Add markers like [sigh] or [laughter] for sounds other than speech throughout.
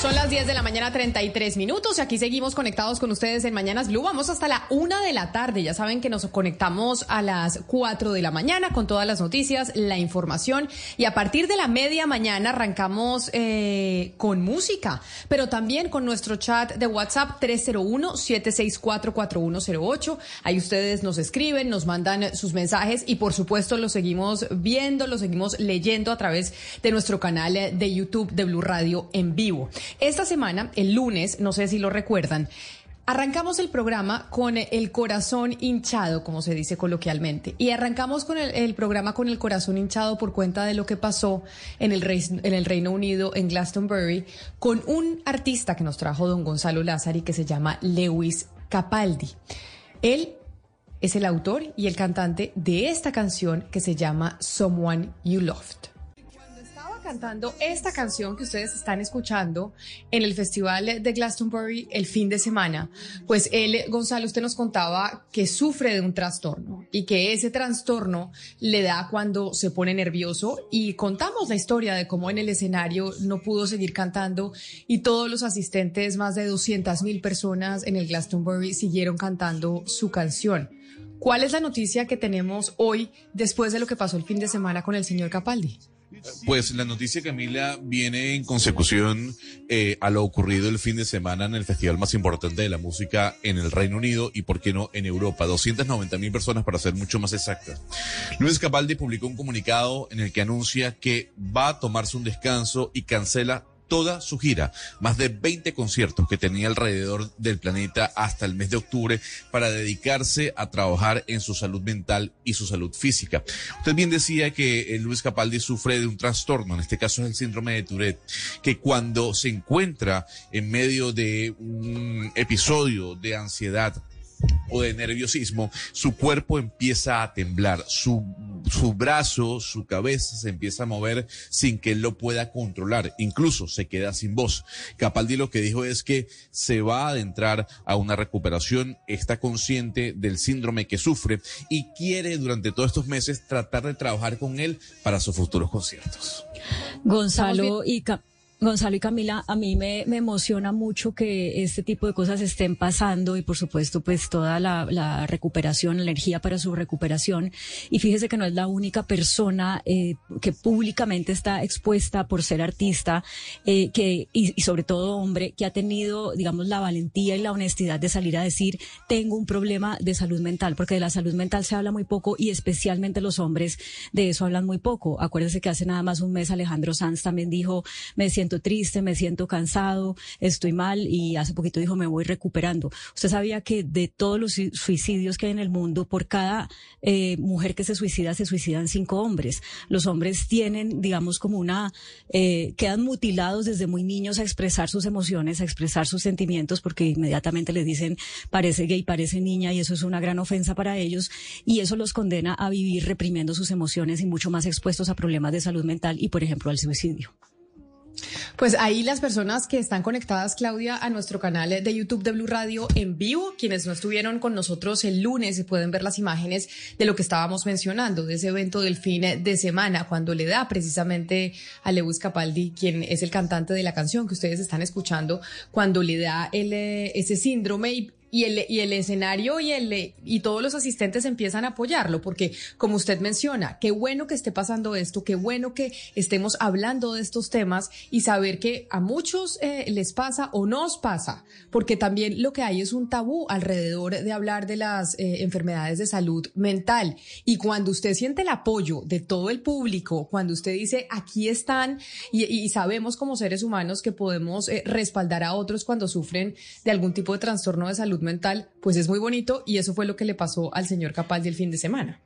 Son las 10 de la mañana, 33 minutos. Y aquí seguimos conectados con ustedes en Mañanas Blue. Vamos hasta la una de la tarde. Ya saben que nos conectamos a las 4 de la mañana con todas las noticias, la información. Y a partir de la media mañana arrancamos eh, con música, pero también con nuestro chat de WhatsApp 301-764-4108. Ahí ustedes nos escriben, nos mandan sus mensajes y por supuesto los seguimos viendo, los seguimos leyendo a través de nuestro canal de YouTube de Blue Radio en vivo. Esta semana, el lunes, no sé si lo recuerdan, Arrancamos el programa con el corazón hinchado, como se dice coloquialmente, y arrancamos con el, programa con el corazón hinchado por cuenta de lo que pasó en el, Reino Unido, en Glastonbury, con un artista que nos trajo don Gonzalo Lázari que se llama Lewis Capaldi. Él es el autor y el cantante de esta canción que se llama Someone You Loved cantando esta canción que ustedes están escuchando en el Festival de Glastonbury el fin de semana, pues él, Gonzalo, usted nos contaba que sufre de un trastorno y que ese trastorno le da cuando se pone nervioso y contamos la historia de cómo en el escenario no pudo seguir cantando y todos los asistentes, más de 200 mil personas en el Glastonbury siguieron cantando su canción. ¿Cuál es la noticia que tenemos hoy después de lo que pasó el fin de semana con el señor Capaldi? Pues la noticia, Camila, viene en consecución eh, a lo ocurrido el fin de semana en el festival más importante de la música en el Reino Unido y, por qué no, en Europa. 290 mil personas para ser mucho más exacta. Luis Capaldi publicó un comunicado en el que anuncia que va a tomarse un descanso y cancela toda su gira, más de 20 conciertos que tenía alrededor del planeta hasta el mes de octubre para dedicarse a trabajar en su salud mental y su salud física. Usted bien decía que eh, Luis Capaldi sufre de un trastorno, en este caso es el síndrome de Tourette, que cuando se encuentra en medio de un episodio de ansiedad, o de nerviosismo, su cuerpo empieza a temblar, su, su brazo, su cabeza se empieza a mover sin que él lo pueda controlar, incluso se queda sin voz. Capaldi lo que dijo es que se va a adentrar a una recuperación, está consciente del síndrome que sufre y quiere durante todos estos meses tratar de trabajar con él para sus futuros conciertos. Gonzalo y Gonzalo y Camila, a mí me, emociona mucho que este tipo de cosas estén pasando y por supuesto pues toda la, recuperación, la energía para su recuperación. Y fíjese que no es la única persona eh, que públicamente está expuesta por ser artista eh, que, y, sobre todo hombre que ha tenido, digamos, la valentía y la honestidad de salir a decir tengo un problema de salud mental, porque de la salud mental se habla muy poco y especialmente los hombres de eso hablan muy poco. Acuérdese que hace nada más un mes Alejandro Sanz también dijo me siento triste, me siento cansado, estoy mal y hace poquito dijo me voy recuperando. Usted sabía que de todos los suicidios que hay en el mundo, por cada eh, mujer que se suicida, se suicidan cinco hombres. Los hombres tienen, digamos, como una, eh, quedan mutilados desde muy niños a expresar sus emociones, a expresar sus sentimientos, porque inmediatamente les dicen parece gay, parece niña y eso es una gran ofensa para ellos y eso los condena a vivir reprimiendo sus emociones y mucho más expuestos a problemas de salud mental y, por ejemplo, al suicidio. Pues ahí las personas que están conectadas, Claudia, a nuestro canal de YouTube de Blue Radio en vivo, quienes no estuvieron con nosotros el lunes, pueden ver las imágenes de lo que estábamos mencionando, de ese evento del fin de semana, cuando le da precisamente a Lewis Capaldi, quien es el cantante de la canción que ustedes están escuchando, cuando le da el, ese síndrome y el, y el escenario y, el, y todos los asistentes empiezan a apoyarlo, porque como usted menciona, qué bueno que esté pasando esto, qué bueno que estemos hablando de estos temas y saber que a muchos eh, les pasa o nos pasa, porque también lo que hay es un tabú alrededor de hablar de las eh, enfermedades de salud mental. Y cuando usted siente el apoyo de todo el público, cuando usted dice, aquí están, y, sabemos como seres humanos que podemos eh, respaldar a otros cuando sufren de algún tipo de trastorno de salud mental, pues es muy bonito y eso fue lo que le pasó al señor Capaldi el fin de semana.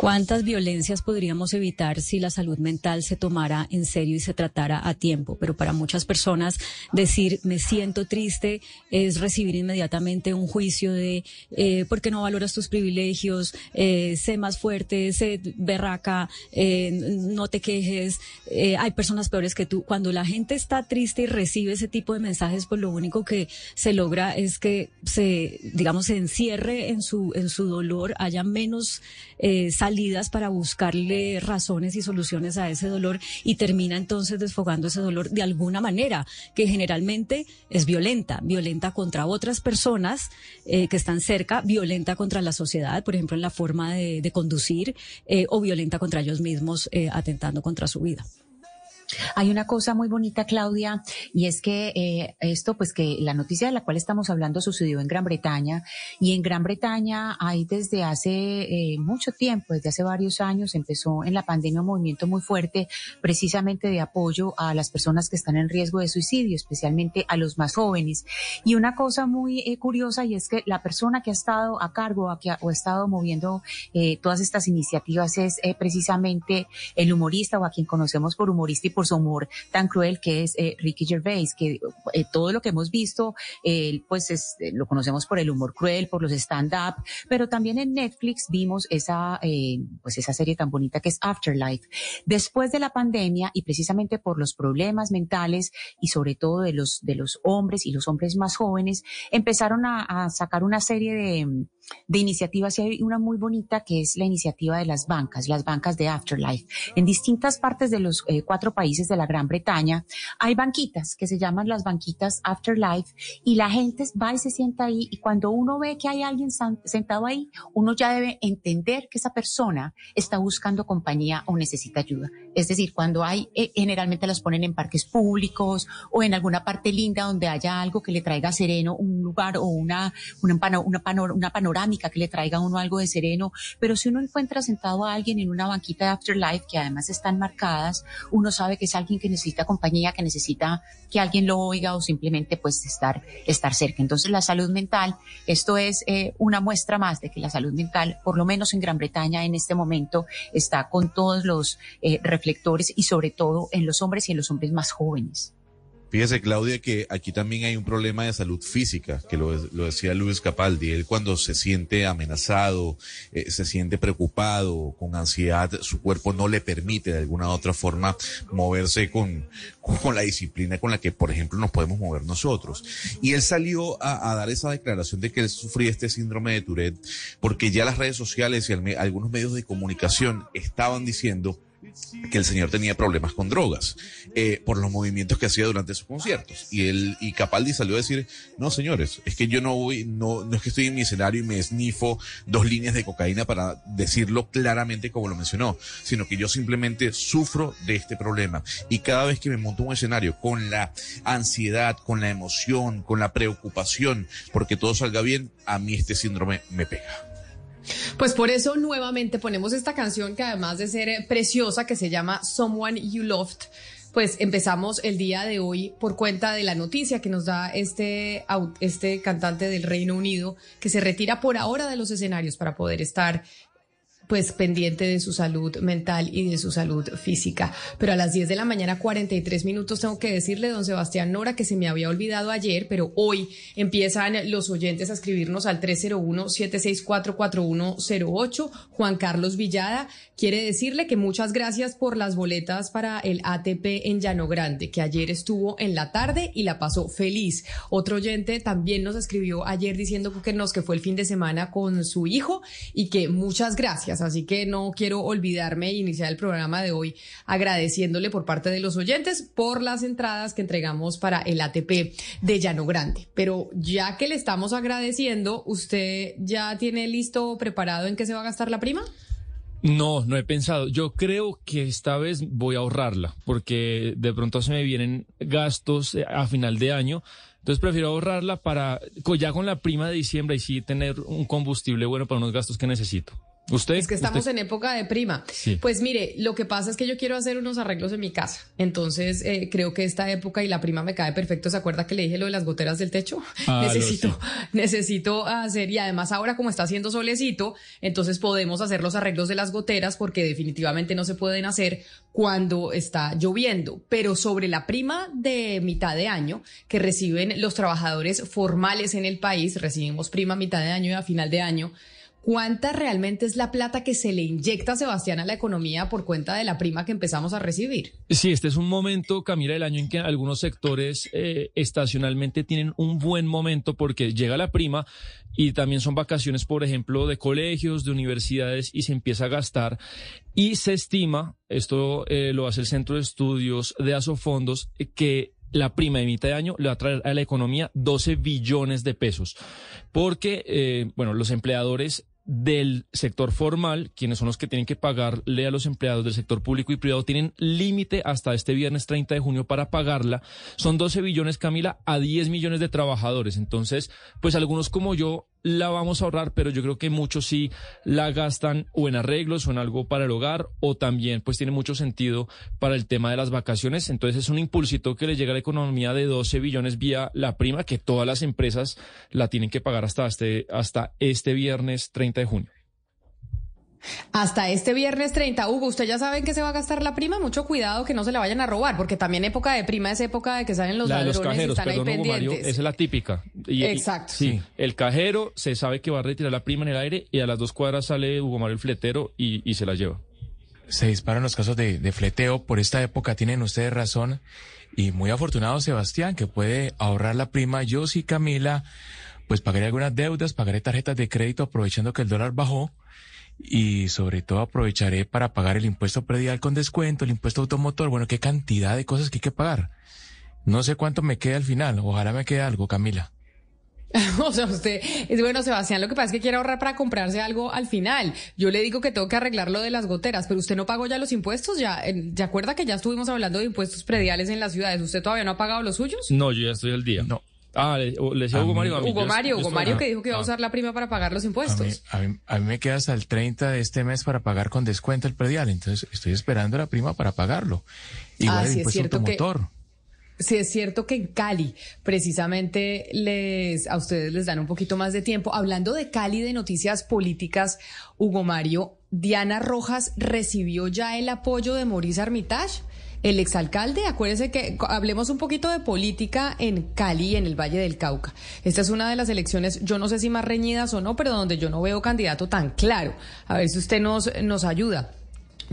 ¿Cuántas violencias podríamos evitar si la salud mental se tomara en serio y se tratara a tiempo? Pero para muchas personas decir me siento triste es recibir inmediatamente un juicio de eh, ¿por qué no valoras tus privilegios? Eh, sé más fuerte, sé berraca, eh, no te quejes, eh, hay personas peores que tú. Cuando la gente está triste y recibe ese tipo de mensajes, pues lo único que se logra es que se, digamos, se encierre en su, en su dolor, haya menos eh, salidas para buscarle razones y soluciones a ese dolor y termina entonces desfogando ese dolor de alguna manera, que generalmente es violenta, violenta contra otras personas eh, que están cerca, violenta contra la sociedad, por ejemplo, en la forma de, conducir, eh, o violenta contra ellos mismos, eh, atentando contra su vida. Hay una cosa muy bonita, Claudia, y es que eh, esto, pues que la noticia de la cual estamos hablando sucedió en Gran Bretaña y en Gran Bretaña hay desde hace eh, mucho tiempo, desde hace varios años, empezó en la pandemia un movimiento muy fuerte precisamente de apoyo a las personas que están en riesgo de suicidio, especialmente a los más jóvenes. Y una cosa muy eh, curiosa y es que la persona que ha estado a cargo que ha, o ha estado moviendo todas estas iniciativas es precisamente el humorista o a quien conocemos por humorista y por su humor tan cruel que es eh, Ricky Gervais, que eh, todo lo que hemos visto, pues es, eh, lo conocemos por el humor cruel, por los stand-up, pero también en Netflix vimos esa, pues esa serie tan bonita que es Afterlife. Después de la pandemia y precisamente por los problemas mentales y sobre todo de los, de los hombres y los hombres más jóvenes, empezaron a sacar una serie de, de iniciativas hay una muy bonita que es la iniciativa de las bancas, las bancas de Afterlife. En distintas partes de los eh, cuatro países de la Gran Bretaña hay banquitas que se llaman las banquitas Afterlife y la gente va y se sienta ahí y cuando uno ve que hay alguien sentado ahí, uno ya debe entender que esa persona está buscando compañía o necesita ayuda. Es decir, cuando hay, eh, generalmente las ponen en parques públicos o en alguna parte linda donde haya algo que le traiga sereno, un lugar o una, una, una, una panorámica que le traiga a uno algo de sereno. Pero si uno encuentra sentado a alguien en una banquita de Afterlife, que además están marcadas, uno sabe que es alguien que necesita compañía, que necesita que alguien lo oiga o simplemente pues estar, estar cerca. Entonces la salud mental, esto es eh, una muestra más de que la salud mental, por lo menos en Gran Bretaña en este momento, está con todos los eh, reflectores y sobre todo en los hombres y en los hombres más jóvenes. Fíjese, Claudia, que aquí también hay un problema de salud física, que lo, decía Luis Capaldi. Él cuando se siente amenazado, eh, se siente preocupado, con ansiedad, su cuerpo no le permite de alguna u otra forma moverse con, con la disciplina con la que, por ejemplo, nos podemos mover nosotros. Y él salió a, dar esa declaración de que él sufría este síndrome de Tourette, porque ya las redes sociales y algunos medios de comunicación estaban diciendo que el señor tenía problemas con drogas eh, por los movimientos que hacía durante sus conciertos. Y él, y Capaldi salió a decir, no señores, es que yo no voy, no, no es que estoy en mi escenario y me esnifo dos líneas de cocaína para decirlo claramente como lo mencionó, sino que yo simplemente sufro de este problema. Y cada vez que me monto un escenario con la ansiedad, con la emoción, con la preocupación, porque todo salga bien, a mí este síndrome me pega. Pues por eso nuevamente ponemos esta canción que además de ser eh, preciosa, que se llama Someone You Loved, pues empezamos el día de hoy por cuenta de la noticia que nos da este, este cantante del Reino Unido que se retira por ahora de los escenarios para poder estar pues pendiente de su salud mental y de su salud física. Pero a las 10 de la mañana, 43 minutos, tengo que decirle, don Sebastián Nora, que se me había olvidado ayer, pero hoy empiezan los oyentes a escribirnos al 301-764-4108. Juan Carlos Villada quiere decirle que muchas gracias por las boletas para el ATP en Llano Grande, que ayer estuvo en la tarde y la pasó feliz. Otro oyente también nos escribió ayer diciendo que nos que fue el fin de semana con su hijo y que muchas gracias así que no quiero olvidarme iniciar el programa de hoy agradeciéndole por parte de los oyentes por las entradas que entregamos para el ATP de Llano Grande. Pero ya que le estamos agradeciendo, ¿usted ya tiene listo, preparado en qué se va a gastar la prima? No, no he pensado. Yo creo que esta vez voy a ahorrarla, porque de pronto se me vienen gastos eh, a final de año. Entonces prefiero ahorrarla para, ya con la prima de diciembre y sí tener un combustible bueno para unos gastos que necesito. ¿Usted? Es que estamos en época de prima. Pues mire, lo que pasa es que yo quiero hacer unos arreglos en mi casa. Entonces, eh, creo que esta época y la prima me cae perfecto. ¿Se acuerda que le dije lo de las goteras del techo? [laughs] Ah, necesito, [laughs] necesito hacer, y además ahora como está haciendo solecito, entonces podemos hacer los arreglos de las goteras porque definitivamente no se pueden hacer cuando está lloviendo. Pero sobre la prima de mitad de año que reciben los trabajadores formales en el país, recibimos prima a mitad de año y a final de año. ¿Cuánta realmente es la plata que se le inyecta, a Sebastián, a la economía por cuenta de la prima que empezamos a recibir? Sí, este es un momento, Camila, del año en que algunos sectores eh, estacionalmente tienen un buen momento porque llega la prima y también son vacaciones, por ejemplo, de colegios, de universidades y se empieza a gastar. Y se estima, esto eh, lo hace el Centro de Estudios de Asofondos, que la prima de mitad de año le va a traer a la economía 12 billones de pesos. Porque, eh, bueno, los empleadores del sector formal, quienes son los que tienen que pagarle a los empleados del sector público y privado, tienen límite hasta este viernes 30 de junio para pagarla. Son 12 billones, Camila, a 10 millones de trabajadores. Entonces, pues algunos como yo la vamos a ahorrar, pero yo creo que muchos sí la gastan o en arreglos o en algo para el hogar o también pues tiene mucho sentido para el tema de las vacaciones. Entonces es un impulsito que le llega a la economía de 12 billones vía la prima que todas las empresas la tienen que pagar hasta este, hasta este viernes 30 de junio. Hasta este viernes 30. Hugo, usted ya sabe que se va a gastar la prima. Mucho cuidado que no se la vayan a robar, porque también época de prima es época de que salen los la ladrones los cajeros, y están ahí pendientes. esa es la típica. Exacto. sí, el cajero se sabe que va a retirar la prima en el aire y a las dos cuadras sale Hugo Mario el fletero y, se la lleva. Se disparan los casos de, de fleteo. Por esta época tienen ustedes razón. Y muy afortunado Sebastián, que puede ahorrar la prima. Yo sí, Camila, pues pagaré algunas deudas, pagaré tarjetas de crédito aprovechando que el dólar bajó y sobre todo aprovecharé para pagar el impuesto predial con descuento, el impuesto automotor, bueno, qué cantidad de cosas que hay que pagar. No sé cuánto me queda al final, ojalá me quede algo, Camila. [laughs] o sea, usted es bueno, Sebastián, lo que pasa es que quiere ahorrar para comprarse algo al final. Yo le digo que tengo que arreglar lo de las goteras, pero usted no pagó ya los impuestos, ya, ¿se acuerda que ya estuvimos hablando de impuestos prediales en las ciudades? ¿Usted todavía no ha pagado los suyos? No, yo ya estoy al día. No. Ah, le, decía Hugo Mario. Hugo Mario, Hugo Mario que dijo que iba a ah. usar la prima para pagar los impuestos. A mí, a, mí, me queda hasta el 30 de este mes para pagar con descuento el predial, entonces estoy esperando la prima para pagarlo. Igual ah, el impuesto automotor. Sí, es cierto que en Cali, precisamente, les, a ustedes les dan un poquito más de tiempo. Hablando de Cali, de noticias políticas, Hugo Mario, Diana Rojas recibió ya el apoyo de Maurice Armitage el exalcalde. Acuérdese que hablemos un poquito de política en Cali, en el Valle del Cauca. Esta es una de las elecciones, yo no sé si más reñidas o no, pero donde yo no veo candidato tan claro. A ver si usted nos, nos ayuda.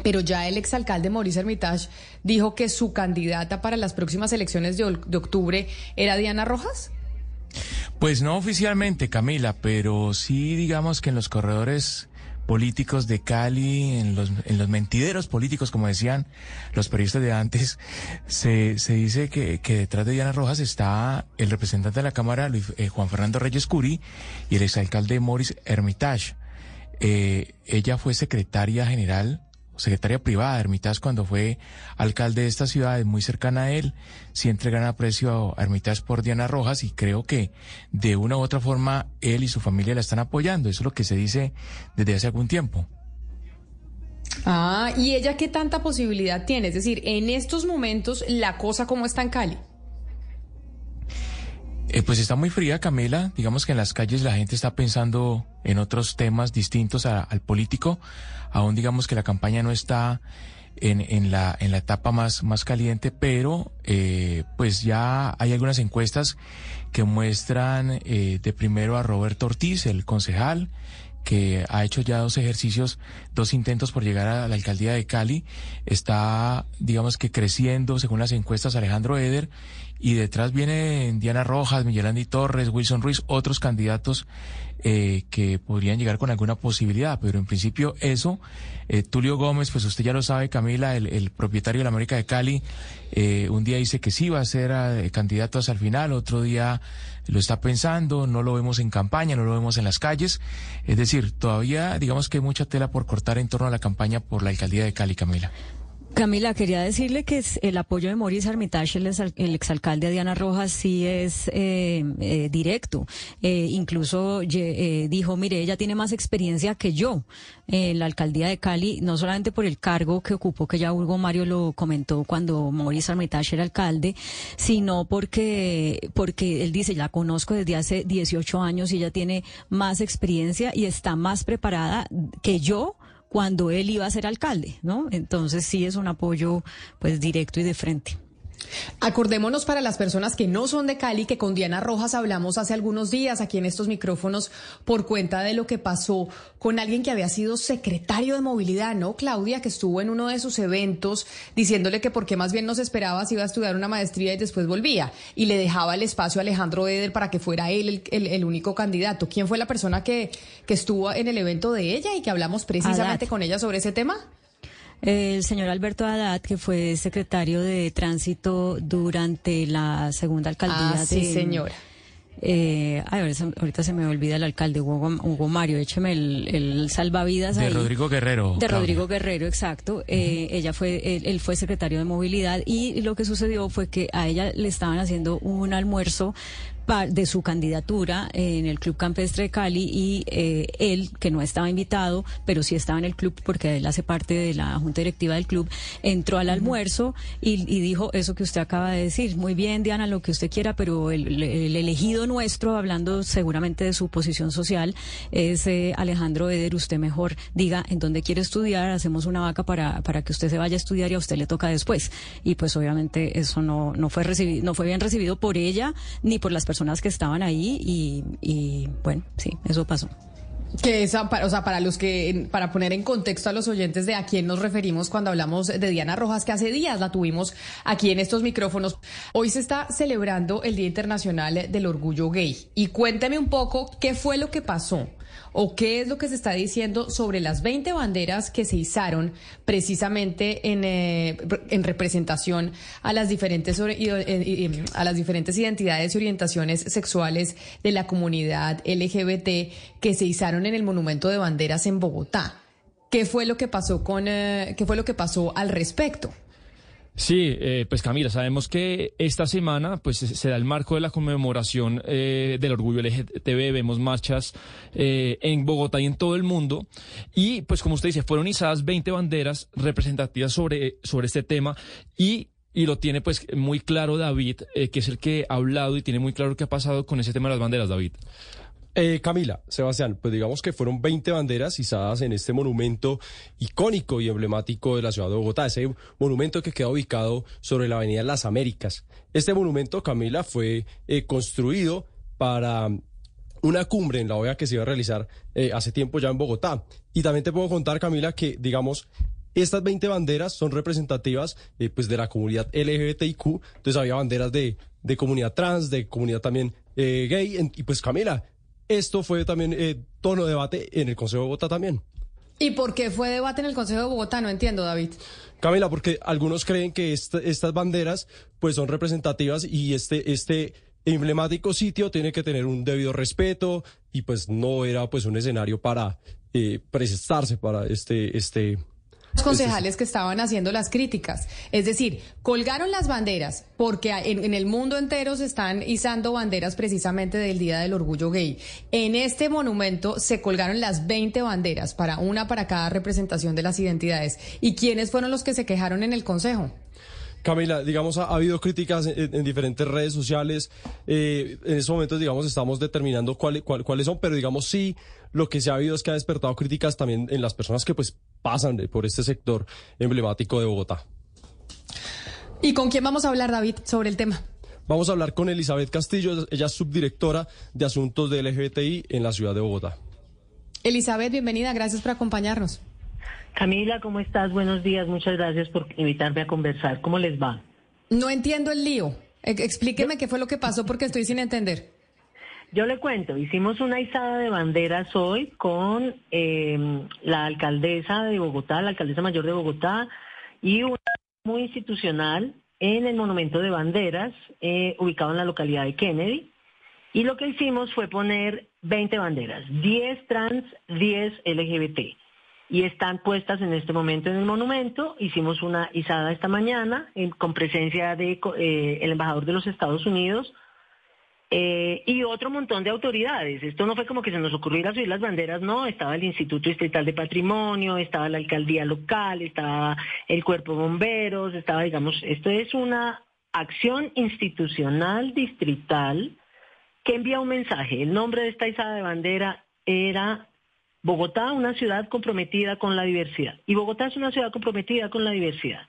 Pero ya el exalcalde Maurice Hermitage dijo que su candidata para las próximas elecciones de, de octubre era Diana Rojas. Pues no oficialmente, Camila, pero sí digamos que en los corredores políticos de Cali, en los, en los mentideros políticos, como decían los periodistas de antes, se, se dice que, que detrás de Diana Rojas está el representante de la Cámara, Luis, eh, Juan Fernando Reyes Curi, y el exalcalde Morris Hermitage. Eh, ella fue secretaria general secretaria privada de Hermitage cuando fue alcalde de esta ciudad, es muy cercana a él, siempre gran aprecio a Hermitage por Diana Rojas y creo que de una u otra forma él y su familia la están apoyando, eso es lo que se dice desde hace algún tiempo. Ah, ¿y ella qué tanta posibilidad tiene? Es decir, en estos momentos, ¿la cosa cómo está en Cali? Eh, pues está muy fría, Camila. Digamos que en las calles la gente está pensando en otros temas distintos al político. Aún digamos que la campaña no está en, en, la, en la etapa más, caliente, pero eh, pues ya hay algunas encuestas que muestran eh, de primero a Roberto Ortiz, el concejal, que ha hecho ya dos ejercicios, dos intentos por llegar a la alcaldía de Cali. Está, digamos que creciendo, según las encuestas, Alejandro Eder y detrás vienen Diana Rojas, Miguel Andy Torres, Wilson Ruiz, otros candidatos eh, que podrían llegar con alguna posibilidad, pero en principio eso, eh, Tulio Gómez, pues usted ya lo sabe, Camila, el, propietario de la América de Cali, eh, un día dice que sí va a ser eh, candidato hasta el final, otro día lo está pensando, no lo vemos en campaña, no lo vemos en las calles, es decir, todavía digamos que hay mucha tela por cortar en torno a la campaña por la alcaldía de Cali, Camila. Camila, quería decirle que el apoyo de Maurice Armitage, el, exalcalde Diana Rojas, sí es eh, eh, directo. Eh, incluso dijo, mire, ella tiene más experiencia que yo en la alcaldía de Cali, no solamente por el cargo que ocupó, que ya Hugo Mario lo comentó cuando Maurice Armitage era alcalde, sino porque, porque él dice, la conozco desde hace 18 años y ella tiene más experiencia y está más preparada que yo cuando él iba a ser alcalde, ¿no? Entonces sí es un apoyo pues directo y de frente. Acordémonos para las personas que no son de Cali, que con Diana Rojas hablamos hace algunos días aquí en estos micrófonos por cuenta de lo que pasó con alguien que había sido secretario de movilidad, ¿no? Claudia, que estuvo en uno de sus eventos diciéndole que porque más bien nos esperaba si iba a estudiar una maestría y después volvía. Y le dejaba el espacio a Alejandro Eder para que fuera él el, único candidato. ¿Quién fue la persona que, que estuvo en el evento de ella y que hablamos precisamente con ella sobre ese tema? El señor Alberto Haddad, que fue secretario de Tránsito durante la segunda alcaldía ah, sí, señora. Eh, ahorita se me olvida el alcalde Hugo, Mario, écheme el, salvavidas de Rodrigo Guerrero. De Rodrigo Guerrero, exacto. Eh, ella fue, él, fue secretario de movilidad y lo que sucedió fue que a ella le estaban haciendo un almuerzo de su candidatura en el Club Campestre de Cali y eh, él, que no estaba invitado, pero sí estaba en el club porque él hace parte de la junta directiva del club, entró al almuerzo y, dijo eso que usted acaba de decir. Muy bien, Diana, lo que usted quiera, pero el, elegido nuestro, hablando seguramente de su posición social, es eh, Alejandro Eder. Usted mejor diga en dónde quiere estudiar, hacemos una vaca para, para que usted se vaya a estudiar y a usted le toca después. Y pues obviamente eso no, no, fue, recibido, no fue bien recibido por ella ni por las personas personas que estaban ahí y, bueno, sí, eso pasó. Que esa, o sea, para los que, para poner en contexto a los oyentes de a quién nos referimos cuando hablamos de Diana Rojas, que hace días la tuvimos aquí en estos micrófonos. Hoy se está celebrando el Día Internacional del Orgullo Gay. Y cuénteme un poco qué fue lo que pasó o qué es lo que se está diciendo sobre las 20 banderas que se izaron precisamente en, eh, en representación a las diferentes eh, a las diferentes identidades y orientaciones sexuales de la comunidad LGBT que se izaron en el monumento de banderas en Bogotá. ¿Qué fue lo que pasó con eh, qué fue lo que pasó al respecto? Sí, eh, pues Camila, sabemos que esta semana pues se da el marco de la conmemoración eh, del orgullo LGTB, vemos marchas eh, en Bogotá y en todo el mundo. Y pues como usted dice, fueron izadas 20 banderas representativas sobre, sobre este tema. Y y lo tiene pues muy claro David, que es el que ha hablado y tiene muy claro qué ha pasado con ese tema de las banderas, David. Eh, Camila, Sebastián, pues digamos que fueron 20 banderas izadas en este monumento icónico y emblemático de la ciudad de Bogotá, ese monumento que queda ubicado sobre la avenida Las Américas. Este monumento, Camila, fue eh, construido para una cumbre en la OEA que se iba a realizar eh, hace tiempo ya en Bogotá. Y también te puedo contar, Camila, que digamos estas 20 banderas son representativas pues de la comunidad LGBTIQ, entonces había banderas de, de comunidad trans, de comunidad también gay, y pues Camila, esto fue también eh, tono de debate en el Consejo de Bogotá también. ¿Y por qué fue debate en el Consejo de Bogotá? No entiendo, David. Camila, porque algunos creen que estas banderas pues son representativas y este, este emblemático sitio tiene que tener un debido respeto y pues no era pues un escenario para eh, prestarse para este, este, concejales que estaban haciendo las críticas. Es decir, colgaron las banderas porque en, el mundo entero se están izando banderas precisamente del Día del Orgullo Gay. En este monumento se colgaron las 20 banderas, para una para cada representación de las identidades. ¿Y quiénes fueron los que se quejaron en el Consejo? Camila, digamos, ha, habido críticas en, diferentes redes sociales. Eh, en estos momentos, digamos, estamos determinando cuáles son, pero digamos, sí, lo que se ha habido es que ha despertado críticas también en las personas que pues pasan por este sector emblemático de Bogotá. ¿Y con quién vamos a hablar, David, sobre el tema? Vamos a hablar con Elizabeth Castillo, ella es subdirectora de Asuntos de LGBTI en la ciudad de Bogotá. Elizabeth, bienvenida, gracias por acompañarnos. Camila, ¿cómo estás? Buenos días, muchas gracias por invitarme a conversar. ¿Cómo les va? No entiendo el lío. Explíqueme qué fue lo que pasó porque estoy sin entender. Yo le cuento, hicimos una izada de banderas hoy con em, la alcaldesa de Bogotá, la alcaldesa mayor de Bogotá, y una muy institucional en el Monumento de Banderas, eh, ubicado en la localidad de Kennedy. Y lo que hicimos fue poner 20 banderas, 10 trans, 10 LGBT. Y están puestas en este momento en el monumento. Hicimos una izada esta mañana con presencia del de, eh, el embajador de los Estados Unidos, eh, y otro montón de autoridades. Esto no fue como que se nos ocurriera subir las banderas, no, estaba el Instituto Distrital de Patrimonio, estaba la alcaldía local, estaba el cuerpo de bomberos, estaba, digamos, esto es una acción institucional distrital que envía un mensaje. El nombre de esta izada de bandera era Bogotá, una ciudad comprometida con la diversidad. Y Bogotá es una ciudad comprometida con la diversidad.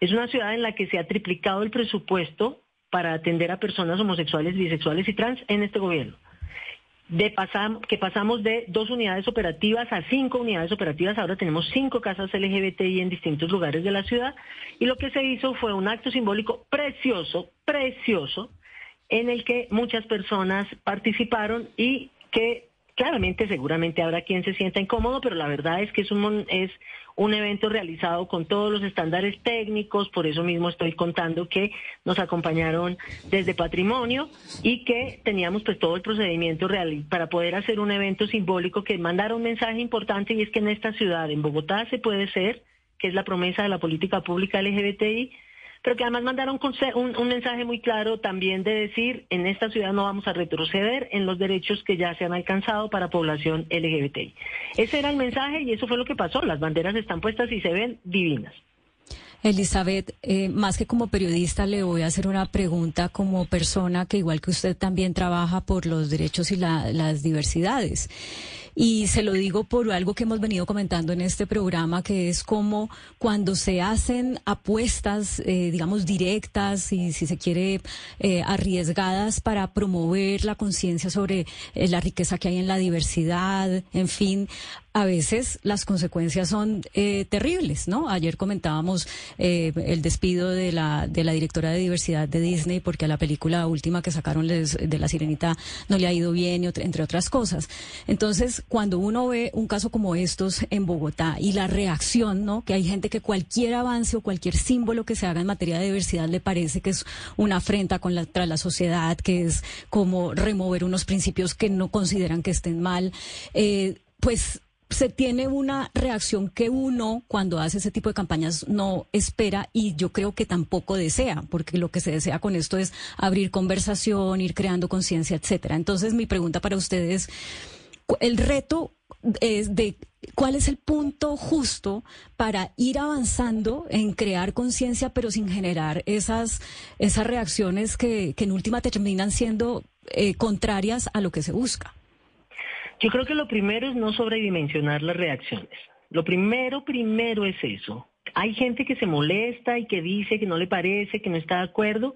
Es una ciudad en la que se ha triplicado el presupuesto para atender a personas homosexuales, bisexuales y trans en este gobierno. Que pasamos de dos unidades operativas a cinco unidades operativas, ahora tenemos cinco casas LGBTI en distintos lugares de la ciudad y lo que se hizo fue un acto simbólico precioso, precioso, en el que muchas personas participaron y que Claramente, seguramente habrá quien se sienta incómodo, pero la verdad es que es un, es un evento realizado con todos los estándares técnicos, por eso mismo estoy contando que nos acompañaron desde Patrimonio y que teníamos pues todo el procedimiento real para poder hacer un evento simbólico que mandara un mensaje importante y es que en esta ciudad, en Bogotá, se puede ser, que es la promesa de la política pública LGBTI, pero que además mandaron un, un, mensaje muy claro también de decir, en esta ciudad no vamos a retroceder en los derechos que ya se han alcanzado para población LGBTI. Ese era el mensaje y eso fue lo que pasó. Las banderas están puestas y se ven divinas. Elizabeth, eh, más que como periodista, le voy a hacer una pregunta como persona que igual que usted también trabaja por los derechos y las diversidades. Y se lo digo por algo que hemos venido comentando en este programa, que es como cuando se hacen apuestas, eh, digamos, directas y si se quiere eh, arriesgadas para promover la conciencia sobre eh, la riqueza que hay en la diversidad, en fin, a veces las consecuencias son eh, terribles, ¿no? Ayer comentábamos eh, el despido de la, de la directora de diversidad de Disney porque a la película última que sacaron de La Sirenita no le ha ido bien, entre otras cosas. Entonces, cuando uno ve un caso como estos en Bogotá y la reacción, ¿no? Que hay gente que cualquier avance o cualquier símbolo que se haga en materia de diversidad le parece que es una afrenta contra la sociedad, que es como remover unos principios que no consideran que estén mal. Eh, pues se tiene una reacción que uno cuando hace ese tipo de campañas no espera y yo creo que tampoco desea, porque lo que se desea con esto es abrir conversación, ir creando conciencia, etcétera. Entonces, mi pregunta para ustedes, el reto es de cuál es el punto justo para ir avanzando en crear conciencia, pero sin generar esas, esas reacciones que, en última terminan siendo eh, contrarias a lo que se busca. Yo creo que lo primero es no sobredimensionar las reacciones. Lo primero, primero es eso. Hay gente que se molesta y que dice que no le parece, que no está de acuerdo,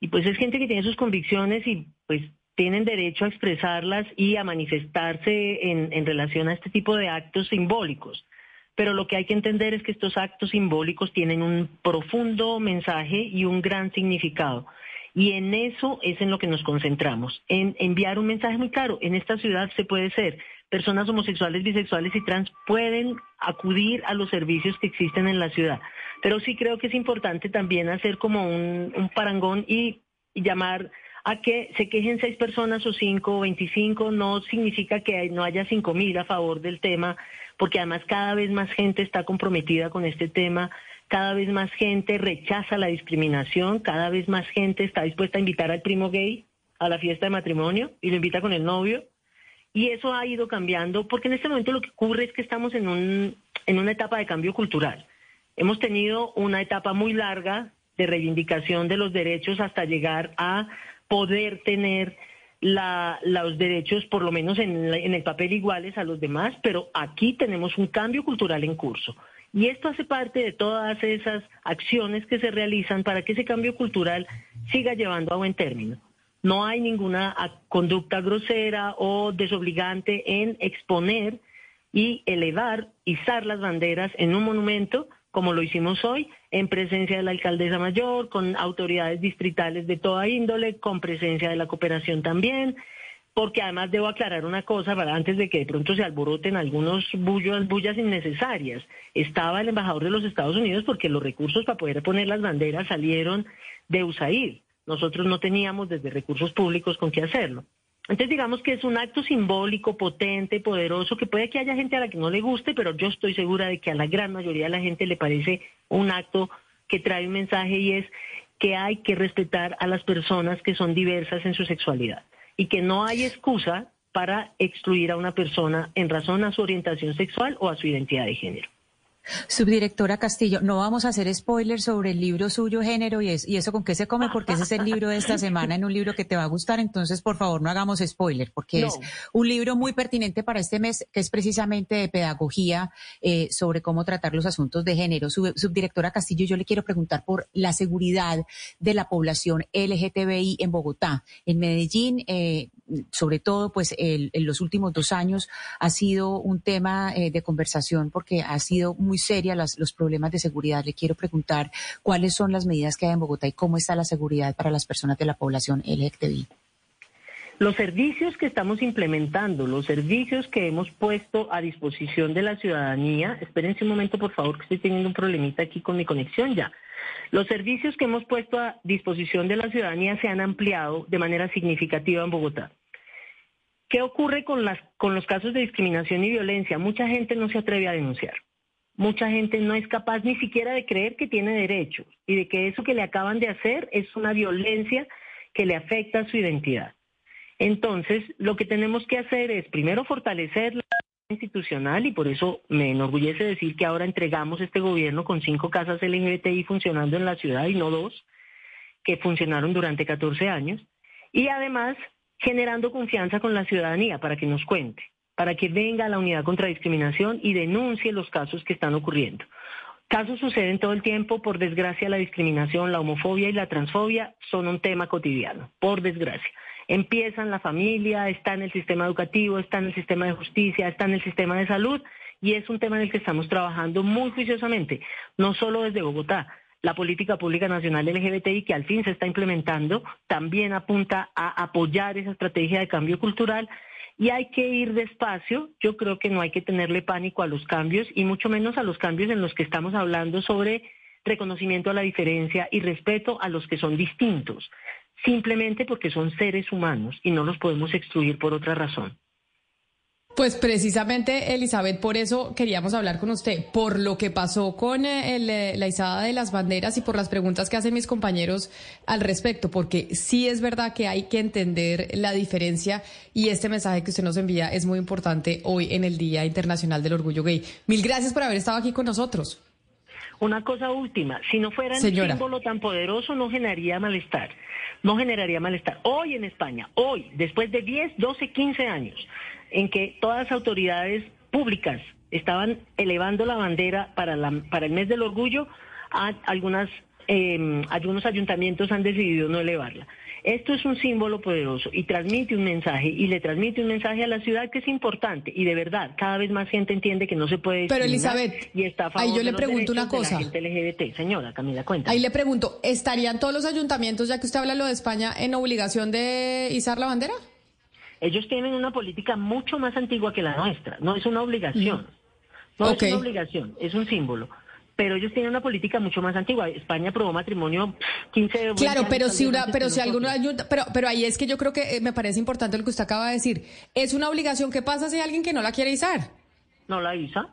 y pues es gente que tiene sus convicciones y pues tienen derecho a expresarlas y a manifestarse en, en relación a este tipo de actos simbólicos. Pero lo que hay que entender es que estos actos simbólicos tienen un profundo mensaje y un gran significado. Y en eso es en lo que nos concentramos, en enviar un mensaje muy claro. En esta ciudad se puede ser. Personas homosexuales, bisexuales y trans pueden acudir a los servicios que existen en la ciudad. Pero sí creo que es importante también hacer como un, parangón y, llamar a que se quejen seis personas o cinco o veinticinco, no significa que no haya cinco mil a favor del tema, porque además cada vez más gente está comprometida con este tema cada vez más gente rechaza la discriminación, cada vez más gente está dispuesta a invitar al primo gay a la fiesta de matrimonio y lo invita con el novio. Y eso ha ido cambiando porque en este momento lo que ocurre es que estamos en, un, en una etapa de cambio cultural. Hemos tenido una etapa muy larga de reivindicación de los derechos hasta llegar a poder tener los derechos, por lo menos en, en el papel, iguales a los demás, pero aquí tenemos un cambio cultural en curso. Y esto hace parte de todas esas acciones que se realizan para que ese cambio cultural siga llevando a buen término. No hay ninguna conducta grosera o desobligante en exponer y elevar, izar las banderas en un monumento como lo hicimos hoy, en presencia de la alcaldesa mayor, con autoridades distritales de toda índole, con presencia de la cooperación también, porque además debo aclarar una cosa para antes de que de pronto se alboroten algunos bullos, bullas innecesarias. Estaba el embajador de los Estados Unidos porque los recursos para poder poner las banderas salieron de USAID. Nosotros no teníamos desde recursos públicos con qué hacerlo. Entonces digamos que es un acto simbólico, potente, poderoso, que puede que haya gente a la que no le guste, pero yo estoy segura de que a la gran mayoría de la gente le parece un acto que trae un mensaje y es que hay que respetar a las personas que son diversas en su sexualidad y que no hay excusa para excluir a una persona en razón a su orientación sexual o a su identidad de género. Subdirectora Castillo, no vamos a hacer spoilers sobre el libro suyo, género y, y eso con qué se come, porque ese es el libro de esta semana, en un libro que te va a gustar, entonces por favor no hagamos spoiler, porque es un libro muy pertinente para este mes, que es precisamente de pedagogía eh, sobre cómo tratar los asuntos de género. subdirectora Castillo, yo le quiero preguntar por la seguridad de la población LGTBI en Bogotá. En Medellín, eh, sobre todo, pues en los últimos dos años ha sido un tema eh, de conversación porque ha sido muy seria los problemas de seguridad. Le quiero preguntar cuáles son las medidas que hay en Bogotá y cómo está la seguridad para las personas de la población LGTBI. Los servicios que estamos implementando, los servicios que hemos puesto a disposición de la ciudadanía, espérense un momento por favor que estoy teniendo un problemita aquí con mi conexión ya. Los servicios que hemos puesto a disposición de la ciudadanía se han ampliado de manera significativa en Bogotá. ¿Qué ocurre con, las, con los casos de discriminación y violencia? Mucha gente no se atreve a denunciar. Mucha gente no es capaz ni siquiera de creer que tiene derechos y de que eso que le acaban de hacer es una violencia que le afecta a su identidad. Entonces, lo que tenemos que hacer es primero fortalecer la institucional y por eso me enorgullece decir que ahora entregamos este gobierno con cinco casas LGBTI funcionando en la ciudad y no dos, que funcionaron durante 14 años. Y además generando confianza con la ciudadanía para que nos cuente, para que venga la unidad contra discriminación y denuncie los casos que están ocurriendo. Casos suceden todo el tiempo, por desgracia la discriminación, la homofobia y la transfobia son un tema cotidiano, por desgracia. Empieza en la familia, está en el sistema educativo, está en el sistema de justicia, está en el sistema de salud y es un tema en el que estamos trabajando muy juiciosamente, no solo desde Bogotá, la política pública nacional LGBTI que al fin se está implementando también apunta a apoyar esa estrategia de cambio cultural y hay que ir despacio. Yo creo que no hay que tenerle pánico a los cambios y mucho menos a los cambios en los que estamos hablando sobre reconocimiento a la diferencia y respeto a los que son distintos, simplemente porque son seres humanos y no los podemos excluir por otra razón. Pues precisamente, Elizabeth, por eso queríamos hablar con usted, por lo que pasó con eh, eh, la izada de las banderas y por las preguntas que hacen mis compañeros al respecto, porque sí es verdad que hay que entender la diferencia y este mensaje que usted nos envía es muy importante hoy en el Día Internacional del Orgullo Gay. Mil gracias por haber estado aquí con nosotros. Una cosa última, si no fuera un símbolo tan poderoso no generaría malestar, no generaría malestar. Hoy en España, hoy, después de 10, 12, 15 años, en que todas las autoridades públicas estaban elevando la bandera para, la, para el mes del orgullo, a algunas, eh, algunos ayuntamientos han decidido no elevarla. Esto es un símbolo poderoso y transmite un mensaje y le transmite un mensaje a la ciudad que es importante y de verdad cada vez más gente entiende que no se puede. Pero Elizabeth, y está a favor ahí yo le pregunto una cosa. LGBT. Señora Camila, cuenta. Ahí le pregunto, ¿estarían todos los ayuntamientos, ya que usted habla lo de España, en obligación de izar la bandera? Ellos tienen una política mucho más antigua que la nuestra, no es una obligación. No es una obligación, es un símbolo pero ellos tienen una política mucho más antigua. España aprobó matrimonio 15 Claro, pero si una, pero si alguno ayuda, pero pero ahí es que yo creo que eh, me parece importante lo que usted acaba de decir. Es una obligación. ¿Qué pasa si hay alguien que no la quiere izar? No la isa.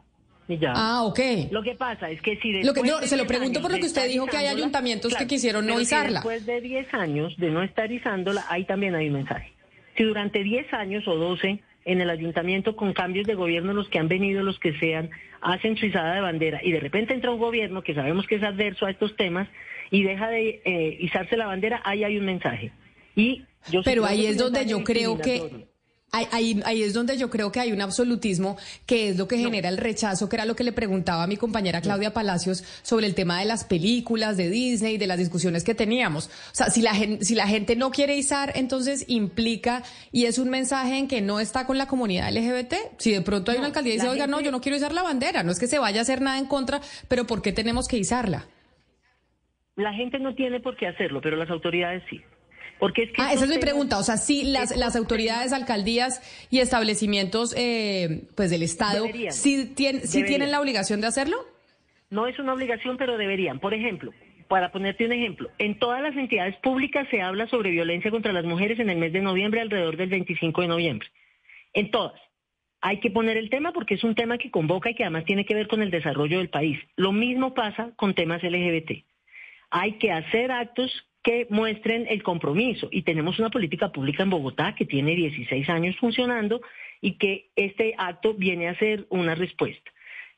Y ya. Ah, ok. Lo que pasa es que si lo que, Se lo pregunto por lo que usted dijo que hay ayuntamientos que quisieron no izarla. después de 10 años de no estar izándola, ahí también hay un mensaje. Si durante 10 años o 12 en el ayuntamiento con cambios de gobierno, los que han venido, los que sean, hacen su izada de bandera y de repente entra un gobierno que sabemos que es adverso a estos temas y deja de eh, izarse la bandera, ahí hay un mensaje. Y yo Pero ahí es donde yo creo que Ahí, ahí, es donde yo creo que hay un absolutismo que es lo que genera el rechazo, que era lo que le preguntaba a mi compañera Claudia Palacios sobre el tema de las películas de Disney, de las discusiones que teníamos. O sea, si la si la gente no quiere izar, entonces implica y es un mensaje en que no está con la comunidad LGBT. Si de pronto hay una alcaldía y dice, oiga, no, yo no quiero izar la bandera, no es que se vaya a hacer nada en contra, pero ¿por qué tenemos que izarla? La gente no tiene por qué hacerlo, pero las autoridades sí. Porque es que ah, esa es mi pregunta. O sea, sí, las, las autoridades, alcaldías y establecimientos eh, pues del Estado, ¿sí, ¿sí tienen la obligación de hacerlo? No es una obligación, pero deberían. Por ejemplo, para ponerte un ejemplo, en todas las entidades públicas se habla sobre violencia contra las mujeres en el mes de noviembre, alrededor del 25 de noviembre. En todas. Hay que poner el tema porque es un tema que convoca y que además tiene que ver con el desarrollo del país. Lo mismo pasa con temas LGBT. Hay que hacer actos que muestren el compromiso. Y tenemos una política pública en Bogotá que tiene 16 años funcionando y que este acto viene a ser una respuesta.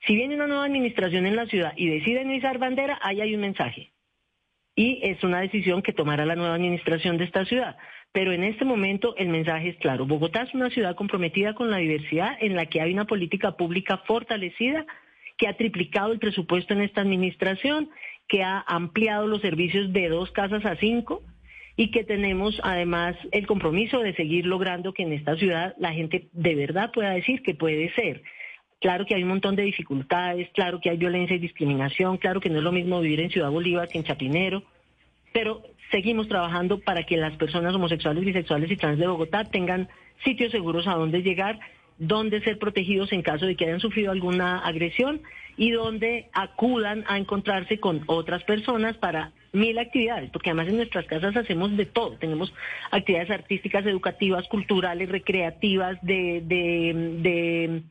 Si viene una nueva administración en la ciudad y deciden izar bandera, ahí hay un mensaje. Y es una decisión que tomará la nueva administración de esta ciudad. Pero en este momento el mensaje es claro. Bogotá es una ciudad comprometida con la diversidad en la que hay una política pública fortalecida que ha triplicado el presupuesto en esta administración que ha ampliado los servicios de dos casas a cinco y que tenemos además el compromiso de seguir logrando que en esta ciudad la gente de verdad pueda decir que puede ser. Claro que hay un montón de dificultades, claro que hay violencia y discriminación, claro que no es lo mismo vivir en Ciudad Bolívar que en Chapinero, pero seguimos trabajando para que las personas homosexuales, bisexuales y trans de Bogotá tengan sitios seguros a donde llegar, donde ser protegidos en caso de que hayan sufrido alguna agresión y donde acudan a encontrarse con otras personas para mil actividades, porque además en nuestras casas hacemos de todo, tenemos actividades artísticas, educativas, culturales, recreativas, de, de,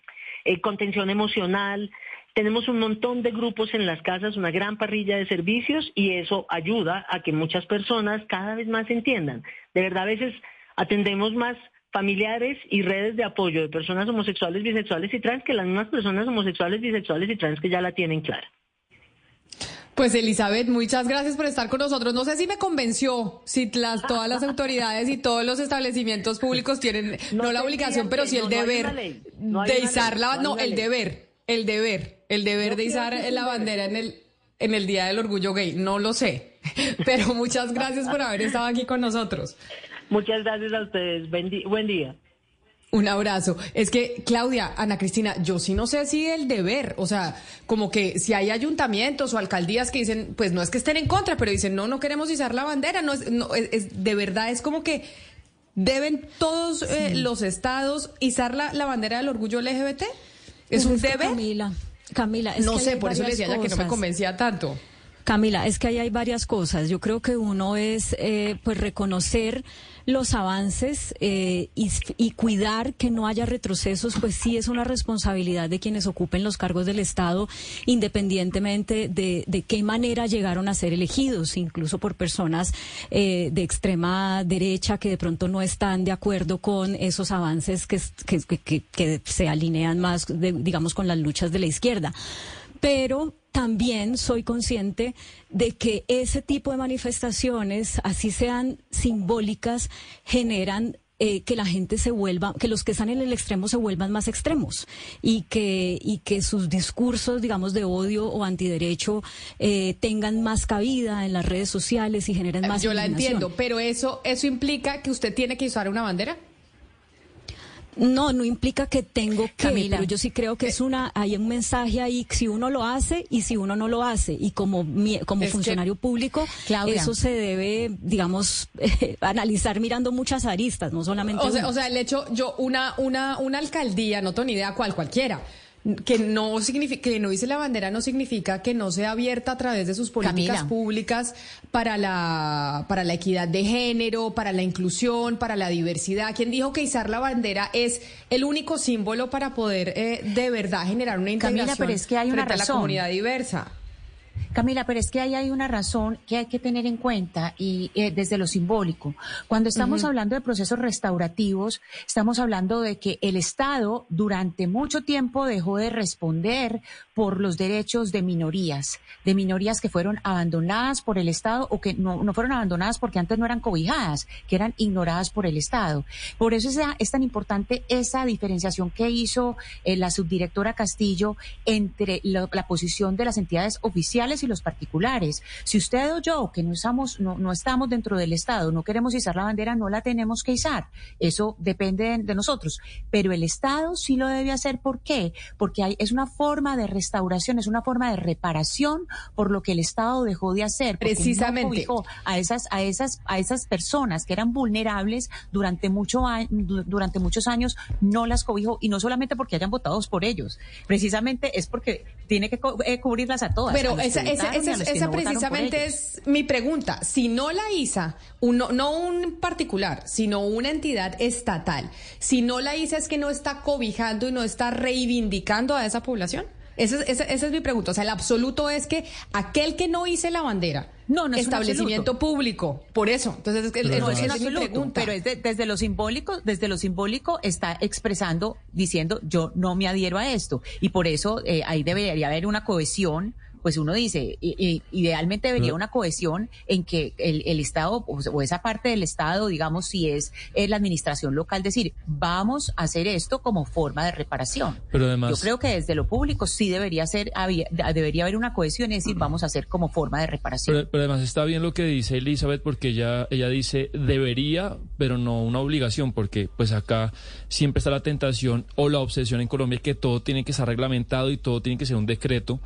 eh, contención emocional, tenemos un montón de grupos en las casas, una gran parrilla de servicios y eso ayuda a que muchas personas cada vez más entiendan. De verdad, a veces atendemos más familiares y redes de apoyo de personas homosexuales, bisexuales y trans que las mismas personas homosexuales, bisexuales y trans que ya la tienen clara. Pues Elizabeth, muchas gracias por estar con nosotros. No sé si me convenció si las, todas las autoridades y todos los establecimientos públicos tienen no, la obligación, pero sí el deber de izar la, no, el deber, el deber, el deber de izar la bandera en el en el Día del Orgullo Gay. No lo sé, [laughs] pero muchas gracias por haber estado aquí con nosotros. Muchas gracias a ustedes. Buen día. Un abrazo. Es que, Claudia, Ana Cristina, yo sí no sé si el deber, o sea, como que si hay ayuntamientos o alcaldías que dicen, pues no es que estén en contra, pero dicen, no, no queremos izar la bandera, no es, no, es, de verdad es como que deben todos eh, los estados izar la, la, bandera del orgullo LGBT. ¿Es un deber? Camila, Camila, es no sé, por eso le decía ya que no me convencía tanto. Camila, es que ahí hay varias cosas. Yo creo que uno es, eh, pues, reconocer los avances eh, y, cuidar que no haya retrocesos, pues sí es una responsabilidad de quienes ocupen los cargos del Estado, independientemente de, de qué manera llegaron a ser elegidos, incluso por personas eh, de extrema derecha que de pronto no están de acuerdo con esos avances que, que, que, se alinean más, digamos, con las luchas de la izquierda. Pero también soy consciente de que ese tipo de manifestaciones, así sean simbólicas, generan eh, que la gente se vuelva, que los que están en el extremo se vuelvan más extremos y que, y que sus discursos, digamos, de odio o antiderecho eh, tengan más cabida en las redes sociales y generen más. Yo la entiendo, pero eso, eso implica que usted tiene que usar una bandera. No, no implica que tengo que, pero yo sí creo que es una, hay un mensaje ahí, si uno lo hace y si uno no lo hace. Y como, como funcionario público, eso se debe, digamos, [laughs] analizar mirando muchas aristas, no solamente. O sea, o sea, el hecho, yo, una, una, una alcaldía, no tengo ni idea cuál, cualquiera que no significa que no dice la bandera no significa que no sea abierta a través de sus políticas públicas para la para la equidad de género, para la inclusión, para la diversidad. ¿Quién dijo que izar la bandera es el único símbolo para poder eh, de verdad generar una integración pero es que hay una frente a la comunidad diversa? Camila, pero es que ahí hay una razón que hay que tener en cuenta y eh, desde lo simbólico. Cuando estamos hablando de procesos restaurativos, estamos hablando de que el Estado durante mucho tiempo dejó de responder por los derechos de minorías, de minorías que fueron abandonadas por el Estado o que no, no fueron abandonadas porque antes no eran cobijadas, que eran ignoradas por el Estado. Por eso es, tan importante esa diferenciación que hizo eh, la subdirectora Castillo entre la, posición de las entidades oficiales y los particulares. Si usted o yo, que no estamos, no, no estamos dentro del Estado, no queremos izar la bandera, no la tenemos que izar. Eso depende de, de nosotros. Pero el Estado sí lo debe hacer. ¿Por qué? Porque hay, es una forma de restauración, es una forma de reparación por lo que el Estado dejó de hacer. Precisamente. No a esas, a esas, a esas personas que eran vulnerables durante mucho durante muchos años, no las cobijó y no solamente porque hayan votado por ellos, precisamente es porque tiene que eh, cubrirlas a todas. Pero esa, esa, esa, esa precisamente es mi pregunta. Si no la ISA, uno, no un particular, sino una entidad estatal, si no la ISA es que no está cobijando y no está reivindicando a esa población. Esa, esa, esa, es mi pregunta. O sea, el absoluto es que aquel que no hice la bandera, no, no establecimiento público. Por eso. Entonces, es, es, no, es, es absoluto, pero es de, desde lo simbólico, desde lo simbólico está expresando, diciendo yo no me adhiero a esto. Y por eso eh, ahí debería haber una cohesión pues uno dice, idealmente debería una cohesión en que el, el Estado o, esa parte del Estado, digamos, si es, la administración local, decir, vamos a hacer esto como forma de reparación. Pero además, Yo creo que desde lo público sí debería ser, debería haber una cohesión, es decir, vamos a hacer como forma de reparación. Pero, pero además está bien lo que dice Elizabeth, porque ella, ella dice debería, pero no una obligación, porque pues acá siempre está la tentación o la obsesión en Colombia que todo tiene que estar reglamentado y todo tiene que ser un decreto.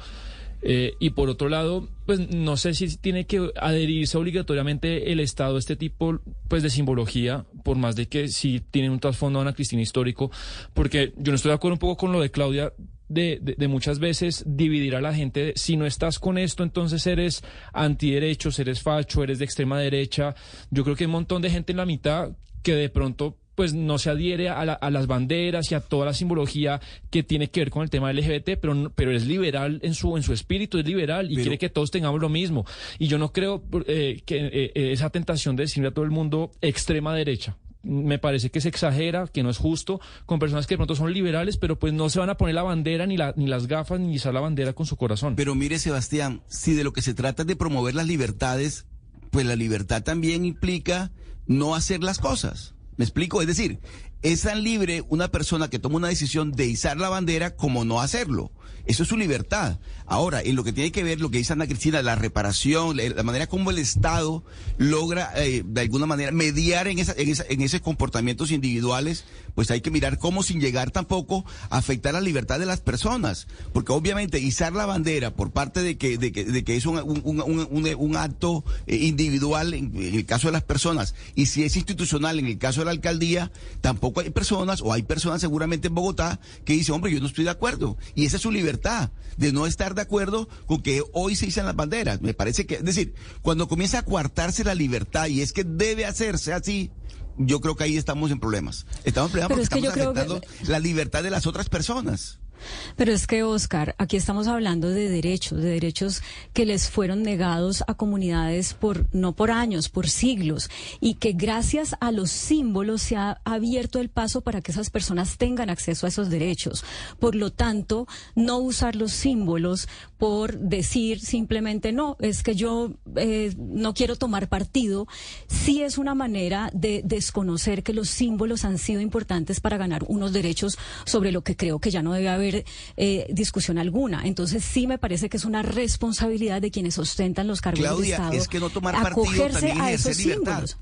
Eh, y por otro lado, pues no sé si tiene que adherirse obligatoriamente el Estado a este tipo pues de simbología, por más de que sí tiene un trasfondo Ana Cristina histórico, porque yo no estoy de acuerdo un poco con lo de Claudia. De, de, de, muchas veces dividir a la gente, si no estás con esto, entonces eres antiderechos, eres facho, eres de extrema derecha. Yo creo que hay un montón de gente en la mitad que de pronto pues no se adhiere a, la, a, las banderas y a toda la simbología que tiene que ver con el tema LGBT, pero, pero es liberal en su, en su espíritu, es liberal y pero, quiere que todos tengamos lo mismo. Y yo no creo eh, que eh, esa tentación de decirle a todo el mundo extrema derecha. Me parece que se exagera, que no es justo con personas que de pronto son liberales, pero pues no se van a poner la bandera, ni, la, ni las gafas, ni izar la bandera con su corazón. Pero mire, Sebastián, si de lo que se trata es de promover las libertades, pues la libertad también implica no hacer las cosas. ¿Me explico? Es decir, es tan libre una persona que toma una decisión de izar la bandera como no hacerlo. Eso es su libertad. Ahora, en lo que tiene que ver lo que dice Ana Cristina, la reparación, la manera como el Estado logra eh, de alguna manera mediar en, esa, en, esa, en esos comportamientos individuales, pues hay que mirar cómo sin llegar tampoco a afectar la libertad de las personas. Porque obviamente izar la bandera por parte de que, de que, de que es un, un, un, acto eh, individual en, en el caso de las personas y si es institucional en el caso de la alcaldía, tampoco hay personas o hay personas seguramente en Bogotá que dicen, hombre, yo no estoy de acuerdo. Y esa es su libertad de no estar de acuerdo con que hoy se izan las banderas. Me parece que, es decir, cuando comienza a coartarse la libertad y es que debe hacerse así, yo creo que ahí estamos en problemas. Estamos en problemas porque es que estamos afectando que... la libertad de las otras personas. Pero es que, Oscar, aquí estamos hablando de derechos, de derechos que les fueron negados a comunidades por, no por años, por siglos, y que gracias a los símbolos se ha abierto el paso para que esas personas tengan acceso a esos derechos. Por lo tanto, no usar los símbolos por decir simplemente no, es que yo eh, no quiero tomar partido, sí es una manera de desconocer que los símbolos han sido importantes para ganar unos derechos sobre lo que creo que ya no debe haber eh, discusión alguna. Entonces sí me parece que es una responsabilidad de quienes ostentan los cargos Claudia, del Estado es que no tomar acogerse a esos símbolos.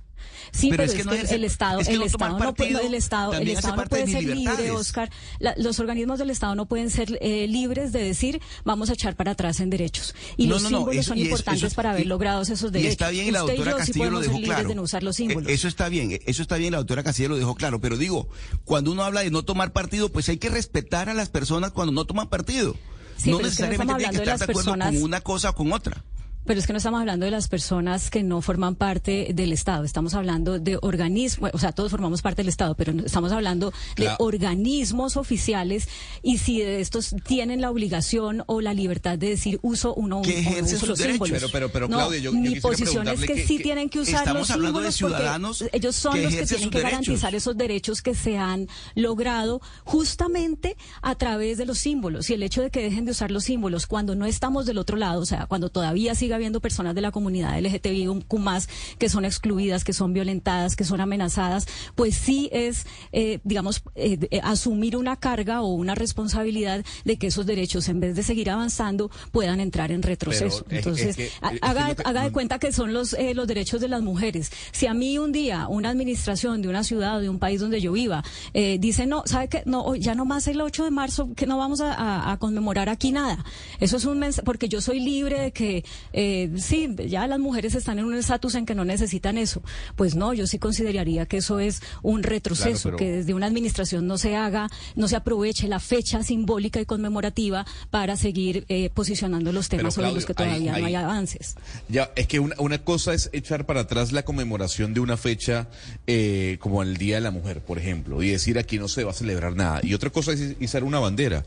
Sí, pero, pero es, es, que no que ejerce, el Estado, es que el no Estado no puede, el Estado, el no puede de ser libre. Oscar. La- los organismos del Estado no pueden ser eh, libres de decir vamos a echar para atrás en derechos. Y los símbolos eso- son y es- importantes eso- para haber y- logrado esos Y derechos. está bien, y la doctora sí Castillo lo dejó claro. de no usar los Eh, símbolos. Eso está bien, eso está bien, la doctora Castillo lo dejó claro. Pero digo, cuando uno habla de no tomar partido, pues hay que respetar a las personas cuando no toman partido. Sí, no pero es que no necesariamente de estar de acuerdo personas- con una cosa o con otra. Pero es que no estamos hablando de las personas que no forman parte del Estado, estamos hablando de organismos, o sea, todos formamos parte del Estado, pero estamos hablando de organismos oficiales y si de estos tienen la obligación o la libertad de decir uso uno o uso los símbolos. Pero, pero, pero No, Claudia, yo, mi yo posición es que, preguntarle sí que- tienen que usar estamos los hablando de símbolos porque ciudadanos ellos son que los que tienen que derechos. garantizar esos derechos que se han logrado justamente a través de los símbolos y el hecho de que dejen de usar los símbolos cuando no estamos del otro lado, o sea, cuando todavía siga habiendo personas de la comunidad LGTBIQ más que son excluidas, que son violentadas, que son amenazadas, pues sí es, eh, digamos, eh, eh, asumir una carga o una responsabilidad de que esos derechos, en vez de seguir avanzando, puedan entrar en retroceso. Pero Entonces, es que- ha- es que haga, no te- haga de cuenta que son los, eh, los derechos de las mujeres. Si a mí un día una administración de una ciudad o de un país donde yo viva eh, dice, no, ¿sabe qué? No, ya no más el 8 de marzo, que no vamos a, a- a conmemorar aquí nada. Eso es un mensaje, porque yo soy libre de que, eh, sí, ya las mujeres están en un estatus en que no necesitan eso. Pues no, yo sí consideraría que eso es un retroceso, pero- que desde una administración no se haga, no se aproveche la fecha simbólica y conmemorativa para seguir eh, posicionando los temas sobre Claudio, los que todavía no hay avances. Ya, es que una, una cosa es echar para atrás la conmemoración de una fecha eh, como el Día de la Mujer, por ejemplo, y decir aquí no se va a celebrar nada. Y otra cosa es izar una bandera.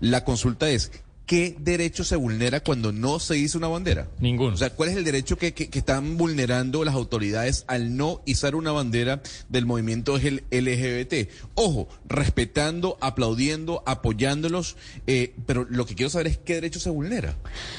La consulta es, ¿qué derecho se vulnera cuando no se hizo una bandera? Ninguno. O sea, ¿cuál es el derecho que, que- que están vulnerando las autoridades al no izar una bandera del movimiento LGBT? Ojo, respetando, aplaudiendo, apoyándolos, eh, pero lo que quiero saber es qué derecho se vulnera.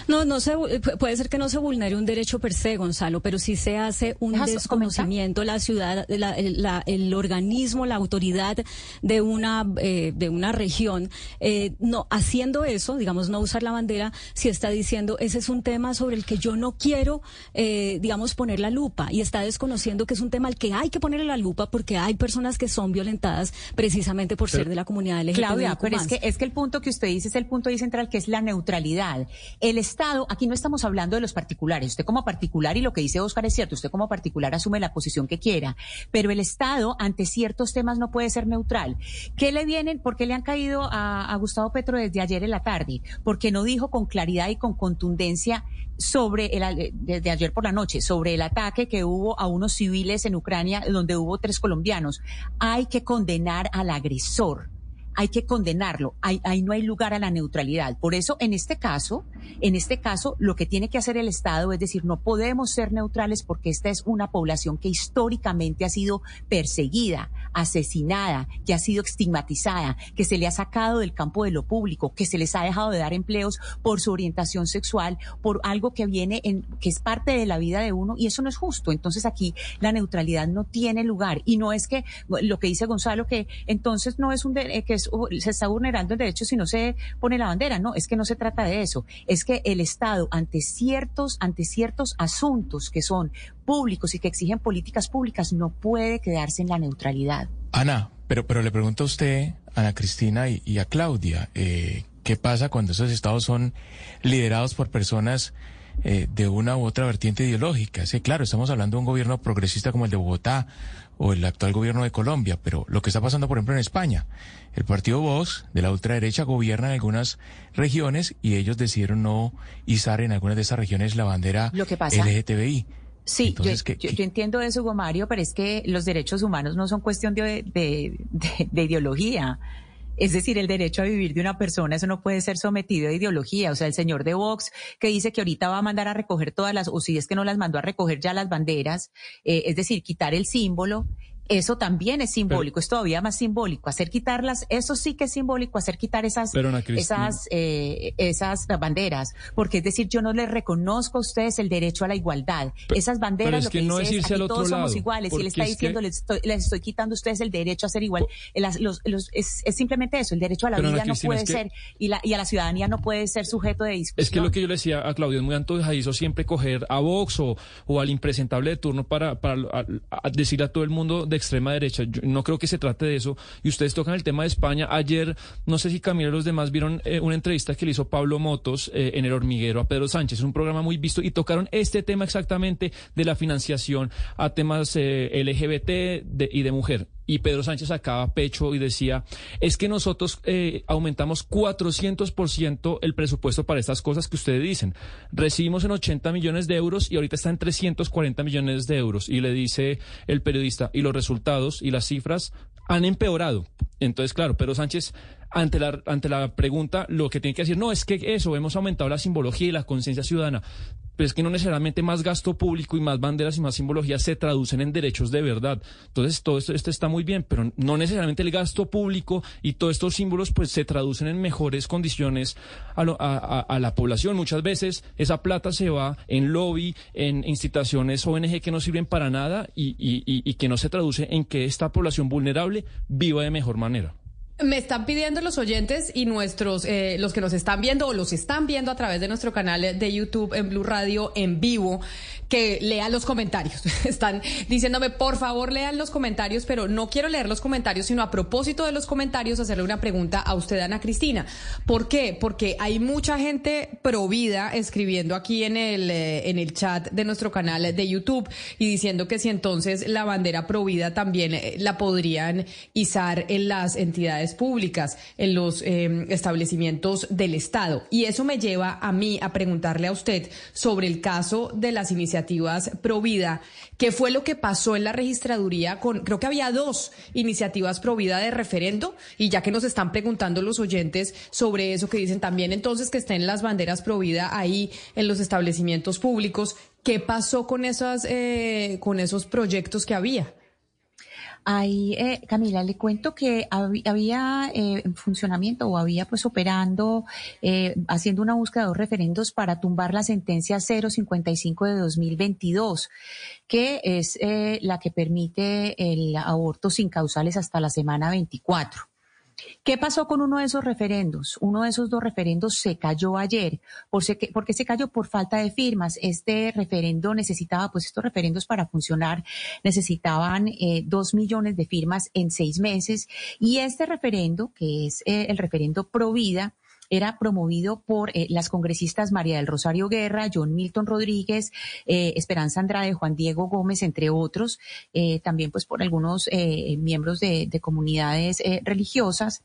No, no se, pu- puede ser que no se vulnere un derecho per se, Gonzalo, pero sí se hace un ¿Dejas desconocimiento. La ciudad, la- el, la- el organismo, la autoridad de una eh, de una región, eh, no haciendo eso, digamos, no usar la bandera, si está diciendo ese es un tema sobre el que yo no quiero, eh, digamos, poner la lupa y está desconociendo que es un tema al que hay que ponerle la lupa porque hay personas que son violentadas precisamente por ser de la comunidad LGTBIQ+. Claudia, pero es que, es que el punto que usted dice es el punto ahí central, que es la neutralidad. El Estado, aquí no estamos hablando de los particulares. Usted como particular, y lo que dice Oscar es cierto, usted como particular asume la posición que quiera, pero el Estado ante ciertos temas no puede ser neutral. ¿Qué le vienen? ¿Por qué le han caído a, a Gustavo Petro desde ayer en la tarde? Porque no dijo con claridad y con contundencia sobre el, desde ayer por la noche, sobre el ataque que hubo a unos civiles en Ucrania, donde hubo tres colombianos. Hay que condenar al agresor hay que condenarlo. Ahí, ahí no hay lugar a la neutralidad. Por eso, en este caso, en este caso, lo que tiene que hacer el Estado es decir, no podemos ser neutrales porque esta es una población que históricamente ha sido perseguida, asesinada, que ha sido estigmatizada, que se le ha sacado del campo de lo público, que se les ha dejado de dar empleos por su orientación sexual, por algo que viene en, que es parte de la vida de uno y eso no es justo. Entonces aquí la neutralidad no tiene lugar y no es que lo que dice Gonzalo que entonces no es un eh, que se está vulnerando el derecho si no se pone la bandera, no, es que no se trata de eso, es que el Estado ante ciertos ante ciertos asuntos que son públicos y que exigen políticas públicas no puede quedarse en la neutralidad. Ana, pero, pero le pregunto a usted, Ana Cristina y, a Claudia, eh, ¿qué pasa cuando esos estados son liderados por personas eh, de una u otra vertiente ideológica? Sí, claro, estamos hablando de un gobierno progresista como el de Bogotá o el actual gobierno de Colombia, pero lo que está pasando, por ejemplo, en España, el partido Vox de la ultraderecha gobierna en algunas regiones y ellos decidieron no izar en algunas de esas regiones la bandera Lo que pasa- LGTBI. Sí, Entonces, yo, ¿qué- yo- qué- yo entiendo eso, Hugo Mario, pero es que los derechos humanos no son cuestión de, de- de- de ideología. Es decir, el derecho a vivir de una persona, eso no puede ser sometido a ideología. O sea, el señor de Vox que dice que ahorita va a mandar a recoger todas las, o si es que no las mandó a recoger ya las banderas, eh, es decir, quitar el símbolo. Eso también es simbólico, es todavía más simbólico. Hacer quitarlas, eso sí que es simbólico, hacer quitar esas, eh, esas banderas. Porque es decir, yo no les reconozco a ustedes el derecho a la igualdad. Esas banderas pero es lo que que, no dice es aquí todos somos iguales. Y le está es diciendo, que- les, estoy, les estoy quitando a ustedes el derecho a ser igual. Las- los- los- es, es simplemente eso, el derecho a la vida no puede ser y, la, y a la ciudadanía no puede ser sujeto de discusión. Es que lo que yo le decía a Claudio es muy antojadizo siempre coger a Vox o, o al impresentable de turno para, para a- a decirle a todo el mundo de extrema derecha. Yo no creo que se trate de eso. Y ustedes tocan el tema de España. Ayer, no sé si Camila y los demás vieron eh, una entrevista que le hizo Pablo Motos eh, en El Hormiguero a Pedro Sánchez, un programa muy visto, y tocaron este tema exactamente de la financiación a temas eh, LGBT de- y de mujer. Y Pedro Sánchez sacaba pecho y decía, es que nosotros eh, aumentamos 400% el presupuesto para estas cosas que ustedes dicen. Recibimos en 80 millones de euros y ahorita está en 340 millones de euros. Y le dice el periodista, y los resultados y las cifras han empeorado. Entonces, claro, Pedro Sánchez ante la, ante la pregunta, lo que tiene que decir, no, es que eso, hemos aumentado la simbología y la conciencia ciudadana. Pero es que no necesariamente más gasto público y más banderas y más simbología se traducen en derechos de verdad. Entonces, todo esto, esto está muy bien, pero no necesariamente el gasto público y todos estos símbolos pues se traducen en mejores condiciones a, la población. Muchas veces esa plata se va en lobby, en instituciones ONG que no sirven para nada y, y, y que no se traduce en que esta población vulnerable viva de mejor manera. Me están pidiendo los oyentes y nuestros, eh, los que nos están viendo o los están viendo a través de nuestro canal de YouTube en Blue Radio en vivo, que lean los comentarios. [laughs] Están diciéndome, por favor, lean los comentarios, pero no quiero leer los comentarios, sino a propósito de los comentarios, hacerle una pregunta a usted, Ana Cristina. ¿Por qué? Porque hay mucha gente provida escribiendo aquí en el, eh, en el chat de nuestro canal de YouTube y diciendo que si entonces la bandera provida también eh, la podrían izar en las entidades públicas, en los eh, establecimientos del Estado. Y eso me lleva a mí a preguntarle a usted sobre el caso de las iniciativas iniciativas Provida. ¿Qué fue lo que pasó en la registraduría con, creo que había dos iniciativas Provida de referendo? Y ya que nos están preguntando los oyentes sobre eso, que dicen también entonces que estén las banderas Provida ahí en los establecimientos públicos, ¿qué pasó con esas, eh, con esos proyectos que había? Ahí, eh, Camila, le cuento que había eh, en funcionamiento o había pues operando, eh, haciendo una búsqueda de dos referendos para tumbar la sentencia 055 de 2022, que es eh, la que permite el aborto sin causales hasta la semana 24. ¿Qué pasó con uno de esos referendos? Uno de esos dos referendos se cayó ayer. ¿Por qué se cayó? Por falta de firmas. Este referendo necesitaba, pues estos referendos para funcionar necesitaban eh, dos millones de firmas en seis meses. Y este referendo, que es eh, el referendo pro vida, era promovido por eh, las congresistas María del Rosario Guerra, John Milton Rodríguez, eh, Esperanza Andrade, Juan Diego Gómez, entre otros, eh, también pues por algunos miembros de, comunidades religiosas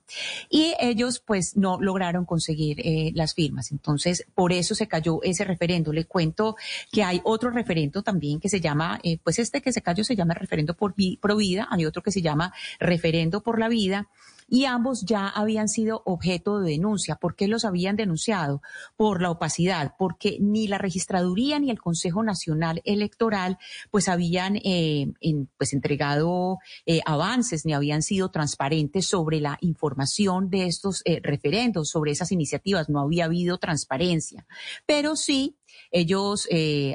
y ellos pues no lograron conseguir las firmas. Entonces, por eso se cayó ese referendo. Le cuento que hay otro referendo también que se llama, pues este que se cayó se llama referendo por, pro vida, hay otro que se llama referendo por la vida y ambos ya habían sido objeto de denuncia. ¿Por qué los habían denunciado? Por la opacidad, porque ni la registraduría ni el Consejo Nacional Electoral pues habían eh, pues entregado eh, avances ni habían sido transparentes sobre la información de estos eh, referendos, sobre esas iniciativas. No había habido transparencia, pero sí ellos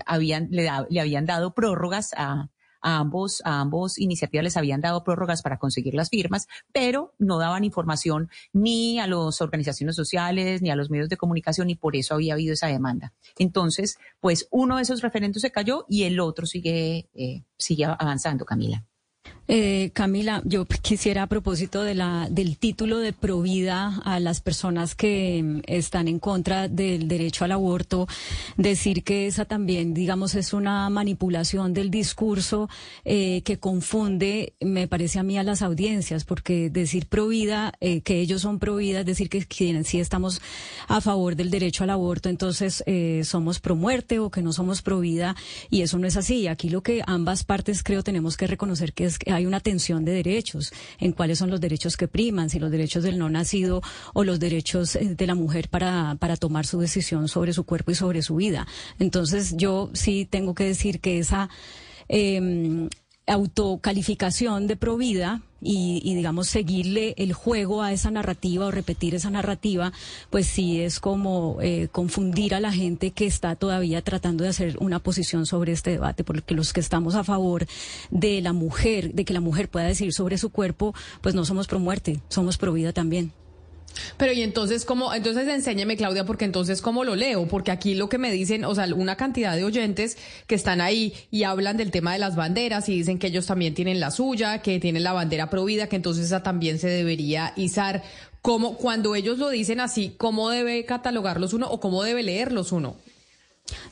habían le, le habían dado prórrogas a a ambos, a ambos iniciativas les habían dado prórrogas para conseguir las firmas, pero no daban información ni a las organizaciones sociales ni a los medios de comunicación y por eso había habido esa demanda. Entonces, pues uno de esos referentes se cayó y el otro sigue, eh, sigue avanzando, Camila. Eh, Camila, yo quisiera a propósito de la, del título de Provida a las personas que mm, están en contra del derecho al aborto, decir que esa también, digamos, es una manipulación del discurso eh, que confunde, me parece a mí, a las audiencias, porque decir Provida, eh, que ellos son Provida, es decir, que quienes sí estamos a favor del derecho al aborto, entonces eh, somos pro muerte o que no somos Provida, y eso no es así. Aquí lo que ambas partes creo tenemos que reconocer que es que hay una tensión de derechos, en cuáles son los derechos que priman, si los derechos del no nacido o los derechos eh, de la mujer para, para tomar su decisión sobre su cuerpo y sobre su vida. Entonces yo sí tengo que decir que esa eh, autocalificación de provida y, y, digamos seguirle el juego a esa narrativa o repetir esa narrativa, pues sí es como eh, confundir a la gente que está todavía tratando de hacer una posición sobre este debate, porque los que estamos a favor de la mujer, de que la mujer pueda decir sobre su cuerpo, pues no somos pro muerte, somos pro vida también. Pero y entonces cómo, entonces enséñeme Claudia, porque entonces cómo lo leo, porque aquí lo que me dicen, o sea, una cantidad de oyentes que están ahí y hablan del tema de las banderas y dicen que ellos también tienen la suya, que tienen la bandera provida, que entonces esa también se debería izar. ¿Cómo, cuando ellos lo dicen así, cómo debe catalogarlos uno o cómo debe leerlos uno?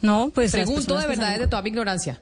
No, pues pregunto de verdad desde toda mi ignorancia.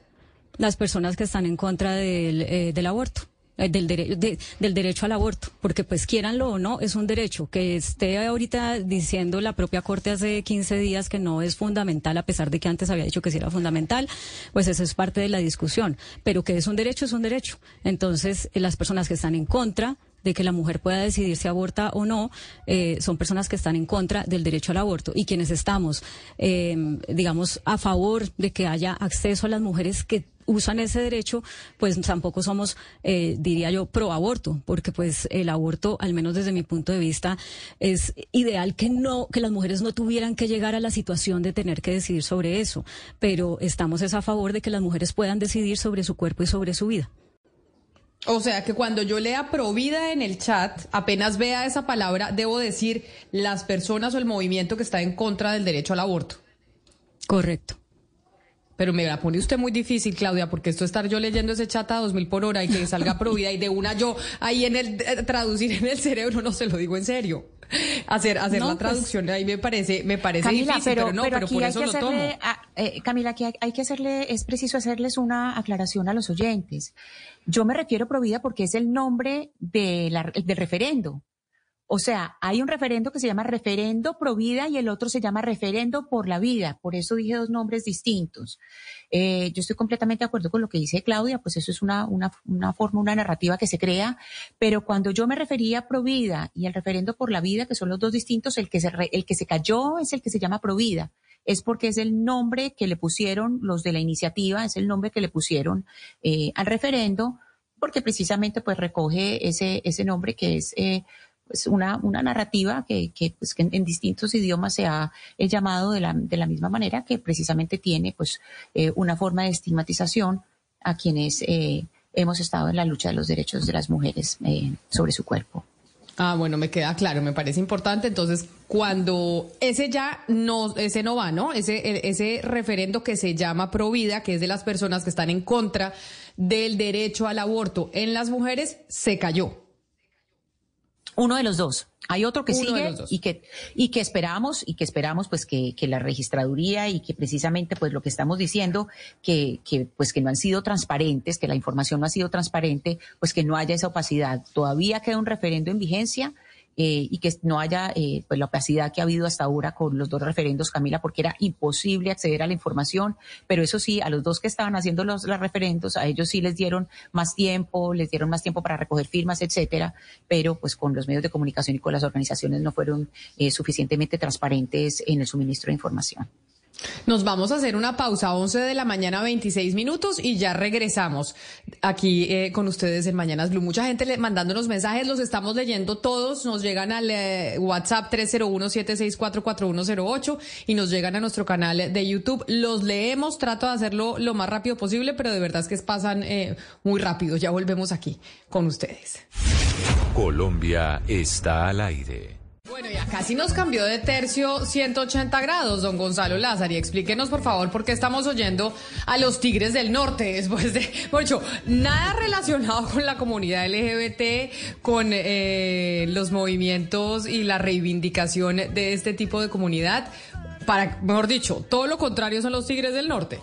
Las personas que están en contra del, eh, del aborto eh, del, del derecho al aborto, porque pues quieranlo o no, es un derecho. Que esté ahorita diciendo la propia Corte hace 15 días que no es fundamental, a pesar de que antes había dicho que sí era fundamental, pues eso es parte de la discusión. Pero que es un derecho, es un derecho. Entonces, las personas que están en contra de que la mujer pueda decidir si aborta o no, eh, son personas que están en contra del derecho al aborto y quienes estamos, eh, digamos, a favor de que haya acceso a las mujeres que usan ese derecho, pues tampoco somos, eh, diría yo, pro aborto, porque pues el aborto, al menos desde mi punto de vista, es ideal que no, que las mujeres no tuvieran que llegar a la situación de tener que decidir sobre eso, pero estamos es a favor de que las mujeres puedan decidir sobre su cuerpo y sobre su vida. O sea que cuando yo lea provida en el chat, apenas vea esa palabra, debo decir las personas o el movimiento que está en contra del derecho al aborto. Correcto. Pero me la pone usted muy difícil, Claudia, porque esto estar yo leyendo ese chat a dos mil por hora y que salga provida y de una yo ahí en el eh, traducir en el cerebro, no se lo digo en serio. Hacer, hacer la pues, traducción ahí me parece, me parece difícil, pero, no, pero, por eso lo tomo. Eh, Camila, aquí hay que hacerle, es preciso hacerles una aclaración a los oyentes. Yo me refiero a Provida porque es el nombre de la, del referendo. O sea, hay un referendo que se llama referendo pro vida y el otro se llama referendo por la vida. Por eso dije dos nombres distintos. Eh, yo estoy completamente de acuerdo con lo que dice Claudia, pues eso es una, una, forma, una narrativa que se crea. Pero cuando yo me refería a pro vida y el referendo por la vida, que son los dos distintos, el que se, el que se cayó es el que se llama pro vida es porque es el nombre que le pusieron los de la iniciativa, es el nombre que le pusieron eh, al referendo, porque precisamente pues recoge ese, ese nombre que es eh, pues una, narrativa que, pues, en, distintos idiomas se ha llamado de la, misma manera, que precisamente tiene pues eh, una forma de estigmatización a quienes hemos estado en la lucha de los derechos de las mujeres sobre su cuerpo. Ah, bueno, me queda claro, me parece importante. Entonces, cuando ese ya no, ese no va, ¿no? Ese, ese referendo que se llama Provida, que es de las personas que están en contra del derecho al aborto en las mujeres, se cayó. Uno de los dos. Hay otro que sigue y que, y que esperamos, y que esperamos pues que, que, la registraduría y que precisamente pues lo que estamos diciendo, que, que pues que no han sido transparentes, que la información no ha sido transparente, pues que no haya esa opacidad. Todavía queda un referendo en vigencia eh, y que no haya eh, pues la opacidad que ha habido hasta ahora con los dos referendos, Camila, porque era imposible acceder a la información, pero eso sí, a los dos que estaban haciendo los, referendos, a ellos sí les dieron más tiempo, les dieron más tiempo para recoger firmas, etcétera, pero pues con los medios de comunicación y con las organizaciones no fueron eh, suficientemente transparentes en el suministro de información. Nos vamos a hacer una pausa, 11 de la mañana, 26 minutos, y ya regresamos aquí eh, con ustedes en Mañanas Blue. Mucha gente le, mandándonos mensajes, los estamos leyendo todos, nos llegan al eh, WhatsApp 301-764-4108 y nos llegan a nuestro canal de YouTube. Los leemos, trato de hacerlo lo más rápido posible, pero de verdad es que pasan eh, muy rápido. Ya volvemos aquí con ustedes. Colombia está al aire. Bueno, ya casi nos cambió de tercio 180 grados, don Gonzalo Lázaro. Y explíquenos, por favor, por qué estamos oyendo a los Tigres del Norte después de. [laughs] Bueno, nada relacionado con la comunidad LGBT, con eh, los movimientos y la reivindicación de este tipo de comunidad. Para, mejor dicho, todo lo contrario son los Tigres del Norte.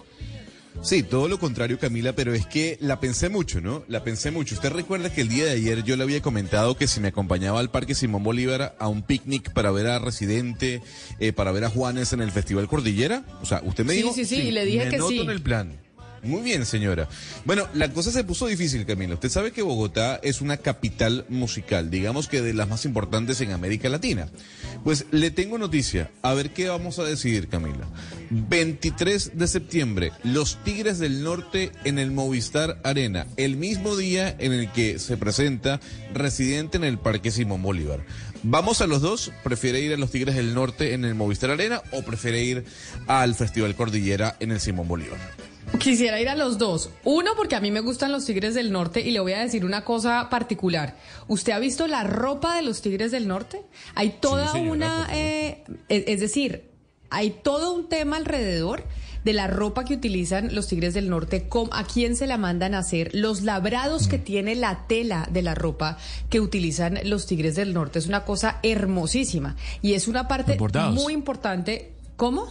Sí, todo lo contrario, Camila, pero es que la pensé mucho, ¿no? La pensé mucho. Usted recuerda que el día de ayer yo le había comentado que si me acompañaba al Parque Simón Bolívar a un picnic para ver a Residente, eh, para ver a Juanes en el Festival Cordillera. O sea, usted me dijo. Sí, sí, sí, le dije que sí. en el plan. Muy bien, señora. Bueno, la cosa se puso difícil, Camila. Usted sabe que Bogotá es una capital musical, digamos que de las más importantes en América Latina. Pues le tengo noticia. A ver qué vamos a decidir, Camila. 23 de septiembre, los Tigres del Norte en el Movistar Arena, el mismo día en el que se presenta Residente en el Parque Simón Bolívar. ¿Vamos a los dos? ¿Prefiere ir a los Tigres del Norte en el Movistar Arena o prefiere ir al Festival Cordillera en el Simón Bolívar? Quisiera ir a los dos. Uno, porque a mí me gustan los Tigres del Norte y le voy a decir una cosa particular. ¿Usted ha visto la ropa de los Tigres del Norte? Hay toda una, eh, es decir, hay todo un tema alrededor de la ropa que utilizan los Tigres del Norte, a quién se la mandan a hacer, los labrados que mm. tiene la tela de la ropa que utilizan los Tigres del Norte. Es una cosa hermosísima y es una parte muy importante. ¿Cómo?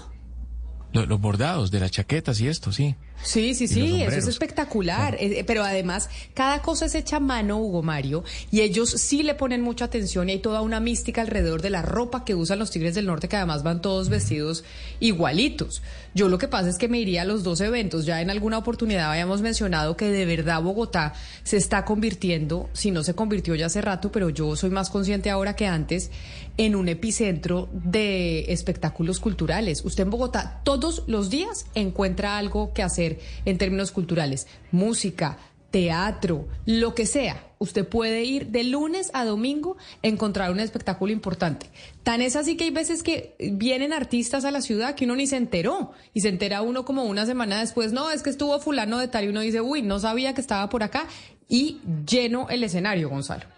Los, bordados de las chaquetas y esto, sí. Sí, sí, sí, eso es espectacular. Eh, pero además, cada cosa es hecha a mano, Hugo Mario, y ellos sí le ponen mucha atención y hay toda una mística alrededor de la ropa que usan los Tigres del Norte, que además van todos vestidos igualitos. Yo lo que pasa es que me iría a los dos eventos. Ya en alguna oportunidad habíamos mencionado que de verdad Bogotá se está convirtiendo, si no se convirtió ya hace rato, pero yo soy más consciente ahora que antes, en un epicentro de espectáculos culturales. Usted en Bogotá todos los días encuentra algo que hacer en términos culturales, música, teatro, lo que sea. Usted puede ir de lunes a domingo a encontrar un espectáculo importante. Tan es así que hay veces que vienen artistas a la ciudad que uno ni se enteró y se entera uno como una semana después, no, es que estuvo fulano de tal y uno dice, uy, no sabía que estaba por acá y lleno el escenario, Gonzalo.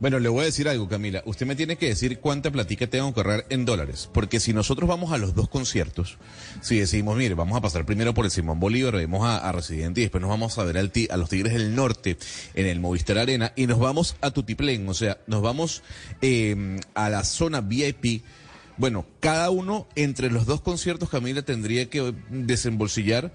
Bueno, le voy a decir algo, Camila. Usted me tiene que decir cuánta platica tengo que ahorrar en dólares. Porque si nosotros vamos a los dos conciertos, si decimos, mire, vamos a pasar primero por el Simón Bolívar, vemos a, Residente y después nos vamos a ver al a los Tigres del Norte en el Movistar Arena y nos vamos a Tutiplén, o sea, nos vamos eh, a la zona VIP. Bueno, cada uno entre los dos conciertos, Camila, tendría que desembolsillar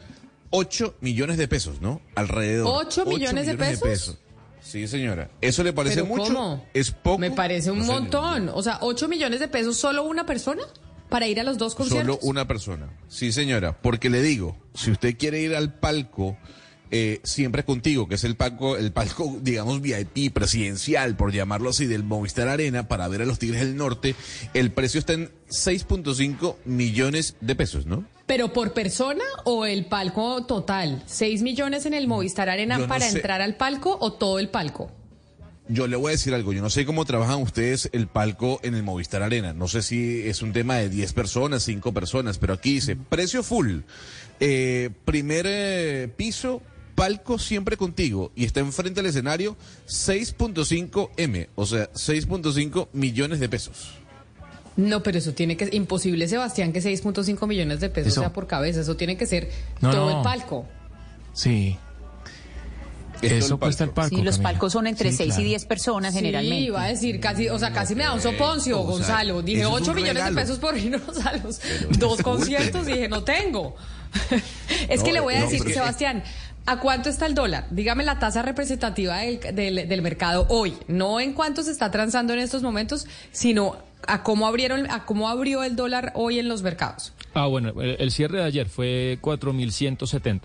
8 millones de pesos, ¿no? Alrededor. 8 millones, de pesos. Sí, señora. ¿Eso le parece mucho? ¿Cómo? ¿Es poco? Me parece un montón. O sea, 8 millones de pesos solo una persona para ir a los dos conciertos. Solo una persona. Sí, señora. Porque le digo, si usted quiere ir al palco eh, siempre contigo, que es el palco, el palco, [laughs] digamos, VIP presidencial, por llamarlo así, del Movistar Arena, para ver a los Tigres del Norte, el precio está en 6.5 millones de pesos, ¿no? ¿Pero por persona o el palco total? ¿6 millones en el Movistar Arena para entrar al palco o todo el palco? Yo le voy a decir algo, yo no sé cómo trabajan ustedes el palco en el Movistar Arena, no sé si es un tema de 10 personas, 5 personas, pero aquí dice precio full, eh, primer eh, piso, palco siempre contigo y está enfrente del escenario 6.5 M, o sea, 6.5 millones de pesos. No, pero eso tiene que imposible, Sebastián, que 6.5 millones de pesos sea por cabeza. Eso tiene que ser todo el palco. Sí. Eso cuesta el palco. Sí, los palcos son entre 6 y 10 personas generalmente. Sí, iba a decir casi, o sea, casi me da un soponcio, Gonzalo. Dije 8 millones de pesos por irnos a los dos conciertos. Dije, no tengo. [laughs] es que le voy a decir, Sebastián, ¿A cuánto está el dólar? Dígame la tasa representativa del, del, mercado hoy, no en cuánto se está transando en estos momentos, sino a cómo abrieron, a cómo abrió el dólar hoy en los mercados. Ah, bueno, el, cierre de ayer fue 4.170.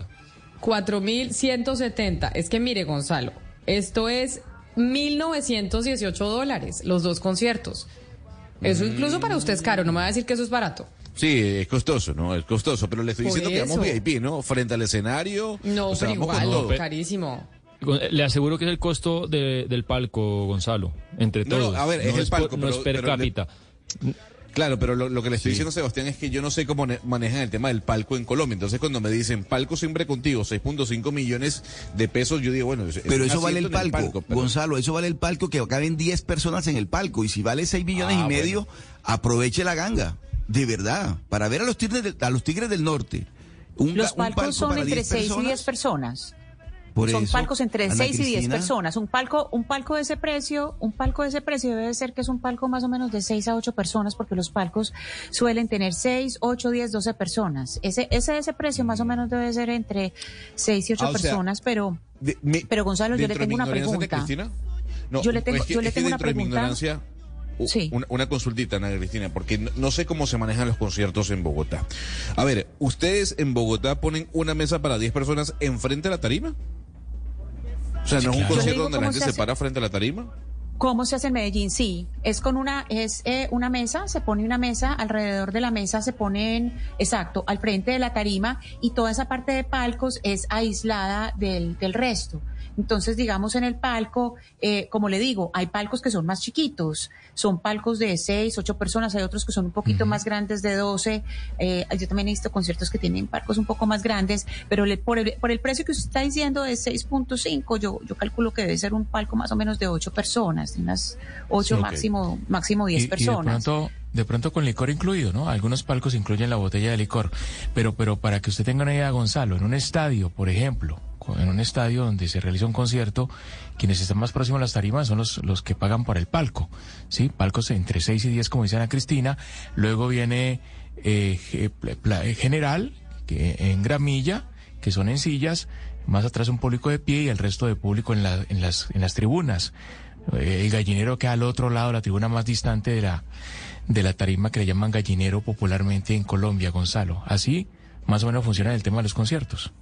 4.170. Es que mire, Gonzalo, esto es 1.918 dólares, los dos conciertos. Eso incluso para usted es caro, no me va a decir que eso es barato. Sí, es costoso, ¿no? Es costoso, pero le estoy diciendo que vamos VIP, ¿no? Frente al escenario. No, pero igual, carísimo. Le aseguro que es el costo del palco, Gonzalo, entre todos. No, a ver, es el palco, no es per cápita. Claro, pero lo, que le estoy diciendo, Sebastián, es que yo no sé cómo manejan el tema del palco en Colombia. Entonces, cuando me dicen palco siempre contigo, 6.5 millones de pesos, yo digo, bueno, pero eso vale el palco. Gonzalo, eso vale el palco que caben 10 personas en el palco. Y si vale 6 millones y ah, medio, aproveche la ganga de verdad, para ver a los Tigres, del, a los tigres del Norte. los palcos son entre 6 y 10 personas. son palcos entre 6 y 10 personas. Un palco, un palco de ese precio, un palco de ese precio debe ser que es un palco más o menos de 6 a 8 personas, porque los palcos suelen tener 6, 8, 10, 12 personas. Ese, ese, ese precio más o menos debe ser entre 6 y 8 ah, personas, pero, pero Gonzalo, yo le tengo una pregunta. yo le tengo, yo le tengo una pregunta. Sí. Una, consultita, Ana Cristina, porque no, sé cómo se manejan los conciertos en Bogotá. A ver, ¿ustedes en Bogotá ponen una mesa para 10 personas enfrente a la tarima? O sea, ¿no es un concierto donde la gente se, para frente a la tarima? ¿Cómo se hace en Medellín? Sí, es con una, es eh, una mesa, se pone una mesa, alrededor de la mesa se ponen, exacto, al frente de la tarima y toda esa parte de palcos es aislada del, del resto. Entonces, digamos, en el palco, eh, como le digo, hay palcos que son más chiquitos, son palcos de seis, ocho personas, hay otros que son un poquito más grandes, de 12. Eh, yo también he visto conciertos que tienen palcos un poco más grandes, pero por, el, por el precio que usted está diciendo de 6.5, yo, yo calculo que debe ser un palco más o menos de ocho personas, unas ocho máximo, máximo 10 personas. de pronto con licor incluido, ¿no? Algunos palcos incluyen la botella de licor, pero pero para que usted tenga una idea, Gonzalo, en un estadio, por ejemplo, en un estadio donde se realiza un concierto, quienes están más próximos a las tarimas son los, los que pagan por el palco, ¿sí? Palcos entre 6 y 10, como dice Ana Cristina. Luego viene eh, eh, General, que en Gramilla, que son en sillas, más atrás un público de pie y el resto de público en, la, en, las, en las tribunas. Eh, el gallinero queda al otro lado, la tribuna más distante de la, de la tarima que le llaman gallinero popularmente en Colombia, Gonzalo. Así más o menos funciona el tema de los conciertos.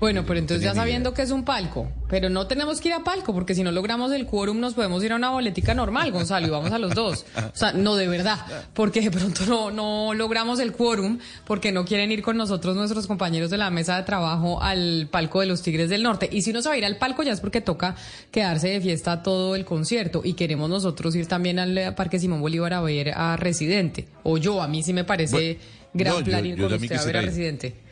Bueno, pero entonces ya sabiendo que es un palco, pero no tenemos que ir a palco, porque si no logramos el quórum nos podemos ir a una boletica normal, Gonzalo, y vamos a los dos. O sea, no de verdad, porque de pronto no, no logramos el quórum, porque no quieren ir con nosotros nuestros compañeros de la mesa de trabajo al palco de los Tigres del Norte. Y si no se va a ir al palco ya es porque toca quedarse de fiesta todo el concierto, y queremos nosotros ir también al Parque Simón Bolívar a ver a Residente. O yo, a mí sí me parece gran plan ir con usted a ver a Residente.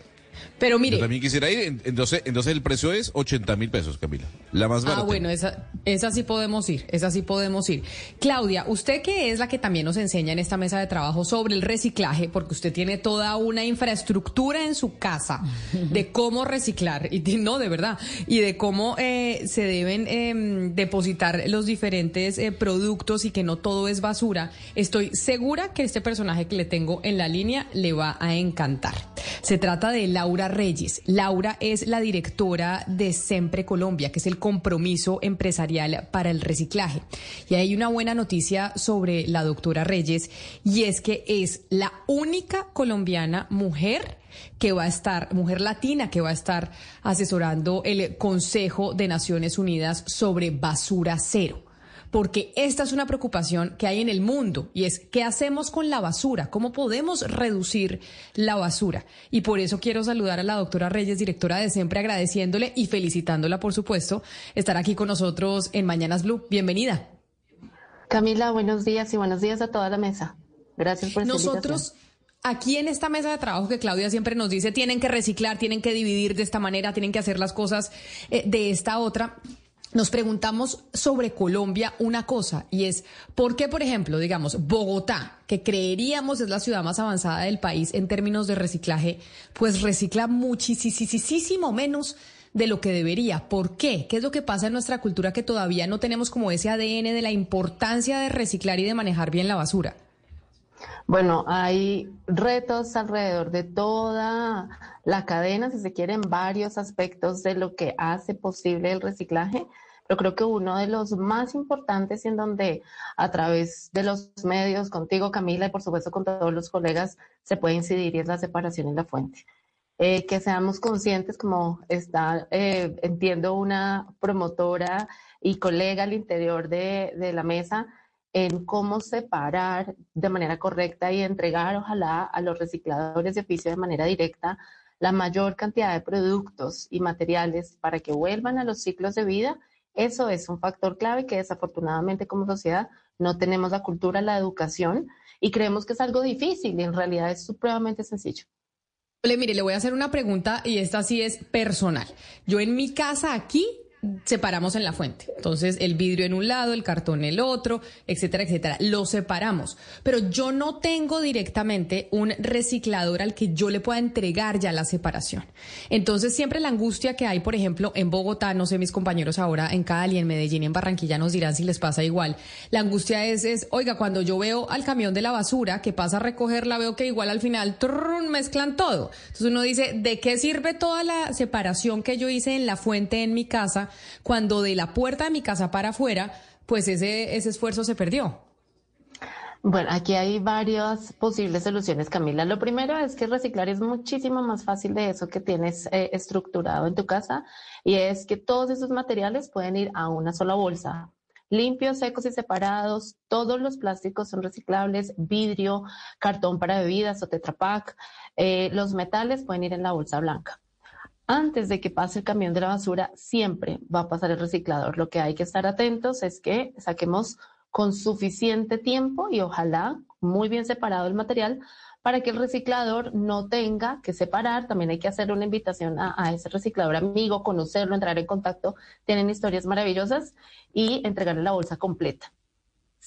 Pero mire. Yo también quisiera ir. Entonces, entonces el precio es 80 mil pesos, Camila. La más barata. Ah, bueno, esa, esa sí podemos ir. Esa sí podemos ir. Claudia, usted que es la que también nos enseña en esta mesa de trabajo sobre el reciclaje, porque usted tiene toda una infraestructura en su casa de [laughs] cómo reciclar, y no, de verdad, y de cómo eh, se deben eh, depositar los diferentes eh, productos y que no todo es basura. Estoy segura que este personaje que le tengo en la línea le va a encantar. Se trata de Laura Reyes. Laura es la directora de Sempre Colombia, que es el compromiso empresarial para el reciclaje. Y hay una buena noticia sobre la doctora Reyes y es que es la única colombiana mujer que va a estar, mujer latina que va a estar asesorando el Consejo de Naciones Unidas sobre basura cero porque esta es una preocupación que hay en el mundo y es qué hacemos con la basura, cómo podemos reducir la basura. Y por eso quiero saludar a la doctora Reyes, directora de Siempre, agradeciéndole y felicitándola, por supuesto, estar aquí con nosotros en Mañanas Blue. Bienvenida. Camila, buenos días y buenos días a toda la mesa. Gracias por Nosotros aquí en esta mesa de trabajo que Claudia siempre nos dice, tienen que reciclar, tienen que dividir de esta manera, tienen que hacer las cosas eh, de esta otra nos preguntamos sobre Colombia una cosa y es, ¿por qué, por ejemplo, digamos, Bogotá, que creeríamos es la ciudad más avanzada del país en términos de reciclaje, pues recicla muchísimo menos de lo que debería? ¿Por qué? ¿Qué es lo que pasa en nuestra cultura que todavía no tenemos como ese ADN de la importancia de reciclar y de manejar bien la basura? Bueno, hay retos alrededor de toda la cadena, si se quieren, varios aspectos de lo que hace posible el reciclaje. Pero creo que uno de los más importantes en donde a través de los medios, contigo Camila y por supuesto con todos los colegas, se puede incidir y es la separación en la fuente. Eh, que seamos conscientes, como está, eh, entiendo, una promotora y colega al interior de, de la mesa, en cómo separar de manera correcta y entregar, ojalá, a los recicladores de oficio de manera directa la mayor cantidad de productos y materiales para que vuelvan a los ciclos de vida, eso es un factor clave que desafortunadamente como sociedad no tenemos la cultura, la educación y creemos que es algo difícil y en realidad es supremamente sencillo. Le, mire, le voy a hacer una pregunta y esta sí es personal. Yo en mi casa aquí separamos en la fuente. Entonces, el vidrio en un lado, el cartón en el otro, etcétera, etcétera. Lo separamos. Pero yo no tengo directamente un reciclador al que yo le pueda entregar ya la separación. Entonces, siempre la angustia que hay, por ejemplo, en Bogotá, no sé, mis compañeros ahora en Cali, en Medellín, en Barranquilla nos dirán si les pasa igual. La angustia es, es oiga, cuando yo veo al camión de la basura que pasa a recogerla, veo que igual al final mezclan todo. Entonces uno dice, ¿de qué sirve toda la separación que yo hice en la fuente en mi casa? Cuando de la puerta de mi casa para afuera, pues ese, ese esfuerzo se perdió. Bueno, aquí hay varias posibles soluciones, Camila. Lo primero es que reciclar es muchísimo más fácil de eso que tienes eh, estructurado en tu casa y es que todos esos materiales pueden ir a una sola bolsa. Limpios, secos y separados, todos los plásticos son reciclables, vidrio, cartón para bebidas o tetrapack. Eh, los metales pueden ir en la bolsa blanca antes de que pase el camión de la basura, siempre va a pasar el reciclador. Lo que hay que estar atentos es que saquemos con suficiente tiempo y ojalá muy bien separado el material para que el reciclador no tenga que separar. También hay que hacer una invitación a, ese reciclador amigo, conocerlo, entrar en contacto. Tienen historias maravillosas y entregarle la bolsa completa.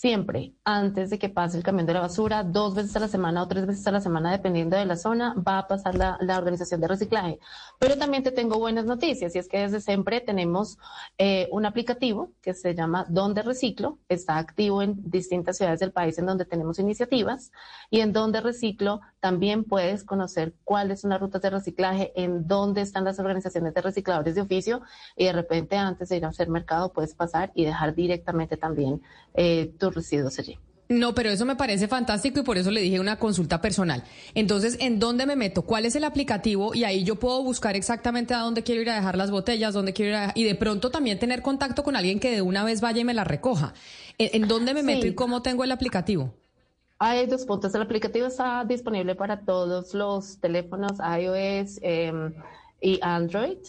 Siempre antes de que pase el camión de la basura, dos veces a la semana o tres veces a la semana, dependiendo de la zona, va a pasar la, organización de reciclaje. Pero también te tengo buenas noticias y es que desde siempre tenemos eh, un aplicativo que se llama Donde Reciclo, está activo en distintas ciudades del país en donde tenemos iniciativas y en Donde Reciclo también puedes conocer cuáles son las rutas de reciclaje, en dónde están las organizaciones de recicladores de oficio y de repente antes de ir a hacer mercado puedes pasar y dejar directamente también eh, tu residuos allí. No, pero eso me parece fantástico y por eso le dije una consulta personal. Entonces, ¿en dónde me meto? ¿Cuál es el aplicativo? Y ahí yo puedo buscar exactamente a dónde quiero ir a dejar las botellas, dónde quiero ir a... Y de pronto también tener contacto con alguien que de una vez vaya y me la recoja. ¿En, dónde me meto y cómo tengo el aplicativo? Hay dos puntos. El aplicativo está disponible para todos los teléfonos iOS em, y Android.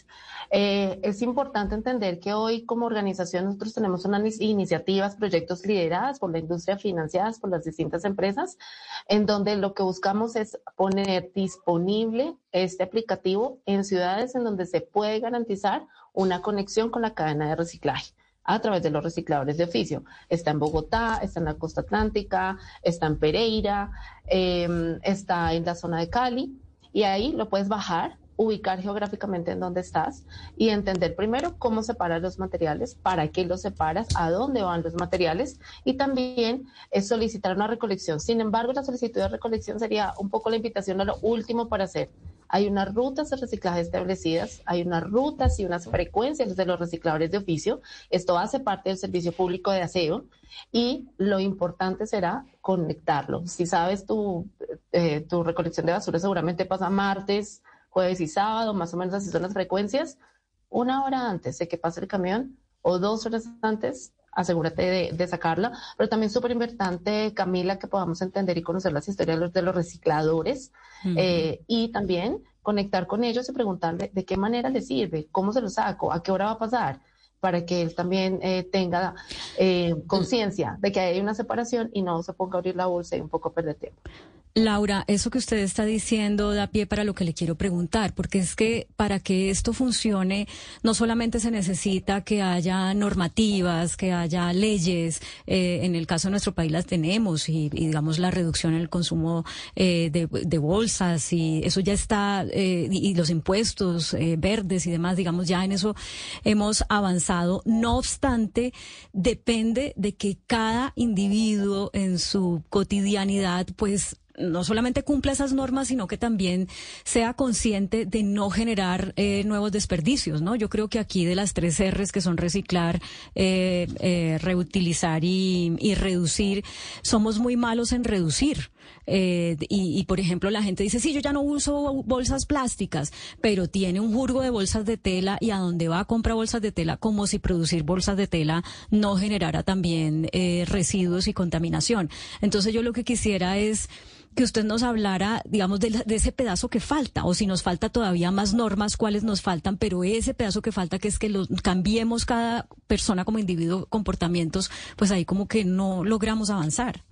Eh, es importante entender que hoy como organización nosotros tenemos unas iniciativas, proyectos lideradas por la industria, financiadas por las distintas empresas, en donde lo que buscamos es poner disponible este aplicativo en ciudades en donde se puede garantizar una conexión con la cadena de reciclaje a través de los recicladores de oficio. Está en Bogotá, está en la costa atlántica, está en Pereira, em, está en la zona de Cali y ahí lo puedes bajar ubicar geográficamente en dónde estás y entender primero cómo separas los materiales, para qué los separas, a dónde van los materiales y también es solicitar una recolección. Sin embargo, la solicitud de recolección sería un poco la invitación a lo último para hacer. Hay unas rutas de reciclaje establecidas, hay unas rutas y unas frecuencias de los recicladores de oficio. Esto hace parte del servicio público de aseo y lo importante será conectarlo. Si sabes tu, eh, tu recolección de basura seguramente pasa martes, jueves y sábado, más o menos así son las frecuencias, una hora antes de que pase el camión o dos horas antes, asegúrate de, sacarla. Pero también súper importante, Camila, que podamos entender y conocer las historias de los, recicladores eh, y también conectar con ellos y preguntarle de qué manera le sirve, cómo se lo saco, a qué hora va a pasar para que él también eh, tenga eh, conciencia de que hay una separación y no se ponga a abrir la bolsa y un poco perder tiempo. Laura, eso que usted está diciendo da pie para lo que le quiero preguntar, porque es que para que esto funcione, no solamente se necesita que haya normativas, que haya leyes, eh, en el caso de nuestro país las tenemos, y, digamos la reducción en el consumo eh, de, bolsas, y eso ya está, eh, y, los impuestos verdes y demás, digamos, ya en eso hemos avanzado. No obstante, depende de que cada individuo en su cotidianidad, pues, no solamente cumpla esas normas, sino que también sea consciente de no generar eh, nuevos desperdicios, ¿no? Yo creo que aquí de las tres R's que son reciclar, eh, eh, reutilizar y, y, reducir, somos muy malos en reducir. Eh, y, por ejemplo, la gente dice, sí, yo ya no uso bolsas plásticas, pero tiene un jurgo de bolsas de tela y a donde va a comprar bolsas de tela, como si producir bolsas de tela no generara también eh, residuos y contaminación. Entonces yo lo que quisiera es que usted nos hablara, digamos, de, ese pedazo que falta, o si nos falta todavía más normas, cuáles nos faltan, pero ese pedazo que falta, que es que lo, cambiemos cada persona como individuo comportamientos, pues ahí como que no logramos avanzar.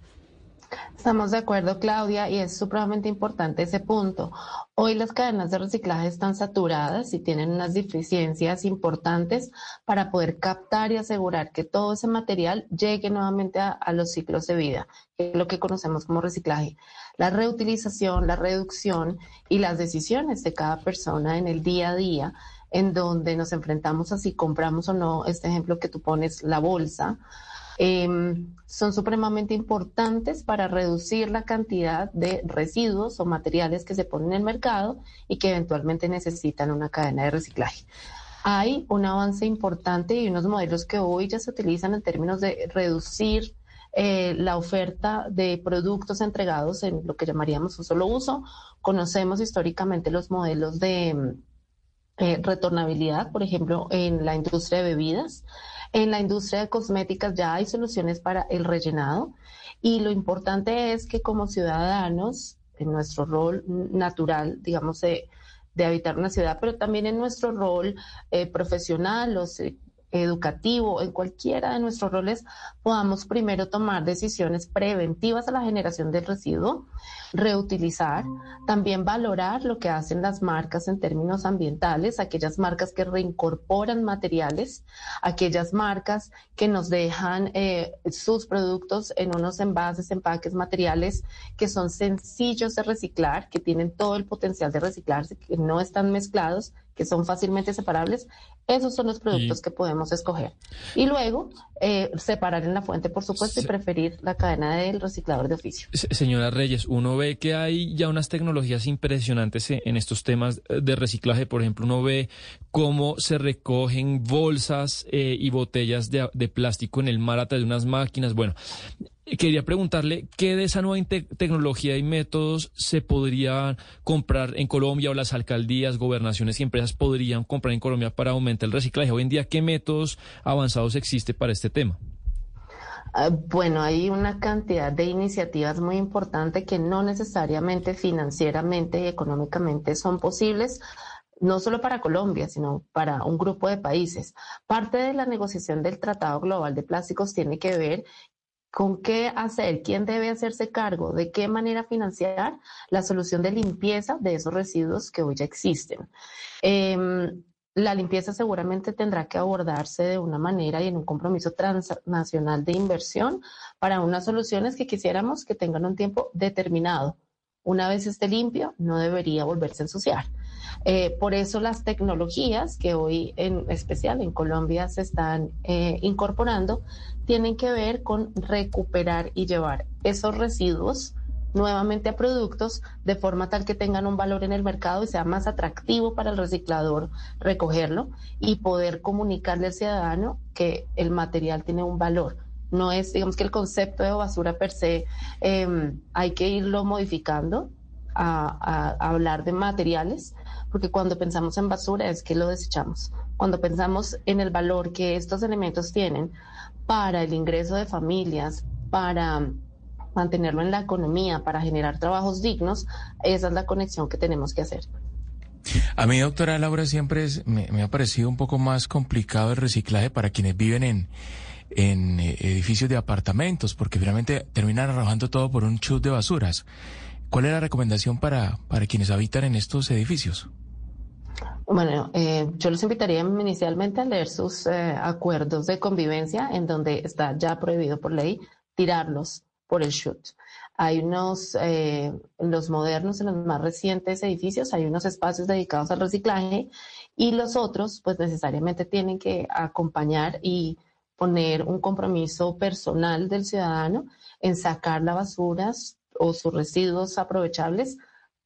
Estamos de acuerdo, Claudia, y es supremamente importante ese punto. Hoy las cadenas de reciclaje están saturadas y tienen unas deficiencias importantes para poder captar y asegurar que todo ese material llegue nuevamente a, los ciclos de vida, que es lo que conocemos como reciclaje. La reutilización, la reducción y las decisiones de cada persona en el día a día en donde nos enfrentamos a si compramos o no, este ejemplo que tú pones, la bolsa, Em, son supremamente importantes para reducir la cantidad de residuos o materiales que se ponen en el mercado y que eventualmente necesitan una cadena de reciclaje. Hay un avance importante y unos modelos que hoy ya se utilizan en términos de reducir eh, la oferta de productos entregados en lo que llamaríamos un solo uso. Conocemos históricamente los modelos de eh, retornabilidad, por ejemplo, en la industria de bebidas. En la industria de cosméticas ya hay soluciones para el rellenado y lo importante es que como ciudadanos, en nuestro rol natural, digamos, de, habitar una ciudad, pero también en nuestro rol eh, profesional, los educativo, en cualquiera de nuestros roles, podamos primero tomar decisiones preventivas a la generación del residuo, reutilizar, también valorar lo que hacen las marcas en términos ambientales, aquellas marcas que reincorporan materiales, aquellas marcas que nos dejan eh, sus productos en unos envases, empaques materiales que son sencillos de reciclar, que tienen todo el potencial de reciclarse, que no están mezclados, que son fácilmente separables, esos son los productos que podemos escoger. Y luego, eh, separar en la fuente, por supuesto, y preferir la cadena del reciclador de oficio. Señora Reyes, uno ve que hay ya unas tecnologías impresionantes en estos temas de reciclaje. Por ejemplo, uno ve cómo se recogen bolsas eh, y botellas de, de plástico en el mar a través de unas máquinas. Bueno, Quería preguntarle qué de esa nueva tecnología y métodos se podrían comprar en Colombia o las alcaldías, gobernaciones y empresas podrían comprar en Colombia para aumentar el reciclaje. Hoy en día, ¿qué métodos avanzados existe para este tema? Ah, bueno, hay una cantidad de iniciativas muy importantes que no necesariamente financieramente y económicamente son posibles, no solo para Colombia, sino para un grupo de países. Parte de la negociación del Tratado Global de Plásticos tiene que ver con qué hacer, quién debe hacerse cargo, de qué manera financiar la solución de limpieza de esos residuos que hoy ya existen. Em, la limpieza seguramente tendrá que abordarse de una manera y en un compromiso transnacional de inversión para unas soluciones que quisiéramos que tengan un tiempo determinado. Una vez esté limpio, no debería volverse a ensuciar. Eh, por eso las tecnologías que hoy en especial en Colombia se están eh, incorporando tienen que ver con recuperar y llevar esos residuos nuevamente a productos de forma tal que tengan un valor en el mercado y sea más atractivo para el reciclador recogerlo y poder comunicarle al ciudadano que el material tiene un valor. No es, digamos que el concepto de basura per se em, hay que irlo modificando a, a hablar de materiales, porque cuando pensamos en basura es que lo desechamos. Cuando pensamos en el valor que estos elementos tienen para el ingreso de familias, para mantenerlo en la economía, para generar trabajos dignos, esa es la conexión que tenemos que hacer. A mí, doctora Laura, siempre me, ha parecido un poco más complicado el reciclaje para quienes viven en, eh, edificios de apartamentos, porque finalmente terminan arrojando todo por un chute de basuras. ¿Cuál es la recomendación para quienes habitan en estos edificios? Bueno, eh, yo los invitaría inicialmente a leer sus eh, acuerdos de convivencia en donde está ya prohibido por ley tirarlos por el shoot. Hay unos, eh, los modernos, en los más recientes edificios, hay unos espacios dedicados al reciclaje y los otros, pues necesariamente tienen que acompañar y poner un compromiso personal del ciudadano en sacar las basuras o sus residuos aprovechables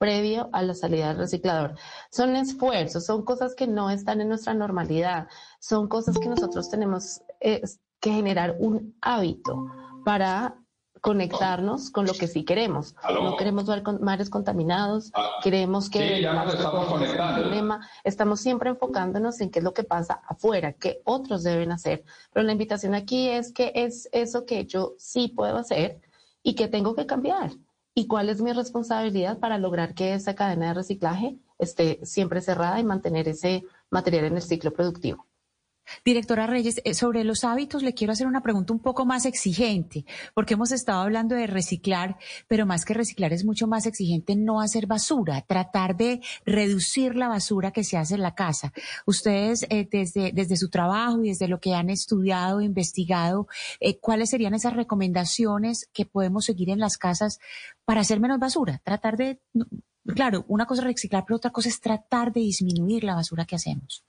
previo a la salida del reciclador. Son esfuerzos, son cosas que no están en nuestra normalidad, son cosas que nosotros tenemos eh, que generar un hábito para conectarnos con lo que sí queremos. No queremos ver mares contaminados, ah, queremos que sí, estamos problema. Estamos siempre enfocándonos en qué es lo que pasa afuera, qué otros deben hacer. Pero la invitación aquí es que es eso que yo sí puedo hacer y que tengo que cambiar y cuál es mi responsabilidad para lograr que esa cadena de reciclaje esté siempre cerrada y mantener ese material en el ciclo productivo. Directora Reyes, eh, sobre los hábitos le quiero hacer una pregunta un poco más exigente, porque hemos estado hablando de reciclar, pero más que reciclar es mucho más exigente no hacer basura, tratar de reducir la basura que se hace en la casa. Ustedes, eh, desde, desde su trabajo y desde lo que han estudiado, investigado, eh, ¿cuáles serían esas recomendaciones que podemos seguir en las casas para hacer menos basura? Tratar de, claro, una cosa es reciclar, pero otra cosa es tratar de disminuir la basura que hacemos.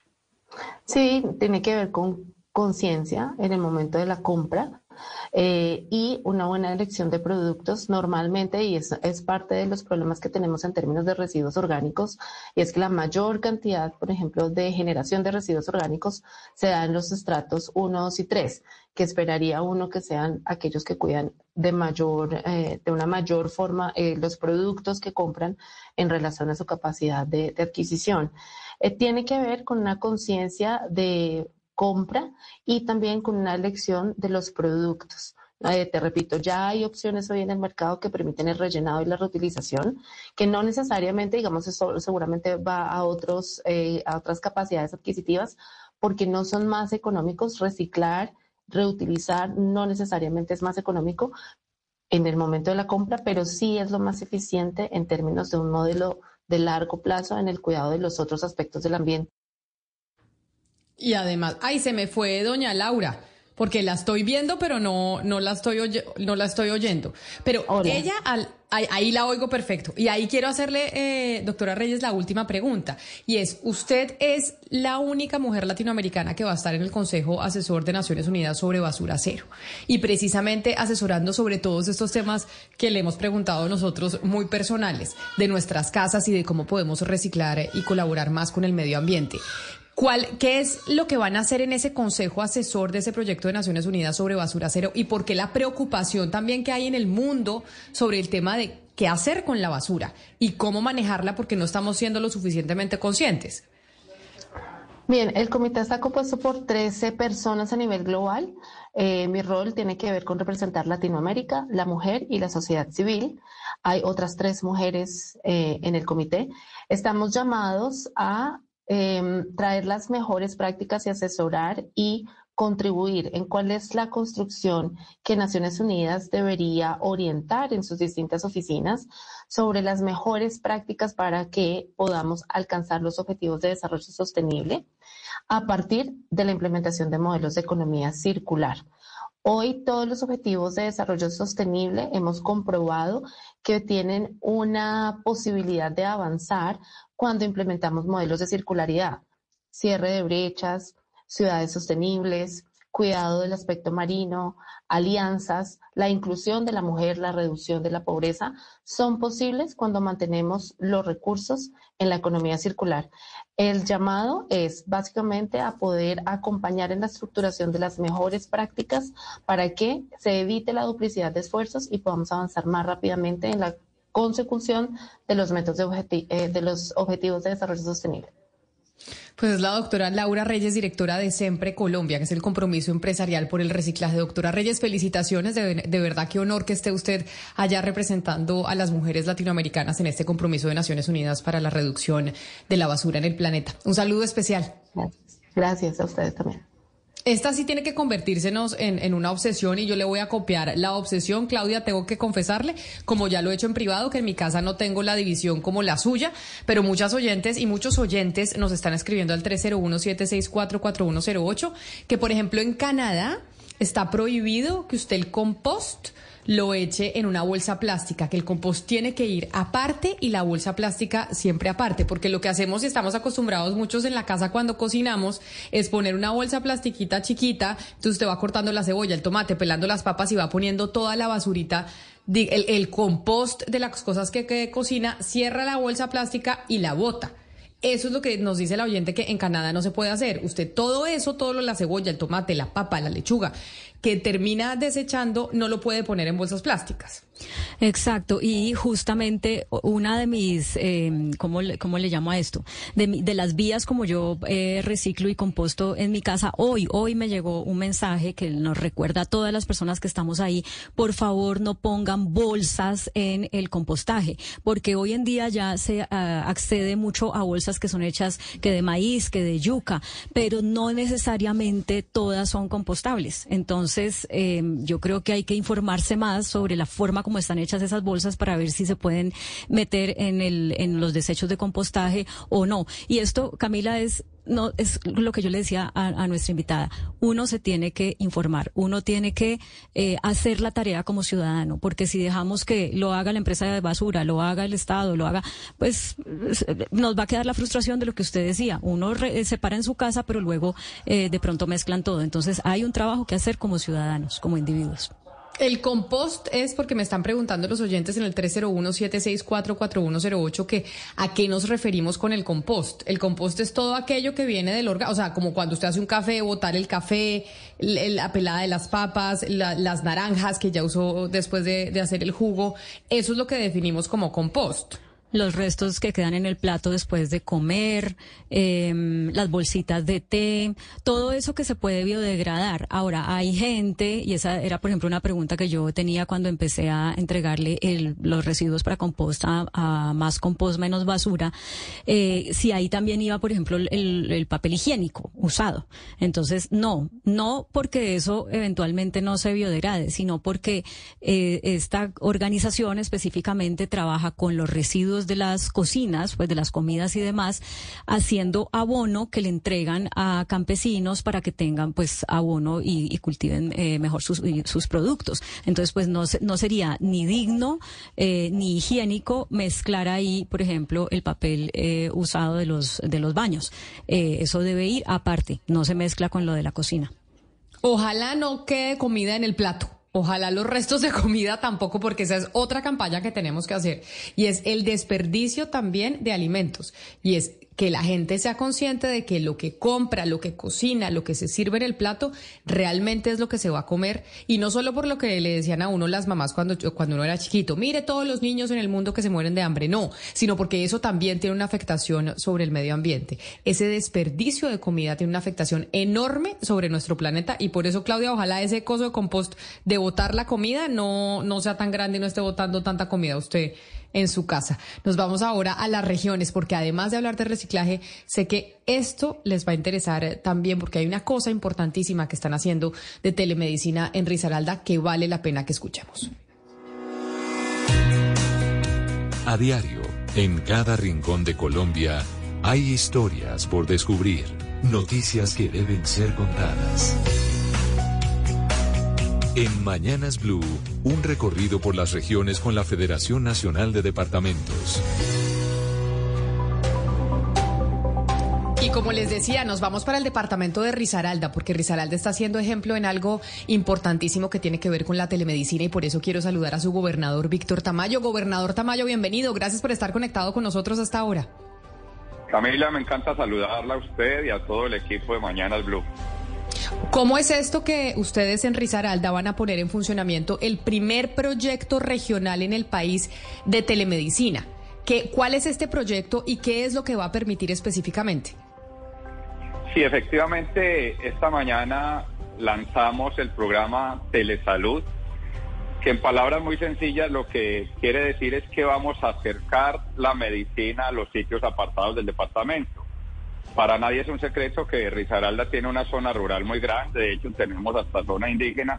Sí, tiene que ver con conciencia en el momento de la compra eh, y una buena elección de productos normalmente, y es, es, parte de los problemas que tenemos en términos de residuos orgánicos, y es que la mayor cantidad, por ejemplo, de generación de residuos orgánicos se da en los estratos 1, 2 y 3, que esperaría uno que sean aquellos que cuidan de mayor, eh, de una mayor forma eh, los productos que compran en relación a su capacidad de, de adquisición. Eh, tiene que ver con una conciencia de compra y también con una elección de los productos. Eh, te repito, ya hay opciones hoy en el mercado que permiten el rellenado y la reutilización, que no necesariamente, digamos, eso seguramente va a otros, eh, a otras capacidades adquisitivas, porque no son más económicos. Reciclar, reutilizar no necesariamente es más económico en el momento de la compra, pero sí es lo más eficiente en términos de un modelo de largo plazo en el cuidado de los otros aspectos del ambiente. Y además, ay, se me fue doña Laura porque la estoy viendo, pero no, no, la, estoy no la estoy oyendo. Pero ella, al, ahí, la oigo perfecto. Y ahí quiero hacerle, eh, doctora Reyes, la última pregunta. Y es, usted es la única mujer latinoamericana que va a estar en el Consejo Asesor de Naciones Unidas sobre basura cero. Y precisamente asesorando sobre todos estos temas que le hemos preguntado nosotros muy personales, de nuestras casas y de cómo podemos reciclar y colaborar más con el medio ambiente. ¿Cuál, ¿Qué es lo que van a hacer en ese consejo asesor de ese proyecto de Naciones Unidas sobre basura cero y por qué la preocupación también que hay en el mundo sobre el tema de qué hacer con la basura y cómo manejarla porque no estamos siendo lo suficientemente conscientes? Bien, el comité está compuesto por 13 personas a nivel global. Eh, mi rol tiene que ver con representar Latinoamérica, la mujer y la sociedad civil. Hay otras tres mujeres eh, en el comité. Estamos llamados a Em, traer las mejores prácticas y asesorar y contribuir en cuál es la construcción que Naciones Unidas debería orientar en sus distintas oficinas sobre las mejores prácticas para que podamos alcanzar los objetivos de desarrollo sostenible a partir de la implementación de modelos de economía circular. Hoy todos los objetivos de desarrollo sostenible hemos comprobado que tienen una posibilidad de avanzar cuando implementamos modelos de circularidad, cierre de brechas, ciudades sostenibles, cuidado del aspecto marino, alianzas, la inclusión de la mujer, la reducción de la pobreza, son posibles cuando mantenemos los recursos en la economía circular. El llamado es básicamente a poder acompañar en la estructuración de las mejores prácticas para que se evite la duplicidad de esfuerzos y podamos avanzar más rápidamente en la consecución de los métodos de, eh, de los objetivos de desarrollo sostenible. Pues es la doctora Laura Reyes, directora de Siempre Colombia, que es el compromiso empresarial por el reciclaje. Doctora Reyes, felicitaciones. De, de, verdad, qué honor que esté usted allá representando a las mujeres latinoamericanas en este compromiso de Naciones Unidas para la reducción de la basura en el planeta. Un saludo especial. Gracias a ustedes también. Esta sí tiene que convertírsenos en, en, una obsesión y yo le voy a copiar la obsesión. Claudia, tengo que confesarle, como ya lo he hecho en privado, que en mi casa no tengo la división como la suya, pero muchas oyentes y muchos oyentes nos están escribiendo al 301-764-4108, que por ejemplo en Canadá está prohibido que usted el compost lo eche en una bolsa plástica, que el compost tiene que ir aparte y la bolsa plástica siempre aparte, porque lo que hacemos y estamos acostumbrados muchos en la casa cuando cocinamos es poner una bolsa plastiquita chiquita, entonces usted va cortando la cebolla, el tomate, pelando las papas y va poniendo toda la basurita el, el, compost de las cosas que, cocina, cierra la bolsa plástica y la bota. Eso es lo que nos dice el oyente que en Canadá no se puede hacer. Usted todo eso, todo lo, la cebolla, el tomate, la papa, la lechuga, que termina desechando no lo puede poner en bolsas plásticas. Exacto, y justamente una de mis, eh, ¿cómo, le, ¿cómo, le llamo a esto? De, de las vías como yo eh, reciclo y composto en mi casa, hoy, hoy me llegó un mensaje que nos recuerda a todas las personas que estamos ahí, por favor no pongan bolsas en el compostaje, porque hoy en día ya se uh, accede mucho a bolsas que son hechas que de maíz, que de yuca, pero no necesariamente todas son compostables. Entonces, eh, yo creo que hay que informarse más sobre la forma como están hechas esas bolsas para ver si se pueden meter en, el, en los desechos de compostaje o no. Y esto, Camila, es no es lo que yo le decía a, nuestra invitada. Uno se tiene que informar, uno tiene que eh, hacer la tarea como ciudadano, porque si dejamos que lo haga la empresa de basura, lo haga el Estado, lo haga, pues nos va a quedar la frustración de lo que usted decía. Uno se para en su casa, pero luego eh, de pronto mezclan todo. Entonces hay un trabajo que hacer como ciudadanos, como individuos. El compost es porque me están preguntando los oyentes en el 301-764-4108 que a qué nos referimos con el compost. El compost es todo aquello que viene del órgano, o sea, como cuando usted hace un café, botar el café, la pelada de las papas, las naranjas que ya usó después de, de hacer el jugo. Eso es lo que definimos como compost. Los restos que quedan en el plato después de comer, em, las bolsitas de té, todo eso que se puede biodegradar. Ahora, hay gente, y esa era, por ejemplo, una pregunta que yo tenía cuando empecé a entregarle los residuos para compost a, más compost, menos basura, eh, si ahí también iba, por ejemplo, el, papel higiénico usado. Entonces, no, no porque eso eventualmente no se biodegrade, sino porque eh, esta organización específicamente trabaja con los residuos de las cocinas, pues de las comidas y demás, haciendo abono que le entregan a campesinos para que tengan pues abono y, cultiven eh, mejor sus, sus, productos. Entonces, pues no, no sería ni digno eh, ni higiénico mezclar ahí, por ejemplo, el papel eh, usado de los, de los baños. eso debe ir aparte, no se mezcla con lo de la cocina. Ojalá no quede comida en el plato. Ojalá los restos de comida tampoco, porque esa es otra campaña que tenemos que hacer. Y es el desperdicio también de alimentos. Y es que la gente sea consciente de que lo que compra, lo que cocina, lo que se sirve en el plato, realmente es lo que se va a comer. Y no solo por lo que le decían a uno las mamás cuando, cuando uno era chiquito, mire todos los niños en el mundo que se mueren de hambre, no, sino porque eso también tiene una afectación sobre el medio ambiente. Ese desperdicio de comida tiene una afectación enorme sobre nuestro planeta y por eso, Claudia, ojalá ese coso de compost de botar la comida no, no sea tan grande y no esté botando tanta comida usted en su casa. Nos vamos ahora a las regiones, porque además de hablar de reciclaje, sé que esto les va a interesar también, porque hay una cosa importantísima que están haciendo de telemedicina en Risaralda que vale la pena que escuchemos. A diario, en cada rincón de Colombia, hay historias por descubrir, noticias que deben ser contadas. En Mañanas Blue, un recorrido por las regiones con la Federación Nacional de Departamentos. Y como les decía, nos vamos para el departamento de Risaralda, porque Risaralda está siendo ejemplo en algo importantísimo que tiene que ver con la telemedicina y por eso quiero saludar a su gobernador Víctor Tamayo. Gobernador Tamayo, bienvenido. Gracias por estar conectado con nosotros hasta ahora. Camila, me encanta saludarla a usted y a todo el equipo de Mañanas Blue. ¿Cómo es esto que ustedes en Risaralda van a poner en funcionamiento el primer proyecto regional en el país de telemedicina? ¿Qué, ¿Cuál es este proyecto y qué es lo que va a permitir específicamente? Sí, efectivamente, esta mañana lanzamos el programa Telesalud, que en palabras muy sencillas lo que quiere decir es que vamos a acercar la medicina a los sitios apartados del departamento. Para nadie es un secreto que Risaralda tiene una zona rural muy grande, de hecho tenemos hasta zona indígena.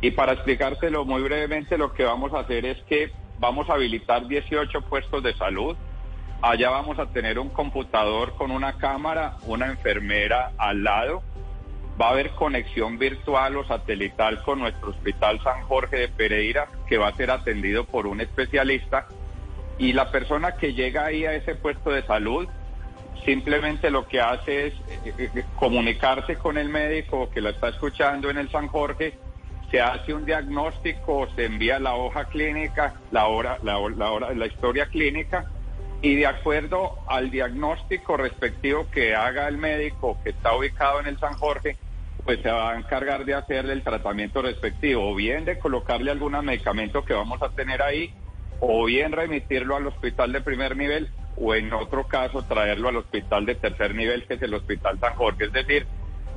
Y para explicárselo muy brevemente, lo que vamos a hacer es que vamos a habilitar 18 puestos de salud. Allá vamos a tener un computador con una cámara, una enfermera al lado. Va a haber conexión virtual o satelital con nuestro Hospital San Jorge de Pereira, que va a ser atendido por un especialista. Y la persona que llega ahí a ese puesto de salud simplemente lo que hace es eh, eh, eh, comunicarse con el médico que la está escuchando en el San Jorge, se hace un diagnóstico, se envía la hoja clínica, la hora, la, hora, la historia clínica, y de acuerdo al diagnóstico respectivo que haga el médico que está ubicado en el San Jorge, pues se va a encargar de hacerle el tratamiento respectivo, o bien de colocarle algún medicamento que vamos a tener ahí, o bien remitirlo al hospital de primer nivel o en otro caso traerlo al hospital de tercer nivel, que es el Hospital San Jorge. Es decir,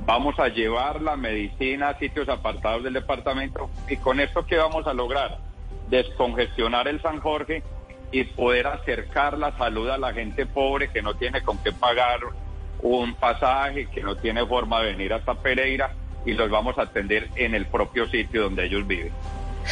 vamos a llevar la medicina a sitios apartados del departamento y con esto qué vamos a lograr? Descongestionar el San Jorge y poder acercar la salud a la gente pobre que no tiene con qué pagar un pasaje, que no tiene forma de venir hasta Pereira y los vamos a atender en el propio sitio donde ellos viven.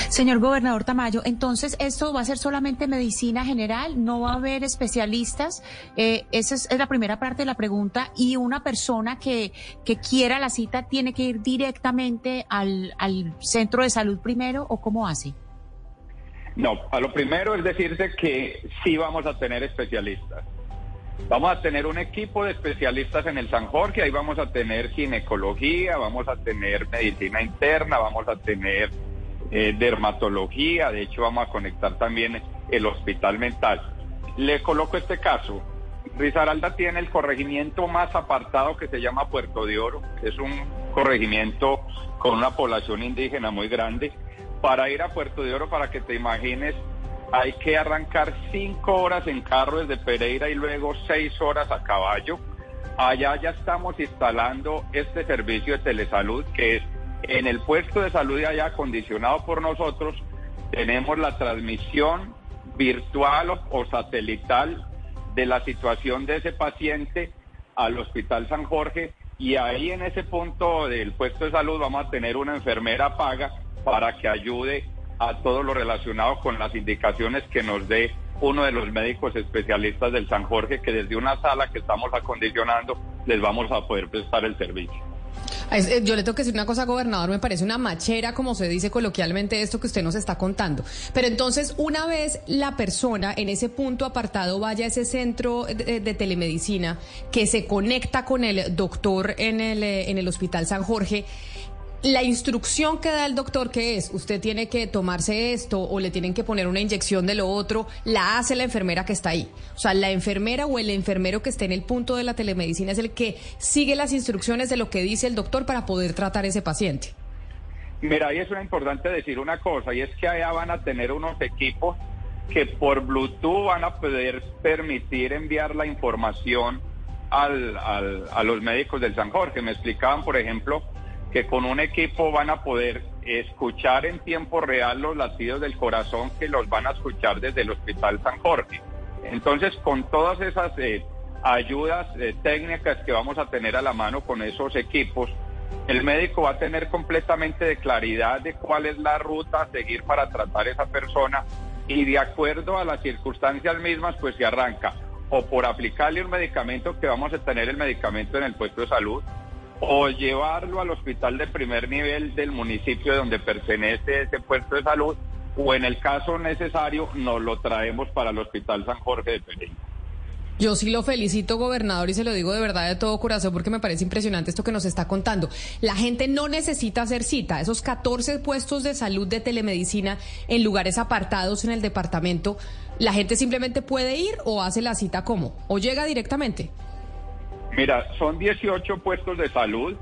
Señor gobernador Tamayo, entonces esto va a ser solamente medicina general, no va a haber especialistas. Eh, esa es, la primera parte de la pregunta. Y una persona que, que quiera la cita tiene que ir directamente al, al centro de salud primero o cómo hace? No, a lo primero es decirte que sí vamos a tener especialistas. Vamos a tener un equipo de especialistas en el San Jorge, ahí vamos a tener ginecología, vamos a tener medicina interna, vamos a tener eh, dermatología, de hecho vamos a conectar también el hospital mental. Le coloco este caso. Risaralda tiene el corregimiento más apartado que se llama Puerto de Oro, es un corregimiento con una población indígena muy grande. Para ir a Puerto de Oro, para que te imagines, hay que arrancar cinco horas en carro desde Pereira y luego seis horas a caballo. Allá ya estamos instalando este servicio de telesalud que es en el puesto de salud de allá acondicionado por nosotros. Tenemos la transmisión virtual o, satelital de la situación de ese paciente al Hospital San Jorge y ahí en ese punto del puesto de salud vamos a tener una enfermera paga para que ayude a todo lo relacionado con las indicaciones que nos dé uno de los médicos especialistas del San Jorge, que desde una sala que estamos acondicionando les vamos a poder prestar el servicio. Eh, yo le tengo que decir una cosa, gobernador, me parece una machera, como se dice coloquialmente, esto que usted nos está contando. Pero entonces, una vez la persona en ese punto apartado vaya a ese centro de, de telemedicina que se conecta con el doctor en el, eh, en el Hospital San Jorge, la instrucción que da el doctor, que es, usted tiene que tomarse esto o le tienen que poner una inyección de lo otro, la hace la enfermera que está ahí. O sea, la enfermera o el enfermero que esté en el punto de la telemedicina es el que sigue las instrucciones de lo que dice el doctor para poder tratar ese paciente. Mira, ahí es muy importante decir una cosa, y es que allá van a tener unos equipos que por Bluetooth van a poder permitir enviar la información al, al, a los médicos del San Jorge. Me explicaban, por ejemplo, que con un equipo van a poder escuchar en tiempo real los latidos del corazón que los van a escuchar desde el Hospital San Jorge. Entonces, con todas esas eh, ayudas eh, técnicas que vamos a tener a la mano con esos equipos, el médico va a tener completamente de claridad de cuál es la ruta a seguir para tratar a esa persona y de acuerdo a las circunstancias mismas, pues se arranca o por aplicarle un medicamento que vamos a tener el medicamento en el puesto de salud, o llevarlo al hospital de primer nivel del municipio donde pertenece ese puesto de salud o en el caso necesario nos lo traemos para el Hospital San Jorge de Pereira. Yo sí lo felicito, gobernador, y se lo digo de verdad de todo corazón porque me parece impresionante esto que nos está contando. La gente no necesita hacer cita. Esos 14 puestos de salud de telemedicina en lugares apartados en el departamento, la gente simplemente puede ir o hace la cita como, o llega directamente. Mira, son 18 puestos de salud.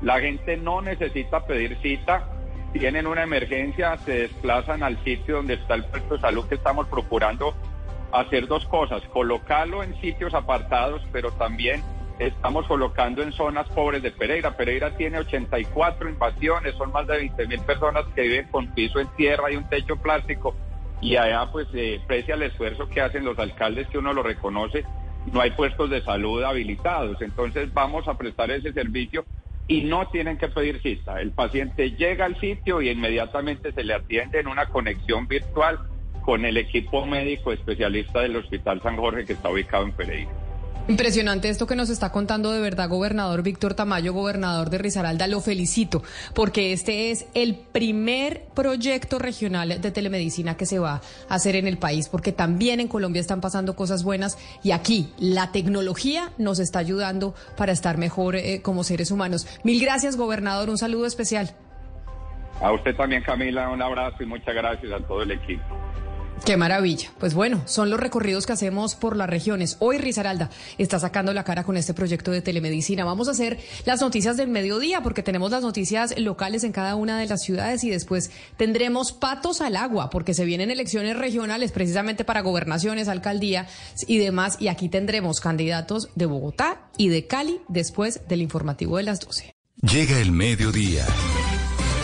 La gente no necesita pedir cita. Tienen una emergencia, se desplazan al sitio donde está el puesto de salud que estamos procurando hacer dos cosas, colocarlo en sitios apartados, pero también estamos colocando en zonas pobres de Pereira. Pereira tiene 84 invasiones, son más de 20 mil personas que viven con piso en tierra y un techo plástico. Y allá, pues, eh, precia el esfuerzo que hacen los alcaldes, que uno lo reconoce, no hay puestos de salud habilitados. Entonces vamos a prestar ese servicio y no tienen que pedir cita. El paciente llega al sitio y inmediatamente se le atiende en una conexión virtual con el equipo médico especialista del Hospital San Jorge que está ubicado en Pereira. Impresionante esto que nos está contando de verdad, gobernador Víctor Tamayo, gobernador de Risaralda. Lo felicito porque este es el primer proyecto regional de telemedicina que se va a hacer en el país, porque también en Colombia están pasando cosas buenas y aquí la tecnología nos está ayudando para estar mejor eh, como seres humanos. Mil gracias, gobernador. Un saludo especial. A usted también, Camila, un abrazo y muchas gracias a todo el equipo. Qué maravilla. Pues bueno, son los recorridos que hacemos por las regiones. Hoy Risaralda está sacando la cara con este proyecto de telemedicina. Vamos a hacer las noticias del mediodía porque tenemos las noticias locales en cada una de las ciudades y después tendremos patos al agua porque se vienen elecciones regionales precisamente para gobernaciones, alcaldía y demás. Y aquí tendremos candidatos de Bogotá y de Cali después del informativo de las 12. Llega el mediodía.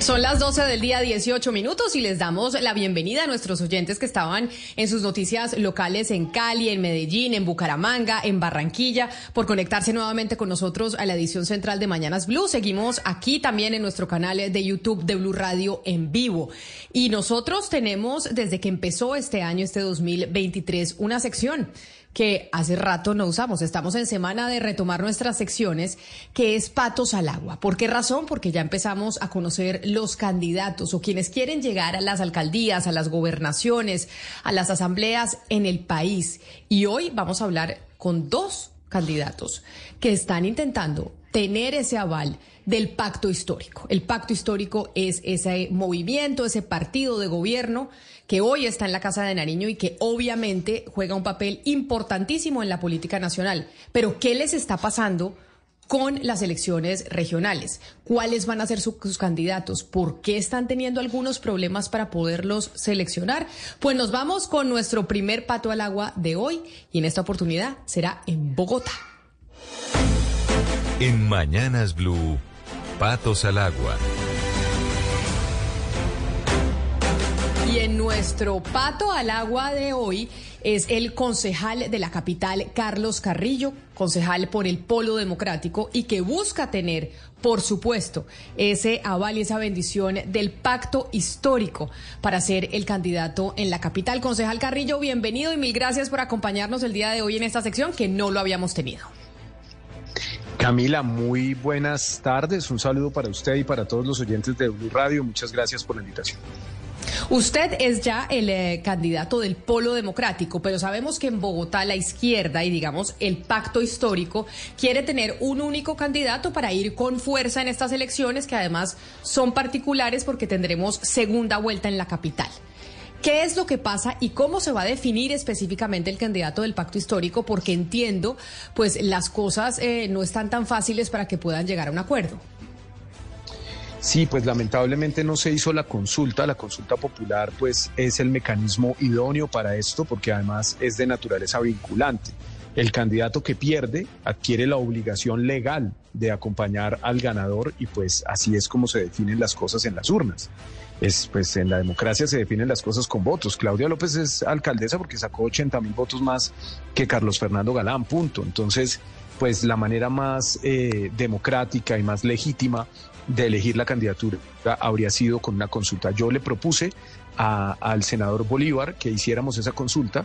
Son las 12 del día 18 minutos y les damos la bienvenida a nuestros oyentes que estaban en sus noticias locales en Cali, en Medellín, en Bucaramanga, en Barranquilla, por conectarse nuevamente con nosotros a la edición central de Mañanas Blue. Seguimos aquí también en nuestro canal de YouTube de Blue Radio en vivo. Y nosotros tenemos desde que empezó este año, este 2023, una sección que hace rato no usamos. Estamos en semana de retomar nuestras secciones, que es patos al agua. ¿Por qué razón? Porque ya empezamos a conocer los candidatos o quienes quieren llegar a las alcaldías, a las gobernaciones, a las asambleas en el país. Y hoy vamos a hablar con dos candidatos que están intentando tener ese aval del pacto histórico. El pacto histórico es ese movimiento, ese partido de gobierno que hoy está en la Casa de Nariño y que obviamente juega un papel importantísimo en la política nacional. Pero ¿qué les está pasando? con las elecciones regionales. ¿Cuáles van a ser sus candidatos? ¿Por qué están teniendo algunos problemas para poderlos seleccionar? Pues nos vamos con nuestro primer pato al agua de hoy y en esta oportunidad será en Bogotá. En Mañanas Blue, patos al agua. Y en nuestro pato al agua de hoy es el concejal de la capital, Carlos Carrillo, concejal por el Polo Democrático y que busca tener, por supuesto, ese aval y esa bendición del pacto histórico para ser el candidato en la capital. Concejal Carrillo, bienvenido y mil gracias por acompañarnos el día de hoy en esta sección que no lo habíamos tenido. Camila, muy buenas tardes. Un saludo para usted y para todos los oyentes de Blue Radio. Muchas gracias por la invitación. Usted es ya el eh, candidato del polo democrático, pero sabemos que en Bogotá la izquierda y digamos el pacto histórico quiere tener un único candidato para ir con fuerza en estas elecciones que además son particulares porque tendremos segunda vuelta en la capital. ¿Qué es lo que pasa y cómo se va a definir específicamente el candidato del pacto histórico? Porque entiendo, pues las cosas eh, no están tan fáciles para que puedan llegar a un acuerdo. Sí, pues lamentablemente no se hizo la consulta. La consulta popular pues es el mecanismo idóneo para esto porque además es de naturaleza vinculante. El candidato que pierde adquiere la obligación legal de acompañar al ganador y pues así es como se definen las cosas en las urnas. Es, pues en la democracia se definen las cosas con votos. Claudia López es alcaldesa porque sacó 80 mil votos más que Carlos Fernando Galán, punto. Entonces, pues la manera más eh, democrática y más legítima de elegir la candidatura habría sido con una consulta. Yo le propuse al senador Bolívar que hiciéramos esa consulta.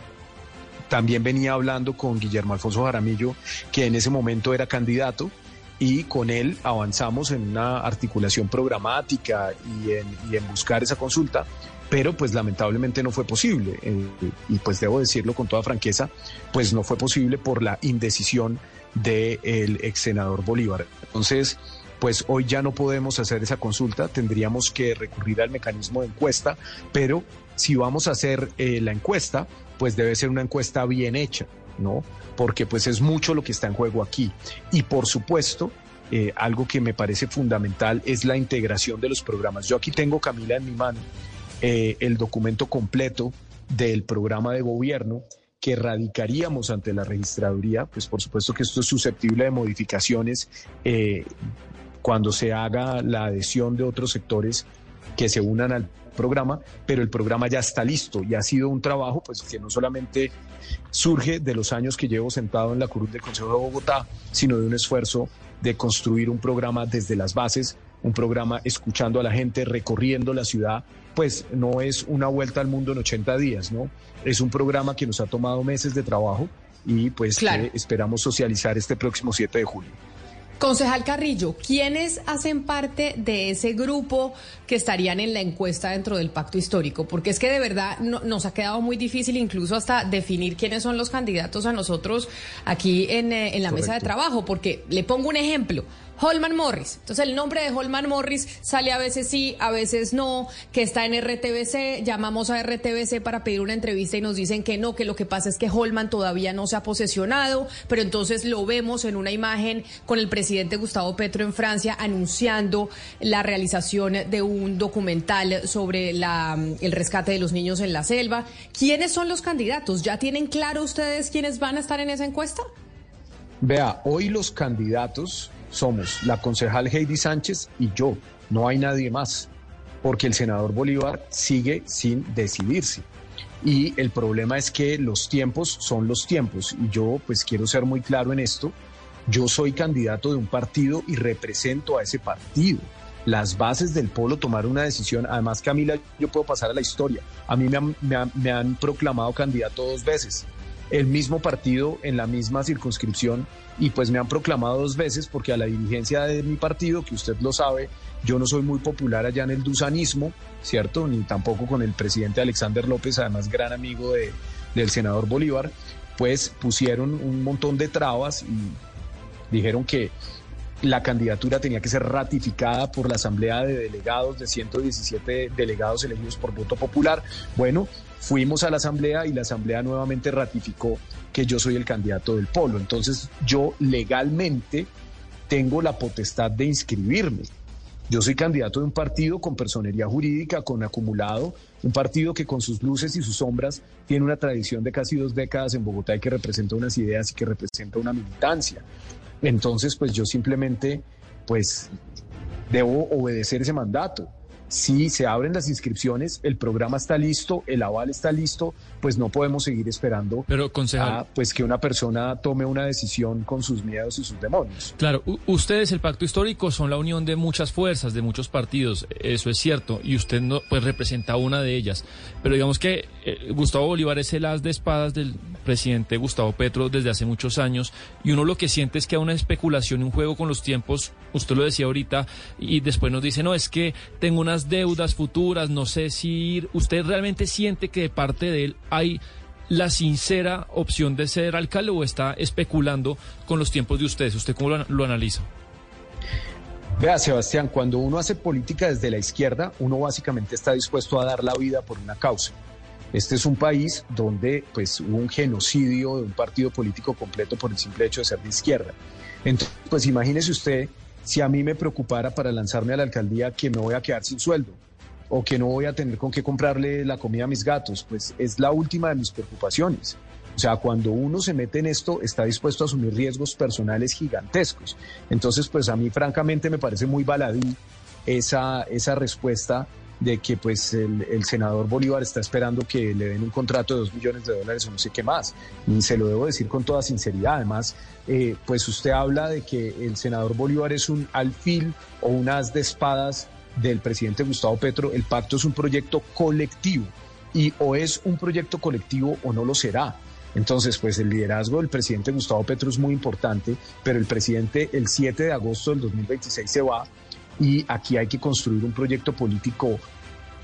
También venía hablando con Guillermo Alfonso Jaramillo, que en ese momento era candidato, y con él avanzamos en una articulación programática y en, buscar esa consulta, pero pues lamentablemente no fue posible. Eh, y pues debo decirlo con toda franqueza, pues no fue posible por la indecisión del ex senador Bolívar. Entonces, pues hoy ya no podemos hacer esa consulta, tendríamos que recurrir al mecanismo de encuesta, pero si vamos a hacer eh, la encuesta, pues debe ser una encuesta bien hecha, ¿no? Porque pues es mucho lo que está en juego aquí. Y por supuesto, eh, algo que me parece fundamental es la integración de los programas. Yo aquí tengo, Camila, en mi mano eh, el documento completo del programa de gobierno que radicaríamos ante la registraduría, pues por supuesto que esto es susceptible de modificaciones cuando se haga la adhesión de otros sectores que se unan al programa, pero el programa ya está listo y ha sido un trabajo pues que no solamente surge de los años que llevo sentado en la curul del Consejo de Bogotá, sino de un esfuerzo de construir un programa desde las bases, un programa escuchando a la gente, recorriendo la ciudad, pues no es una vuelta al mundo en 80 días, ¿no? Es un programa que nos ha tomado meses de trabajo y pues que esperamos socializar este próximo 7 de julio. Concejal Carrillo, ¿quiénes hacen parte de ese grupo que estarían en la encuesta dentro del pacto histórico? Porque es que de verdad nos ha quedado muy difícil incluso hasta definir quiénes son los candidatos a nosotros aquí en, eh, la mesa de trabajo, porque le pongo un ejemplo. Holman Morris. Entonces el nombre de Holman Morris sale a veces sí, a veces no, que está en RTBC, llamamos a RTBC para pedir una entrevista y nos dicen que no, que lo que pasa es que Holman todavía no se ha posesionado, pero entonces lo vemos en una imagen con el presidente Gustavo Petro en Francia anunciando la realización de un documental sobre la, el rescate de los niños en la selva. ¿Quiénes son los candidatos? ¿Ya tienen claro ustedes quiénes van a estar en esa encuesta? Vea, hoy los candidatos somos la concejal Heidi Sánchez y yo, no hay nadie más, porque el senador Bolívar sigue sin decidirse. Y el problema es que los tiempos son los tiempos. Y yo pues quiero ser muy claro en esto. Yo soy candidato de un partido y represento a ese partido. Las bases del polo tomaron una decisión. Además, Camila, yo puedo pasar a la historia. A mí me han proclamado candidato dos veces el mismo partido en la misma circunscripción y pues me han proclamado dos veces porque a la dirigencia de mi partido, que usted lo sabe, yo no soy muy popular allá en el dusanismo, ¿cierto? Ni tampoco con el presidente Alexander López, además gran amigo de, del senador Bolívar, pues pusieron un montón de trabas y dijeron que la candidatura tenía que ser ratificada por la Asamblea de Delegados de 117 delegados elegidos por voto popular. Bueno, fuimos a la Asamblea y la Asamblea nuevamente ratificó que yo soy el candidato del polo. Entonces yo legalmente tengo la potestad de inscribirme. Yo soy candidato de un partido con personería jurídica, con acumulado, un partido que con sus luces y sus sombras tiene una tradición de casi dos décadas en Bogotá y que representa unas ideas y que representa una militancia. Entonces, pues yo simplemente, pues, debo obedecer ese mandato. Si se abren las inscripciones, el programa está listo, el aval está listo, pues no podemos seguir esperando Pero, concejal, a, pues que una persona tome una decisión con sus miedos y sus demonios. Claro, ustedes, el pacto histórico, son la unión de muchas fuerzas, de muchos partidos, eso es cierto, y usted no, pues representa una de ellas. Pero digamos que eh, Gustavo Bolívar es el as de espadas del presidente Gustavo Petro desde hace muchos años, y uno lo que siente es que hay una especulación, un juego con los tiempos, usted lo decía ahorita, y después nos dice, no, es que tengo deudas futuras, no sé si ir. ¿Usted realmente siente que de parte de él hay la sincera opción de ser alcalde o está especulando con los tiempos de ustedes? ¿Usted cómo lo, analiza? Vea, Sebastián, cuando uno hace política desde la izquierda, uno básicamente está dispuesto a dar la vida por una causa. Este es un país donde pues, hubo un genocidio de un partido político completo por el simple hecho de ser de izquierda. Entonces, pues imagínese usted si a mí me preocupara para lanzarme a la alcaldía que me voy a quedar sin sueldo o que no voy a tener con qué comprarle la comida a mis gatos, pues es la última de mis preocupaciones. O sea, cuando uno se mete en esto, está dispuesto a asumir riesgos personales gigantescos. Entonces, pues a mí francamente me parece muy baladí esa, esa respuesta de que pues el, senador Bolívar está esperando que le den un contrato de dos millones de dólares o no sé qué más. Y se lo debo decir con toda sinceridad. Además, eh, pues usted habla de que el senador Bolívar es un alfil o un as de espadas del presidente Gustavo Petro, el pacto es un proyecto colectivo y o es un proyecto colectivo o no lo será. Entonces, pues el liderazgo del presidente Gustavo Petro es muy importante, pero el presidente el 7 de agosto del 2026 se va y aquí hay que construir un proyecto político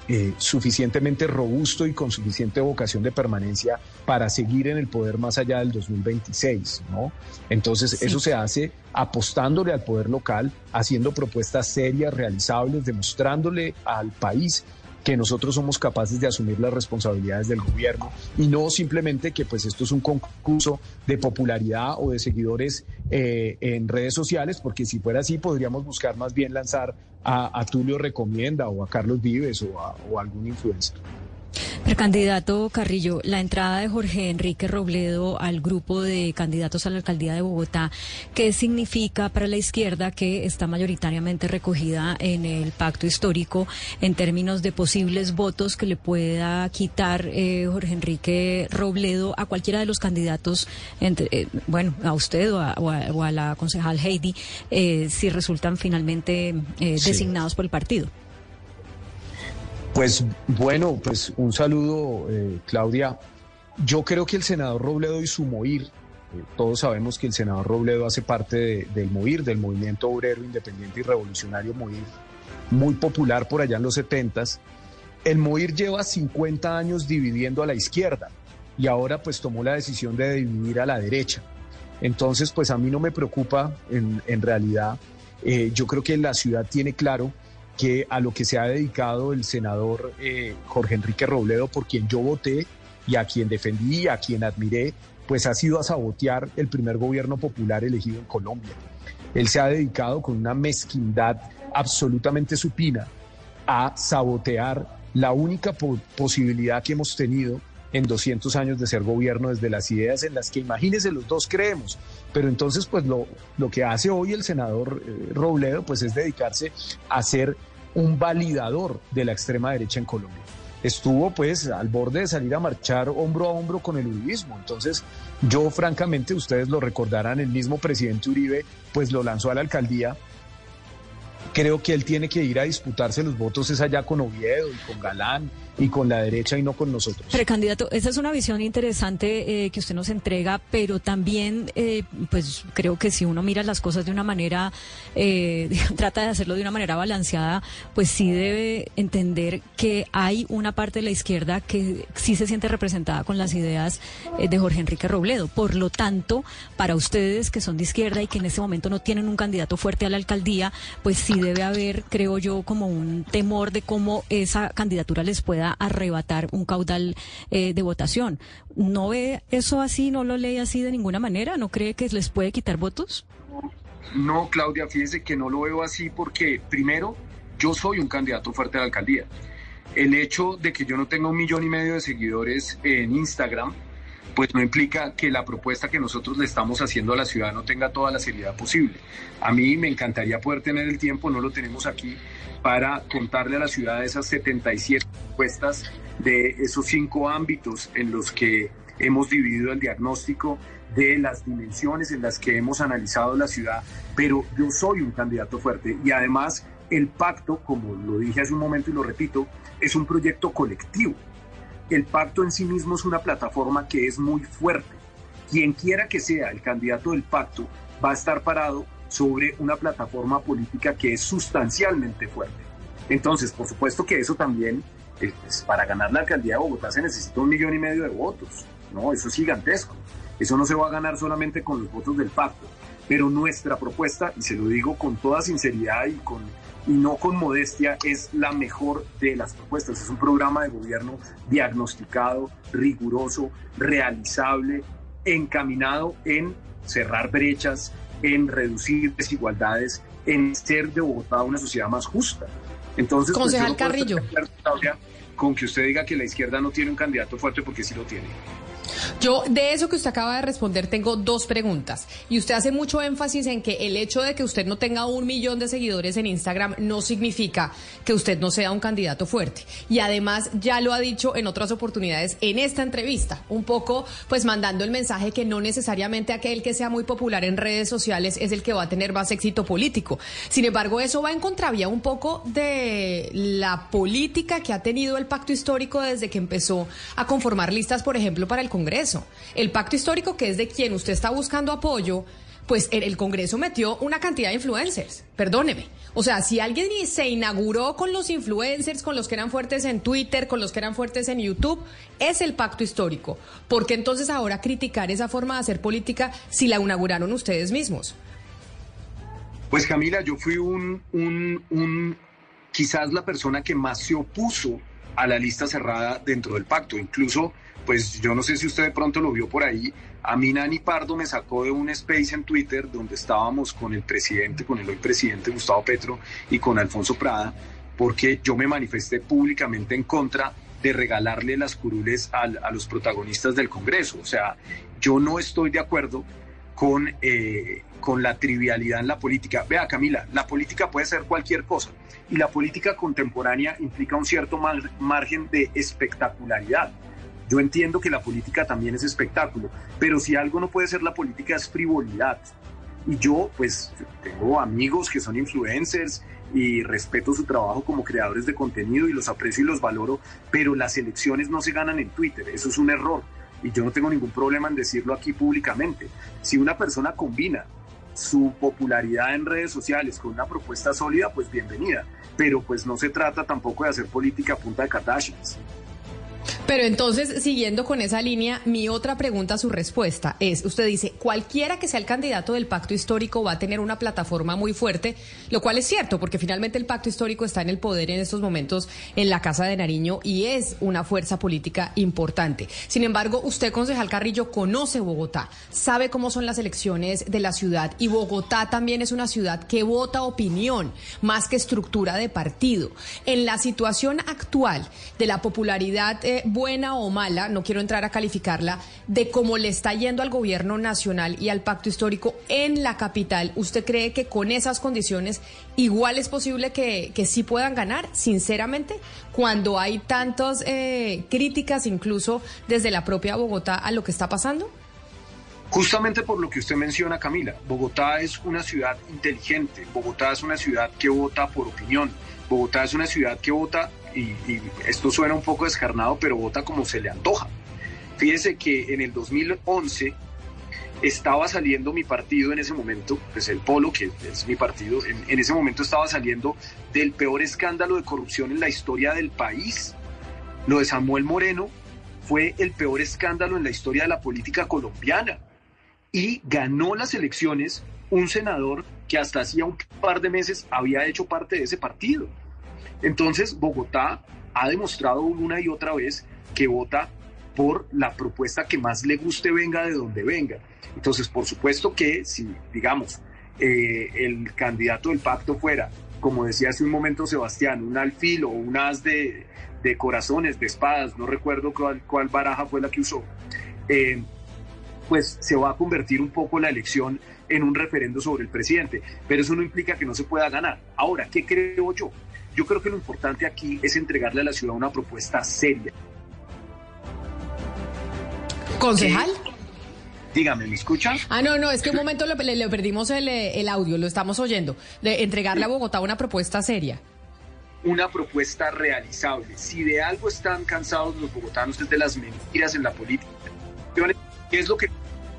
eh, suficientemente robusto y con suficiente vocación de permanencia para seguir en el poder más allá del 2026, ¿no? Entonces, eso se hace apostándole al poder local, haciendo propuestas serias, realizables, demostrándole al país que nosotros somos capaces de asumir las responsabilidades del gobierno y no simplemente que pues esto es un concurso de popularidad o de seguidores eh, en redes sociales, porque si fuera así podríamos buscar más bien lanzar a, Tulio Recomienda o a Carlos Vives o a, o a algún influencer. Precandidato Carrillo, la entrada de Jorge Enrique Robledo al grupo de candidatos a la alcaldía de Bogotá, ¿qué significa para la izquierda que está mayoritariamente recogida en el pacto histórico en términos de posibles votos que le pueda quitar eh, Jorge Enrique Robledo a cualquiera de los candidatos, entre, eh, bueno, a usted o a, la concejal Heidi, eh, si resultan finalmente designados por el partido? Pues bueno, pues un saludo, eh, Claudia. Yo creo que el senador Robledo y su MOIR, eh, todos sabemos que el senador Robledo hace parte del MOIR, del Movimiento Obrero Independiente y Revolucionario MOIR, muy popular por allá en los 70 El MOIR lleva 50 años dividiendo a la izquierda y ahora pues tomó la decisión de dividir a la derecha. Entonces, pues a mí no me preocupa en, realidad. Eh, yo creo que la ciudad tiene claro que a lo que se ha dedicado el senador eh, Jorge Enrique Robledo, por quien yo voté y a quien defendí, a quien admiré, pues ha sido a sabotear el primer gobierno popular elegido en Colombia. Él se ha dedicado con una mezquindad absolutamente supina a sabotear la única posibilidad que hemos tenido en 200 años de ser gobierno desde las ideas en las que imagínense los dos creemos. Pero entonces pues lo, lo que hace hoy el senador eh, Robledo pues es dedicarse a ser un validador de la extrema derecha en Colombia. Estuvo pues al borde de salir a marchar hombro a hombro con el uribismo. Entonces yo francamente, ustedes lo recordarán, el mismo presidente Uribe pues lo lanzó a la alcaldía creo que él tiene que ir a disputarse los votos es allá con Oviedo y con Galán y con la derecha y no con nosotros. Precandidato, esa es una visión interesante eh, que usted nos entrega, pero también, eh, pues creo que si uno mira las cosas de una manera, eh, [laughs] trata de hacerlo de una manera balanceada, pues sí debe entender que hay una parte de la izquierda que sí se siente representada con las ideas de Jorge Enrique Robledo. Por lo tanto, para ustedes que son de izquierda y que en este momento no tienen un candidato fuerte a la alcaldía, pues sí debe haber, creo yo, como un temor de cómo esa candidatura les pueda arrebatar un caudal eh, de votación. ¿No ve eso así, no lo lee así de ninguna manera? ¿No cree que les puede quitar votos? No, Claudia, fíjese que no lo veo así porque, primero, yo soy un candidato fuerte a la alcaldía. El hecho de que yo no tenga un millón y medio de seguidores en Instagram, pues no implica que la propuesta que nosotros le estamos haciendo a la ciudad no tenga toda la seriedad posible. A mí me encantaría poder tener el tiempo, no lo tenemos aquí, para contarle a la ciudad esas 77 propuestas de esos cinco ámbitos en los que hemos dividido el diagnóstico de las dimensiones en las que hemos analizado la ciudad, pero yo soy un candidato fuerte y además el pacto, como lo dije hace un momento y lo repito, es un proyecto colectivo. El pacto en sí mismo es una plataforma que es muy fuerte. Quien quiera que sea el candidato del pacto va a estar parado sobre una plataforma política que es sustancialmente fuerte. Entonces, por supuesto que eso también, es, para ganar la alcaldía de Bogotá se necesita un millón y medio de votos, ¿no? Eso es gigantesco. Eso no se va a ganar solamente con los votos del pacto. Pero nuestra propuesta, y se lo digo con toda sinceridad y, con, y no con modestia, es la mejor de las propuestas. Es un programa de gobierno diagnosticado, riguroso, realizable, encaminado en cerrar brechas, en reducir desigualdades, en ser de Bogotá una sociedad más justa. Entonces, pues, Concejal Carrillo. con que usted diga que la izquierda no tiene un candidato fuerte porque sí lo tiene. Yo, de eso que usted acaba de responder, tengo dos preguntas. Y usted hace mucho énfasis en que el hecho de que usted no tenga un millón de seguidores en Instagram no significa que usted no sea un candidato fuerte. Y además, ya lo ha dicho en otras oportunidades en esta entrevista, un poco pues mandando el mensaje que no necesariamente aquel que sea muy popular en redes sociales es el que va a tener más éxito político. Sin embargo, eso va en contravía un poco de la política que ha tenido el pacto histórico desde que empezó a conformar listas, por ejemplo, para el Congreso. El pacto histórico, que es de quien usted está buscando apoyo, pues el, Congreso metió una cantidad de influencers. Perdóneme. O sea, si alguien se inauguró con los influencers, con los que eran fuertes en Twitter, con los que eran fuertes en YouTube, es el pacto histórico. ¿Por qué entonces ahora criticar esa forma de hacer política si la inauguraron ustedes mismos? Pues Camila, yo fui un, un, un quizás la persona que más se opuso a la lista cerrada dentro del pacto. Incluso pues yo no sé si usted de pronto lo vio por ahí, a mí Nani Pardo me sacó de un space en Twitter donde estábamos con el presidente, con el hoy presidente Gustavo Petro y con Alfonso Prada, porque yo me manifesté públicamente en contra de regalarle las curules a, los protagonistas del Congreso. O sea, yo no estoy de acuerdo con, eh, con la trivialidad en la política. Vea, Camila, la política puede ser cualquier cosa y la política contemporánea implica un cierto margen de espectacularidad. Yo entiendo que la política también es espectáculo, pero si algo no puede ser la política es frivolidad. Y yo, pues, tengo amigos que son influencers y respeto su trabajo como creadores de contenido y los aprecio y los valoro, pero las elecciones no se ganan en Twitter, eso es un error. Y yo no tengo ningún problema en decirlo aquí públicamente. Si una persona combina su popularidad en redes sociales con una propuesta sólida, pues bienvenida. Pero pues no se trata tampoco de hacer política a punta de Kardashians. Pero entonces, siguiendo con esa línea, mi otra pregunta, su respuesta es, usted dice, cualquiera que sea el candidato del pacto histórico va a tener una plataforma muy fuerte, lo cual es cierto, porque finalmente el pacto histórico está en el poder en estos momentos en la Casa de Nariño y es una fuerza política importante. Sin embargo, usted, concejal Carrillo, conoce Bogotá, sabe cómo son las elecciones de la ciudad y Bogotá también es una ciudad que vota opinión más que estructura de partido. En la situación actual de la popularidad... Eh, buena o mala, no quiero entrar a calificarla, de cómo le está yendo al gobierno nacional y al pacto histórico en la capital, ¿usted cree que con esas condiciones igual es posible que, que sí puedan ganar, sinceramente, cuando hay tantas eh, críticas incluso desde la propia Bogotá a lo que está pasando? Justamente por lo que usted menciona, Camila, Bogotá es una ciudad inteligente, Bogotá es una ciudad que vota por opinión, Bogotá es una ciudad que vota, y, esto suena un poco descarnado, pero vota como se le antoja. Fíjese que en el 2011 estaba saliendo mi partido en ese momento, pues el Polo, que es mi partido, en, en, ese momento estaba saliendo del peor escándalo de corrupción en la historia del país. Lo de Samuel Moreno fue el peor escándalo en la historia de la política colombiana. Y ganó las elecciones un senador que hasta hacía un par de meses había hecho parte de ese partido. Entonces, Bogotá ha demostrado una y otra vez que vota por la propuesta que más le guste venga de donde venga. Entonces, por supuesto que si, digamos, eh, el candidato del pacto fuera, como decía hace un momento Sebastián, un alfil o un as de, corazones, de espadas, no recuerdo cuál, baraja fue la que usó, eh, pues se va a convertir un poco la elección en un referendo sobre el presidente. Pero eso no implica que no se pueda ganar. Ahora, ¿qué creo yo? Yo creo que lo importante aquí es entregarle a la ciudad una propuesta seria. ¿Concejal? Dígame, ¿me escucha? Ah, no, no, es que un momento le, perdimos el, audio, lo estamos oyendo. De entregarle a Bogotá una propuesta seria. Una propuesta realizable. Si de algo están cansados los bogotanos es de las mentiras en la política. ¿Qué es lo que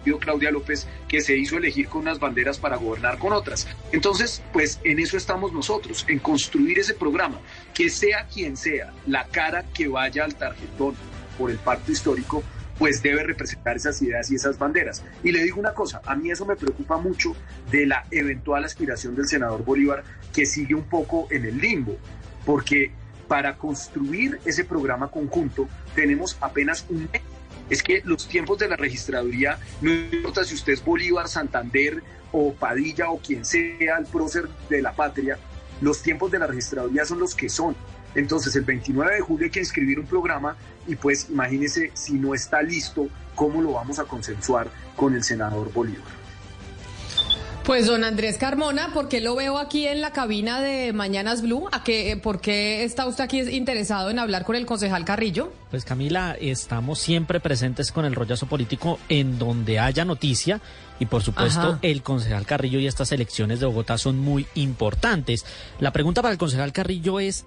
pidió Claudia López que se hizo elegir con unas banderas para gobernar con otras. Entonces, pues en eso estamos nosotros, en construir ese programa, que sea quien sea, la cara que vaya al tarjetón por el pacto histórico, pues debe representar esas ideas y esas banderas. Y le digo una cosa, a mí eso me preocupa mucho de la eventual aspiración del senador Bolívar, que sigue un poco en el limbo, porque para construir ese programa conjunto tenemos apenas un mes. Es que los tiempos de la registraduría, no importa si usted es Bolívar, Santander o Padilla o quien sea el prócer de la patria, los tiempos de la registraduría son los que son. Entonces, el 29 de julio hay que inscribir un programa y pues imagínese si no está listo, cómo lo vamos a consensuar con el senador Bolívar. Pues don Andrés Carmona, ¿por qué lo veo aquí en la cabina de Mañanas Blue? ¿A qué, ¿Por qué está usted aquí interesado en hablar con el concejal Carrillo? Pues Camila, estamos siempre presentes con el rollazo político en donde haya noticia y por supuesto el concejal Carrillo y estas elecciones de Bogotá son muy importantes. La pregunta para el concejal Carrillo es,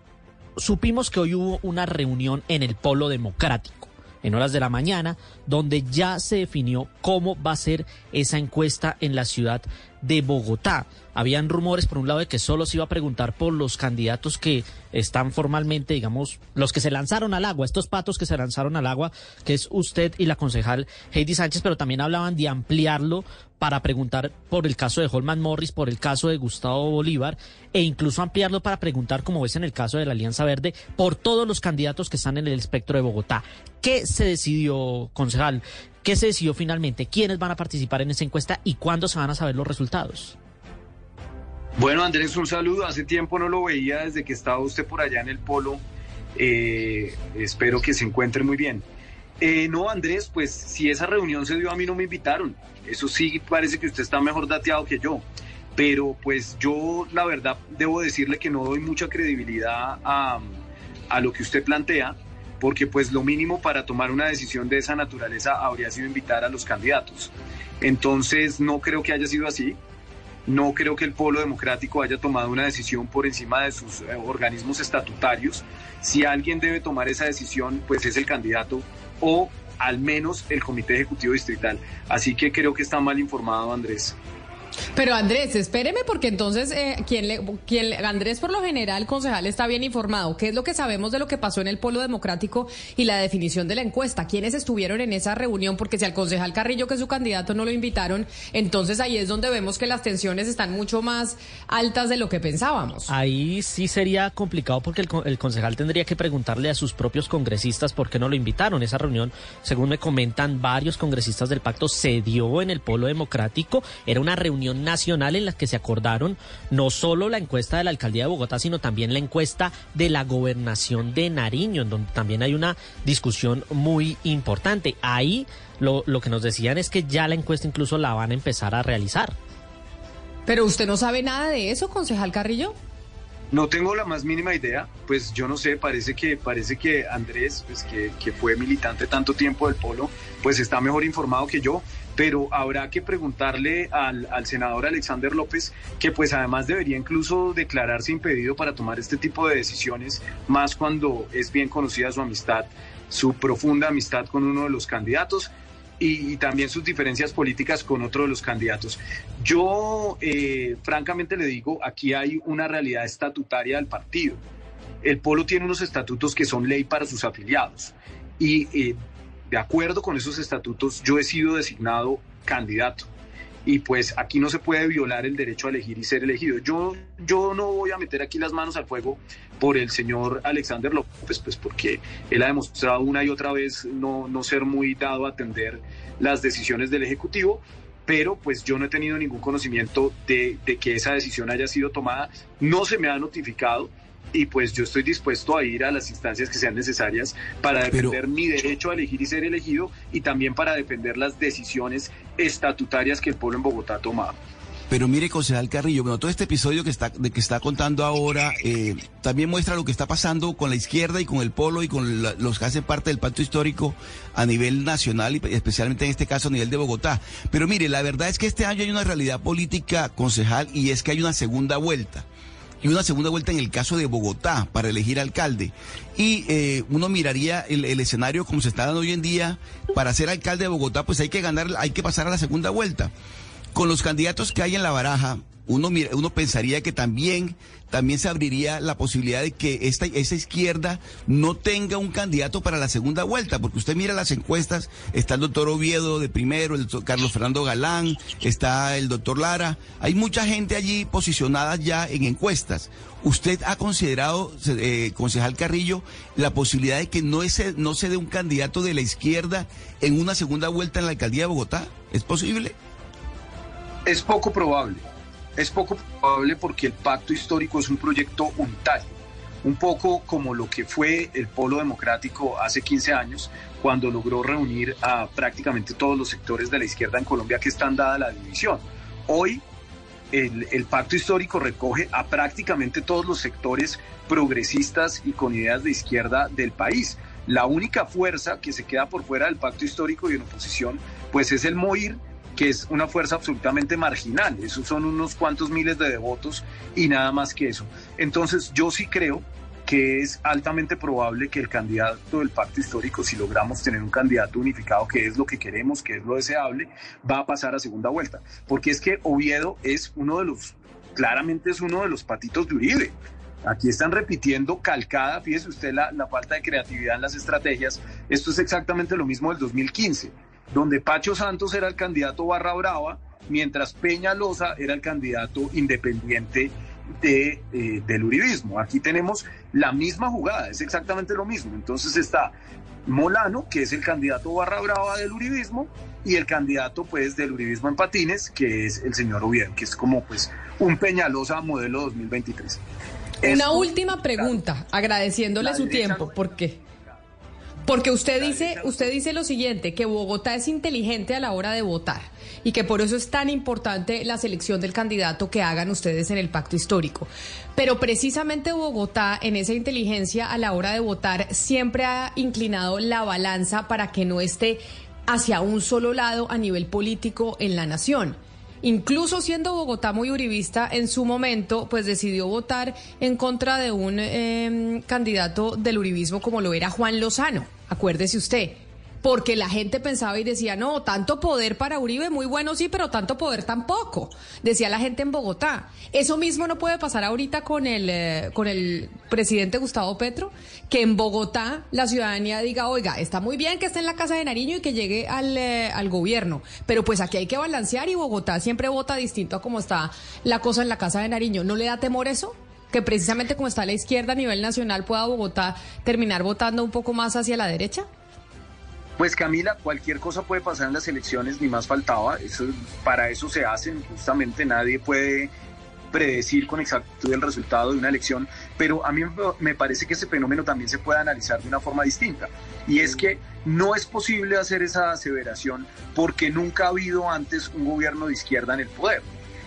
supimos que hoy hubo una reunión en el Polo Democrático en horas de la mañana, donde ya se definió cómo va a ser esa encuesta en la ciudad de Bogotá. Habían rumores, por un lado, de que solo se iba a preguntar por los candidatos que están formalmente, digamos, los que se lanzaron al agua, estos patos que se lanzaron al agua, que es usted y la concejal Heidi Sánchez, pero también hablaban de ampliarlo para preguntar por el caso de Holman Morris, por el caso de Gustavo Bolívar, e incluso ampliarlo para preguntar, como ves en el caso de la Alianza Verde, por todos los candidatos que están en el espectro de Bogotá. ¿Qué se decidió, concejal? ¿Qué se decidió finalmente? ¿Quiénes van a participar en esa encuesta y cuándo se van a saber los resultados? Bueno, Andrés, un saludo. Hace tiempo no lo veía desde que estaba usted por allá en el polo. Eh, espero que se encuentre muy bien. Eh, no, Andrés, pues si esa reunión se dio a mí no me invitaron. Eso sí parece que usted está mejor dateado que yo. Pero pues yo la verdad debo decirle que no doy mucha credibilidad a, a lo que usted plantea porque pues lo mínimo para tomar una decisión de esa naturaleza habría sido invitar a los candidatos. Entonces no creo que haya sido así. No creo que el Polo Democrático haya tomado una decisión por encima de sus eh, organismos estatutarios. Si alguien debe tomar esa decisión, pues es el candidato o al menos el Comité Ejecutivo Distrital. Así que creo que está mal informado Andrés. Pero Andrés, espéreme porque entonces, eh, ¿quién le, quién Andrés por lo general, concejal, está bien informado. ¿Qué es lo que sabemos de lo que pasó en el Polo Democrático y la definición de la encuesta? ¿Quiénes estuvieron en esa reunión? Porque si al concejal Carrillo, que es su candidato, no lo invitaron, entonces ahí es donde vemos que las tensiones están mucho más altas de lo que pensábamos. Ahí sí sería complicado porque el, el concejal tendría que preguntarle a sus propios congresistas por qué no lo invitaron. Esa reunión, según me comentan varios congresistas del pacto, se dio en el Polo Democrático. Era una reunión nacional en la que se acordaron no solo la encuesta de la alcaldía de Bogotá, sino también la encuesta de la gobernación de Nariño, en donde también hay una discusión muy importante. Ahí lo, lo que nos decían es que ya la encuesta incluso la van a empezar a realizar. Pero usted no sabe nada de eso, concejal Carrillo. No tengo la más mínima idea, pues yo no sé, parece que, parece que Andrés, pues que, que fue militante tanto tiempo del polo, pues está mejor informado que yo, pero habrá que preguntarle al, al, senador Alexander López, que pues además debería incluso declararse impedido para tomar este tipo de decisiones, más cuando es bien conocida su amistad, su profunda amistad con uno de los candidatos y, también sus diferencias políticas con otro de los candidatos. Yo, eh, francamente le digo, aquí hay una realidad estatutaria del partido. El Polo tiene unos estatutos que son ley para sus afiliados y eh, de acuerdo con esos estatutos yo he sido designado candidato. Y pues aquí no se puede violar el derecho a elegir y ser elegido. Yo, yo no voy a meter aquí las manos al fuego por el señor Alexander López, pues porque él ha demostrado una y otra vez no, no ser muy dado a atender las decisiones del Ejecutivo, pero pues yo no he tenido ningún conocimiento de, de que esa decisión haya sido tomada, no se me ha notificado y pues yo estoy dispuesto a ir a las instancias que sean necesarias para defender mi derecho a elegir y ser elegido y también para defender las decisiones estatutarias que el pueblo en Bogotá ha tomado. Pero mire, concejal Carrillo, bueno, todo este episodio que está, de que está contando ahora eh, también muestra lo que está pasando con la izquierda y con el polo y con los que hacen parte del pacto histórico a nivel nacional y especialmente en este caso a nivel de Bogotá. Pero mire, la verdad es que este año hay una realidad política, concejal, y es que hay una segunda vuelta y una segunda vuelta en el caso de Bogotá para elegir alcalde. Y eh, uno miraría el, escenario como se está dando hoy en día para ser alcalde de Bogotá, pues hay que ganar, hay que pasar a la segunda vuelta. Con los candidatos que hay en la baraja, uno, uno pensaría que también, también se abriría la posibilidad de que esta, esa izquierda no tenga un candidato para la segunda vuelta, porque usted mira las encuestas, está el doctor Oviedo de primero, el doctor Carlos Fernando Galán, está el doctor Lara, hay mucha gente allí posicionada ya en encuestas. ¿Usted ha considerado, eh, concejal Carrillo, la posibilidad de que no, ese, no se dé un candidato de la izquierda en una segunda vuelta en la alcaldía de Bogotá? ¿Es posible? Es poco probable es poco probable porque el pacto histórico es un proyecto unitario, un poco como lo que fue el Polo Democrático hace 15 años, cuando logró reunir a prácticamente todos los sectores de la izquierda en Colombia que están dada la división. Hoy el, pacto histórico recoge a prácticamente todos los sectores progresistas y con ideas de izquierda del país. La única fuerza que se queda por fuera del pacto histórico y en oposición, pues es el MOIR, que es una fuerza absolutamente marginal. Esos son unos cuantos miles de devotos y nada más que eso. Entonces yo sí creo que es altamente probable que el candidato del pacto histórico, si logramos tener un candidato unificado, que es lo que queremos, que es lo deseable, va a pasar a segunda vuelta. Porque es que Oviedo es uno de los, claramente es uno de los patitos de Uribe. Aquí están repitiendo calcada, fíjese usted la, la falta de creatividad en las estrategias. Esto es exactamente lo mismo del 2015 donde Pacho Santos era el candidato barra brava, mientras Peña Loza era el candidato independiente de, eh, del uribismo. Aquí tenemos la misma jugada, es exactamente lo mismo. Entonces está Molano, que es el candidato barra brava del uribismo, y el candidato pues del uribismo en patines, que es el señor Oviedo, que es como pues un Peñalosa modelo 2023. Una última pregunta, agradeciéndole su tiempo, ¿por qué? Porque usted dice, usted dice lo siguiente, que Bogotá es inteligente a la hora de votar y que por eso es tan importante la selección del candidato que hagan ustedes en el pacto histórico. Pero precisamente Bogotá, en esa inteligencia a la hora de votar, siempre ha inclinado la balanza para que no esté hacia un solo lado a nivel político en la nación. Incluso siendo Bogotá muy uribista, en su momento, pues decidió votar en contra de un em, candidato del uribismo como lo era Juan Lozano. Acuérdese usted porque la gente pensaba y decía, no, tanto poder para Uribe, muy bueno sí, pero tanto poder tampoco, decía la gente en Bogotá. Eso mismo no puede pasar ahorita con el, eh, con el presidente Gustavo Petro, que en Bogotá la ciudadanía diga, oiga, está muy bien que esté en la Casa de Nariño y que llegue al, eh, al gobierno, pero pues aquí hay que balancear y Bogotá siempre vota distinto a como está la cosa en la Casa de Nariño. ¿No le da temor eso? que precisamente como está la izquierda a nivel nacional pueda Bogotá terminar votando un poco más hacia la derecha? Pues Camila, cualquier cosa puede pasar en las elecciones, ni más faltaba. Eso, para eso se hacen, justamente nadie puede predecir con exactitud el resultado de una elección, pero a mí me parece que ese fenómeno también se puede analizar de una forma distinta. Y es que no es posible hacer esa aseveración porque nunca ha habido antes un gobierno de izquierda en el poder.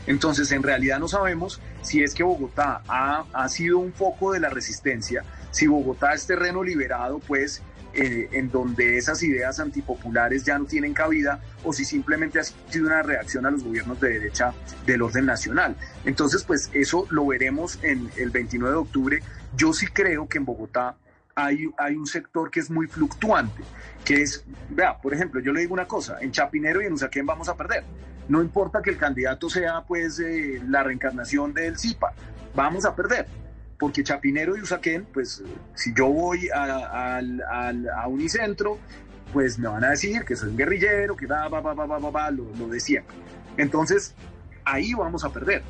Entonces, en realidad no sabemos si es que Bogotá ha, ha sido un foco de la resistencia, si Bogotá es terreno liberado, pues eh, en donde esas ideas antipopulares ya no tienen cabida o si simplemente ha sido una reacción a los gobiernos de derecha del orden nacional. Entonces, pues eso lo veremos en el 29 de octubre. Yo sí creo que en Bogotá hay, hay un sector que es muy fluctuante, que es, vea, por ejemplo, yo le digo una cosa, en Chapinero y en Usaquén vamos a perder. No importa que el candidato sea pues eh, la reencarnación del CIPA, vamos a perder porque Chapinero y Usaquén, pues si yo voy a, a, Unicentro, pues me van a decir que soy un guerrillero, que va, va, va, va, va, va, lo, lo de siempre. Entonces, ahí vamos a perder.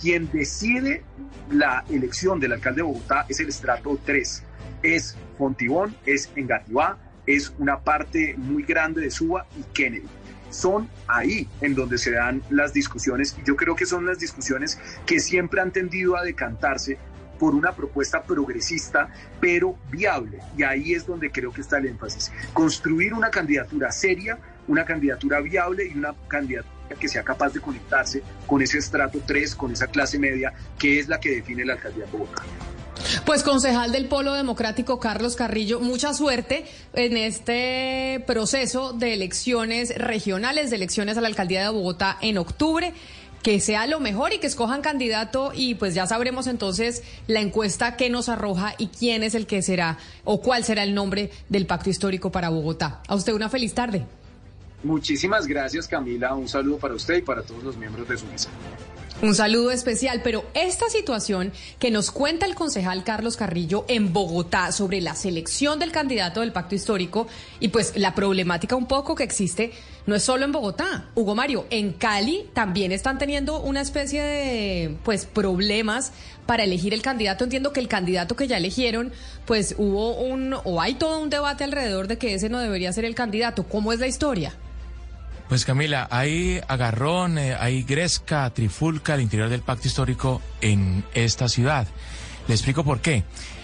Quien decide la elección del alcalde de Bogotá es el estrato 3. Es Fontibón, es Engativá, es una parte muy grande de Suba y Kennedy son ahí en donde se dan las discusiones y yo creo que son las discusiones que siempre han tendido a decantarse por una propuesta progresista, pero viable. Y ahí es donde creo que está el énfasis. Construir una candidatura seria, una candidatura viable y una candidatura que sea capaz de conectarse con ese estrato 3, con esa clase media, que es la que define la alcaldía de Bogotá. Pues concejal del Polo Democrático Carlos Carrillo, mucha suerte en este proceso de elecciones regionales, de elecciones a la alcaldía de Bogotá en octubre que sea lo mejor y que escojan candidato y pues ya sabremos entonces la encuesta que nos arroja y quién es el que será o cuál será el nombre del pacto histórico para Bogotá. A usted una feliz tarde. Muchísimas gracias Camila, un saludo para usted y para todos los miembros de su mesa. Un saludo especial, pero esta situación que nos cuenta el concejal Carlos Carrillo en Bogotá sobre la selección del candidato del pacto histórico y pues la problemática un poco que existe no es solo en Bogotá. Hugo Mario, en Cali también están teniendo una especie de pues problemas para elegir el candidato. Entiendo que el candidato que ya eligieron, pues hubo un o hay todo un debate alrededor de que ese no debería ser el candidato. ¿Cómo es la historia? Pues Camila, hay agarrón, eh, hay gresca, trifulca al interior del pacto histórico en esta ciudad. Le explico por qué.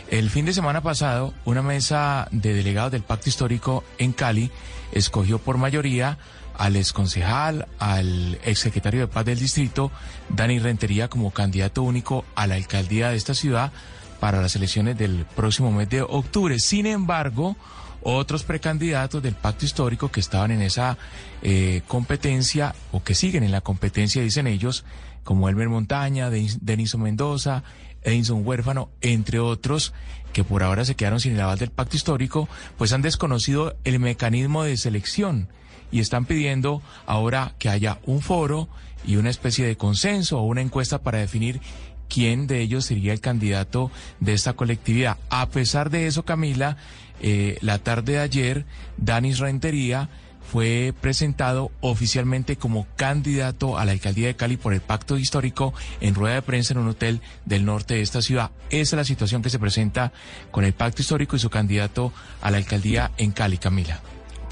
El fin de semana pasado, una mesa de delegados del pacto histórico en Cali escogió por mayoría al exconcejal, al exsecretario de paz del distrito, Dani Rentería, como candidato único a la alcaldía de esta ciudad para las elecciones del próximo mes de octubre. Sin embargo, otros precandidatos del pacto histórico que estaban en esa eh, competencia o que siguen en la competencia, dicen ellos, como Elmer Montaña, Deniso Mendoza, Edinson Huérfano, entre otros, que por ahora se quedaron sin el aval del pacto histórico, pues han desconocido el mecanismo de selección y están pidiendo ahora que haya un foro y una especie de consenso o una encuesta para definir quién de ellos sería el candidato de esta colectividad. A pesar de eso, Camila, eh, la tarde de ayer, Danis Rentería fue presentado oficialmente como candidato a la alcaldía de Cali por el pacto histórico en rueda de prensa en un hotel del norte de esta ciudad. Esa es la situación que se presenta con el pacto histórico y su candidato a la alcaldía en Cali, Camila.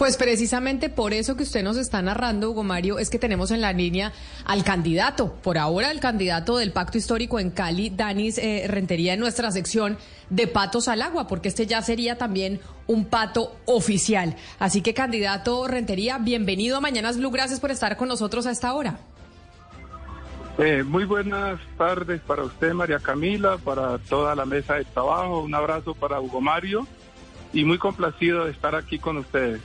Pues precisamente por eso que usted nos está narrando, Hugo Mario, es que tenemos en la línea al candidato, por ahora el candidato del Pacto Histórico en Cali, Danis eh, Rentería, en nuestra sección de Patos al Agua, porque este ya sería también un pato oficial. Así que, candidato Rentería, bienvenido a Mañanas Blue, gracias por estar con nosotros a esta hora. Eh, muy buenas tardes para usted, María Camila, para toda la mesa de trabajo. Un abrazo para Hugo Mario y muy complacido de estar aquí con ustedes.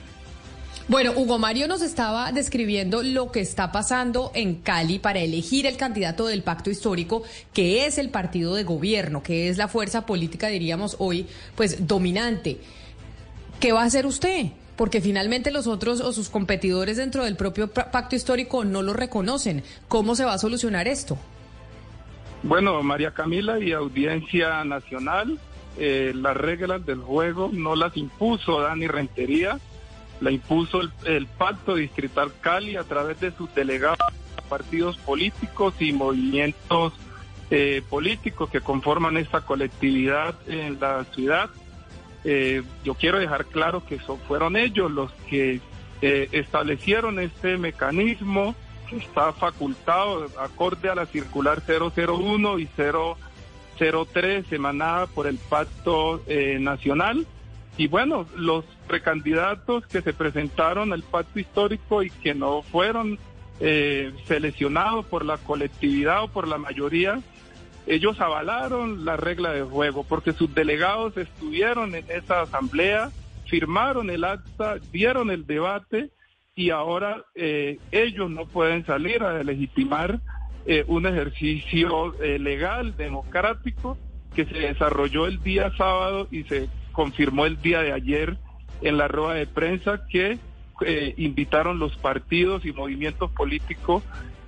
Bueno, Hugo Mario nos estaba describiendo lo que está pasando en Cali para elegir el candidato del pacto histórico, que es el partido de gobierno, que es la fuerza política, diríamos hoy, pues dominante. ¿Qué va a hacer usted? Porque finalmente los otros o sus competidores dentro del propio pacto histórico no lo reconocen. ¿Cómo se va a solucionar esto? Bueno, María Camila y audiencia nacional, eh, las reglas del juego no las impuso Dani Rentería la impuso el, Pacto Distrital Cali a través de sus delegados partidos políticos y movimientos eh, políticos que conforman esta colectividad en la ciudad. Eh, yo quiero dejar claro que son, fueron ellos los que eh, establecieron este mecanismo que está facultado acorde a la circular 001 y 003 emanada por el Pacto Nacional y bueno, los precandidatos que se presentaron al pacto histórico y que no fueron eh, seleccionados por la colectividad o por la mayoría, ellos avalaron la regla de juego porque sus delegados estuvieron en esa asamblea, firmaron el acta, dieron el debate y ahora eh, ellos no pueden salir a legitimar eh, un ejercicio eh, legal, democrático, que se desarrolló el día sábado y se confirmó el día de ayer en la rueda de prensa que invitaron los partidos y movimientos políticos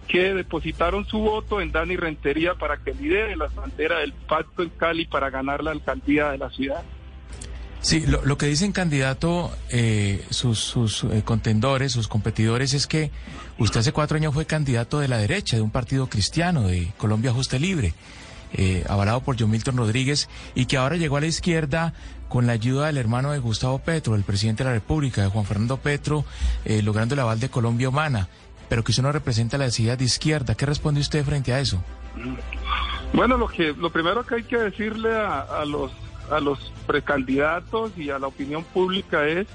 que depositaron su voto en Dani Rentería para que lidere la frontera del pacto en Cali para ganar la alcaldía de la ciudad. Sí, lo, que dicen candidato eh, sus, eh, contendores, sus competidores, es que usted hace cuatro años fue candidato de la derecha, de un partido cristiano, de Colombia Justa Libre, eh, avalado por John Milton Rodríguez, y que ahora llegó a la izquierda con la ayuda del hermano de Gustavo Petro, el presidente de la República, de Juan Fernando Petro, logrando el aval de Colombia Humana pero que usted no representa la ideas de izquierda. ¿Qué responde usted frente a eso? Bueno, lo que lo primero que hay que decirle a, los a los precandidatos y a la opinión pública es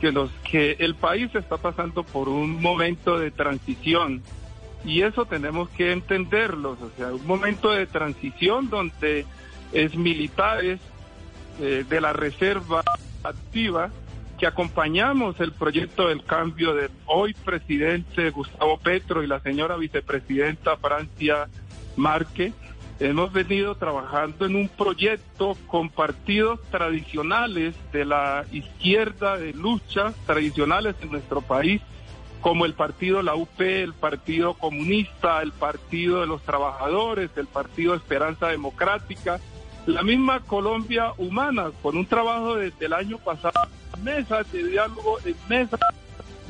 que los que el país está pasando por un momento de transición y eso tenemos que entenderlo, o sea, un momento de transición donde es militares eh, de la reserva activa que acompañamos el proyecto del cambio del hoy presidente Gustavo Petro y la señora vicepresidenta Francia Marque, hemos venido trabajando en un proyecto con partidos tradicionales de la izquierda de lucha, tradicionales en nuestro país, como el partido La UP, el Partido Comunista, el Partido de los Trabajadores, el Partido Esperanza Democrática, la misma Colombia Humana, con un trabajo desde el año pasado mesas de diálogo, en mesas,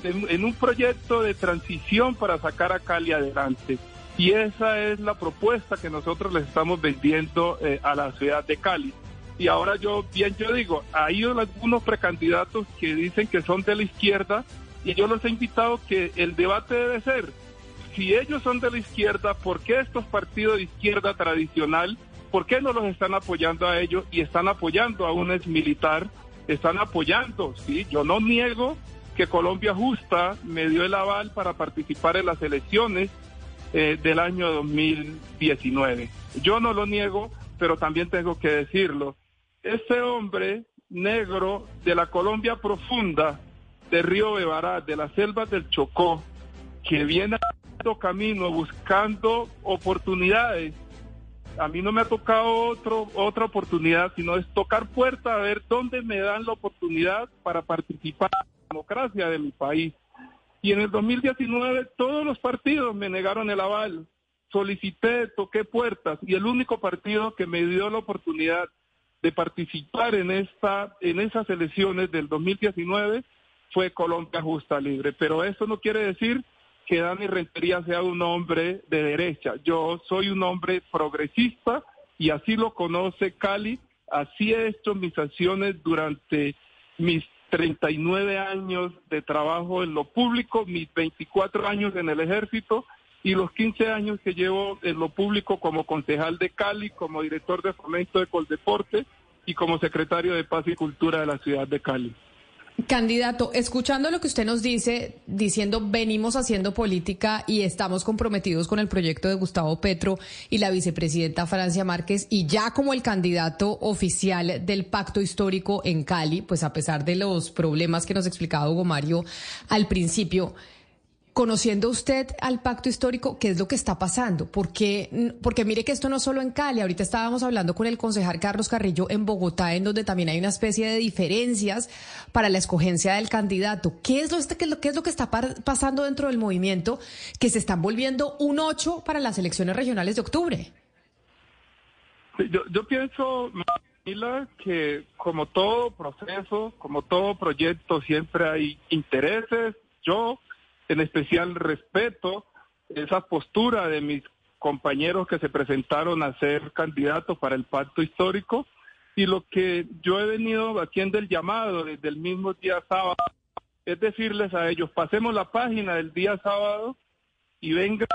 en, un proyecto de transición para sacar a Cali adelante. Y esa es la propuesta que nosotros les estamos vendiendo eh, a la ciudad de Cali. Y ahora yo, bien yo digo, hay algunos precandidatos que dicen que son de la izquierda y yo los he invitado que el debate debe ser, si ellos son de la izquierda, ¿por qué estos partidos de izquierda tradicional, por qué no los están apoyando a ellos y están apoyando a un ex militar están apoyando, ¿sí? Yo no niego que Colombia Justa me dio el aval para participar en las elecciones eh, del año 2019. Yo no lo niego, pero también tengo que decirlo. Este hombre negro de la Colombia profunda, de Río Bebará, de las selvas del Chocó, que viene a camino buscando oportunidades a mí no me ha tocado otro, otra oportunidad, sino es tocar puerta a ver dónde me dan la oportunidad para participar en la democracia de mi país. Y en el 2019 todos los partidos me negaron el aval. Solicité, toqué puertas y el único partido que me dio la oportunidad de participar en esta en esas elecciones del 2019 fue Colombia Justa Libre, pero eso no quiere decir que Dani Rentería sea un hombre de derecha. Yo soy un hombre progresista y así lo conoce Cali. Así he hecho mis acciones durante mis 39 años de trabajo en lo público, mis 24 años en el ejército y los 15 años que llevo en lo público como concejal de Cali, como director de fomento de Coldeporte y como secretario de Paz y Cultura de la ciudad de Cali. Candidato, escuchando lo que usted nos dice, diciendo venimos haciendo política y estamos comprometidos con el proyecto de Gustavo Petro y la vicepresidenta Francia Márquez y ya como el candidato oficial del pacto histórico en Cali, pues a pesar de los problemas que nos explicaba Hugo Mario al principio, Conociendo usted al pacto histórico, ¿qué es lo que está pasando? Porque, porque mire que esto no solo en Cali, ahorita estábamos hablando con el concejal Carlos Carrillo en Bogotá, en donde también hay una especie de diferencias para la escogencia del candidato. ¿Qué es lo, qué es lo, qué es lo que está pasando dentro del movimiento que se están volviendo un 8 para las elecciones regionales de octubre? Yo, yo pienso, que como todo proceso, como todo proyecto, siempre hay intereses. Yo en especial respeto esa postura de mis compañeros que se presentaron a ser candidatos para el pacto histórico. Y lo que yo he venido haciendo el llamado desde el mismo día sábado es decirles a ellos, pasemos la página del día sábado y venga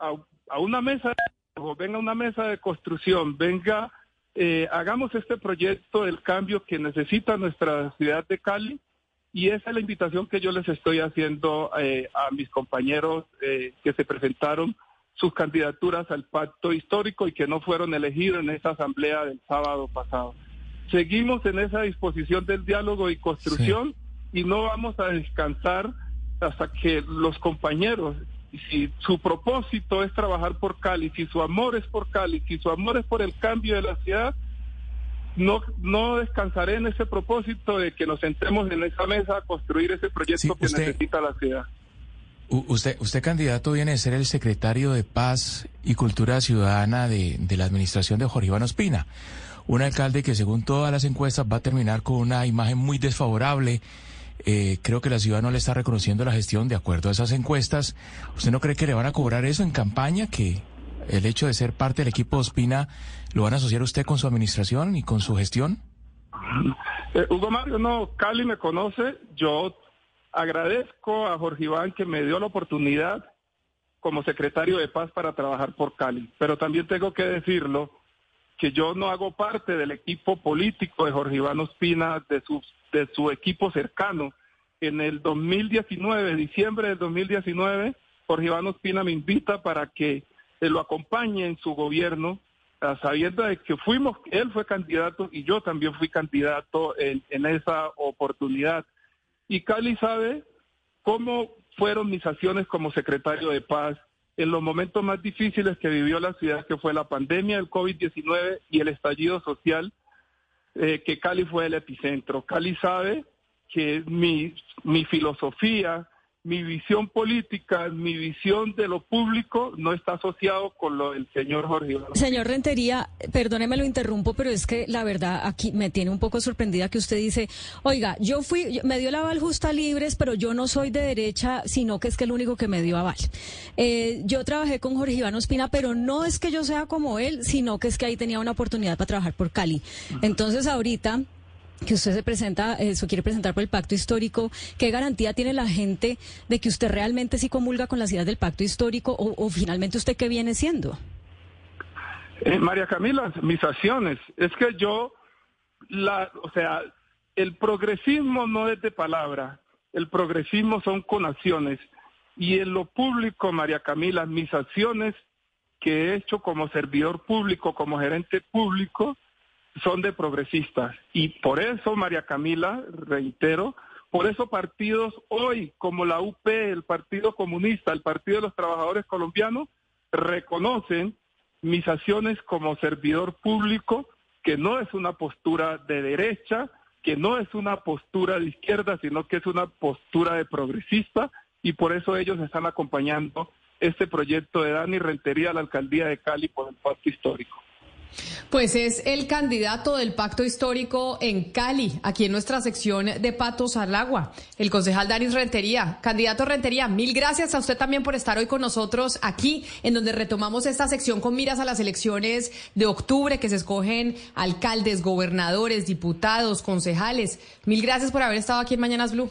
a, una mesa, venga a una mesa de construcción, venga, eh, hagamos este proyecto del cambio que necesita nuestra ciudad de Cali Y esa es la invitación que yo les estoy haciendo eh, a mis compañeros eh, que se presentaron sus candidaturas al pacto histórico y que no fueron elegidos en esa asamblea del sábado pasado. Seguimos en esa disposición del diálogo y construcción y no vamos a descansar hasta que los compañeros, si su propósito es trabajar por Cali, si su amor es por Cali, si su amor es por el cambio de la ciudad, no, no descansaré en ese propósito de que nos sentemos en esa mesa a construir ese proyecto que necesita la ciudad. Usted, usted candidato viene a ser el secretario de Paz y Cultura Ciudadana de, de la administración de Jorge Iván Ospina, un alcalde que según todas las encuestas va a terminar con una imagen muy desfavorable. Eh, creo que la ciudad no le está reconociendo la gestión de acuerdo a esas encuestas. ¿Usted no cree que le van a cobrar eso en campaña? Que el hecho de ser parte del equipo Ospina lo van a asociar usted con su administración y con su gestión? [laughs] Eh, Hugo Mario, no, Cali me conoce. Yo agradezco a Jorge Iván que me dio la oportunidad como secretario de paz para trabajar por Cali, pero también tengo que decirlo que yo no hago parte del equipo político de Jorge Iván Ospina, de su, de su equipo cercano. En el 2019, diciembre del 2019, Jorge Iván Ospina me invita para que lo acompañe en su gobierno, sabiendo de que fuimos, él fue candidato y yo también fui candidato en, en esa oportunidad. Y Cali sabe cómo fueron mis acciones como secretario de paz en los momentos más difíciles que vivió la ciudad, que fue la pandemia del COVID-19 y el estallido social, eh, que Cali fue el epicentro. Cali sabe que mi, mi filosofía, mi visión política, mi visión de lo público no está asociado con lo del señor Jorge Iván. Señor Rentería, perdóneme lo interrumpo, pero es que la verdad aquí me tiene un poco sorprendida que usted dice, oiga, yo fui, me dio la aval justa libres, pero yo no soy de derecha, sino que es que el único que me dio aval. Eh, yo trabajé con Jorge Iván Ospina, pero no es que yo sea como él, sino que es que ahí tenía una oportunidad para trabajar por Cali. Entonces ahorita que usted se presenta, eso quiere presentar por el pacto histórico, ¿qué garantía tiene la gente de que usted realmente sí comulga con las ideas del pacto histórico o, finalmente usted qué viene siendo? Eh, María Camila, mis acciones, es que yo, la, o sea, el progresismo no es de palabra, el progresismo son con acciones. Y en lo público, María Camila, mis acciones que he hecho como servidor público, como gerente público, son de progresistas. Y por eso, María Camila, reitero, por eso partidos hoy como la UP, el Partido Comunista, el Partido de los Trabajadores Colombianos, reconocen mis acciones como servidor público, que no es una postura de derecha, que no es una postura de izquierda, sino que es una postura de progresista, y por eso ellos están acompañando este proyecto de Dani Rentería a la alcaldía de Cali por el pacto histórico. Pues es el candidato del pacto histórico en Cali, aquí en nuestra sección de Patos al Agua, el concejal Daris Rentería. Candidato Rentería, mil gracias a usted también por estar hoy con nosotros aquí, en donde retomamos esta sección con miras a las elecciones de octubre, que se escogen alcaldes, gobernadores, diputados, concejales. Mil gracias por haber estado aquí en Mañanas Blue.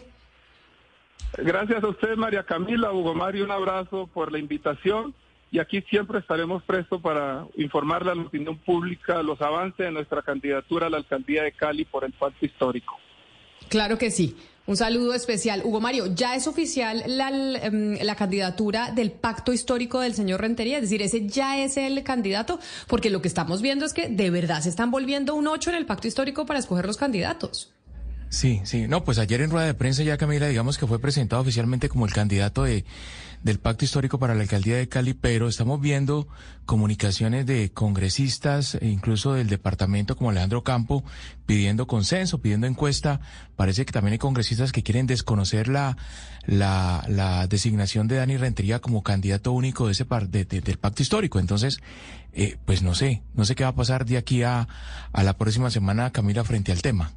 Gracias a usted, María Camila, Hugo Mario, un abrazo por la invitación y aquí siempre estaremos prestos para informarle a la opinión pública los avances de nuestra candidatura a la alcaldía de Cali por el pacto histórico. Claro que sí. Un saludo especial. Hugo Mario, ya es oficial la, em, la, candidatura del pacto histórico del señor Rentería, es decir, ese ya es el candidato, porque lo que estamos viendo es que de verdad se están volviendo un ocho en el pacto histórico para escoger los candidatos. Sí, sí. No, pues ayer en rueda de prensa ya Camila, digamos que fue presentado oficialmente como el candidato de, del Pacto Histórico para la Alcaldía de Cali, pero estamos viendo comunicaciones de congresistas e incluso del departamento como Alejandro Campo pidiendo consenso, pidiendo encuesta. Parece que también hay congresistas que quieren desconocer la, la, la designación de Dani Rentería como candidato único de ese par, de, del Pacto Histórico. Entonces, eh, pues no sé, no sé qué va a pasar de aquí a, a la próxima semana, Camila, frente al tema.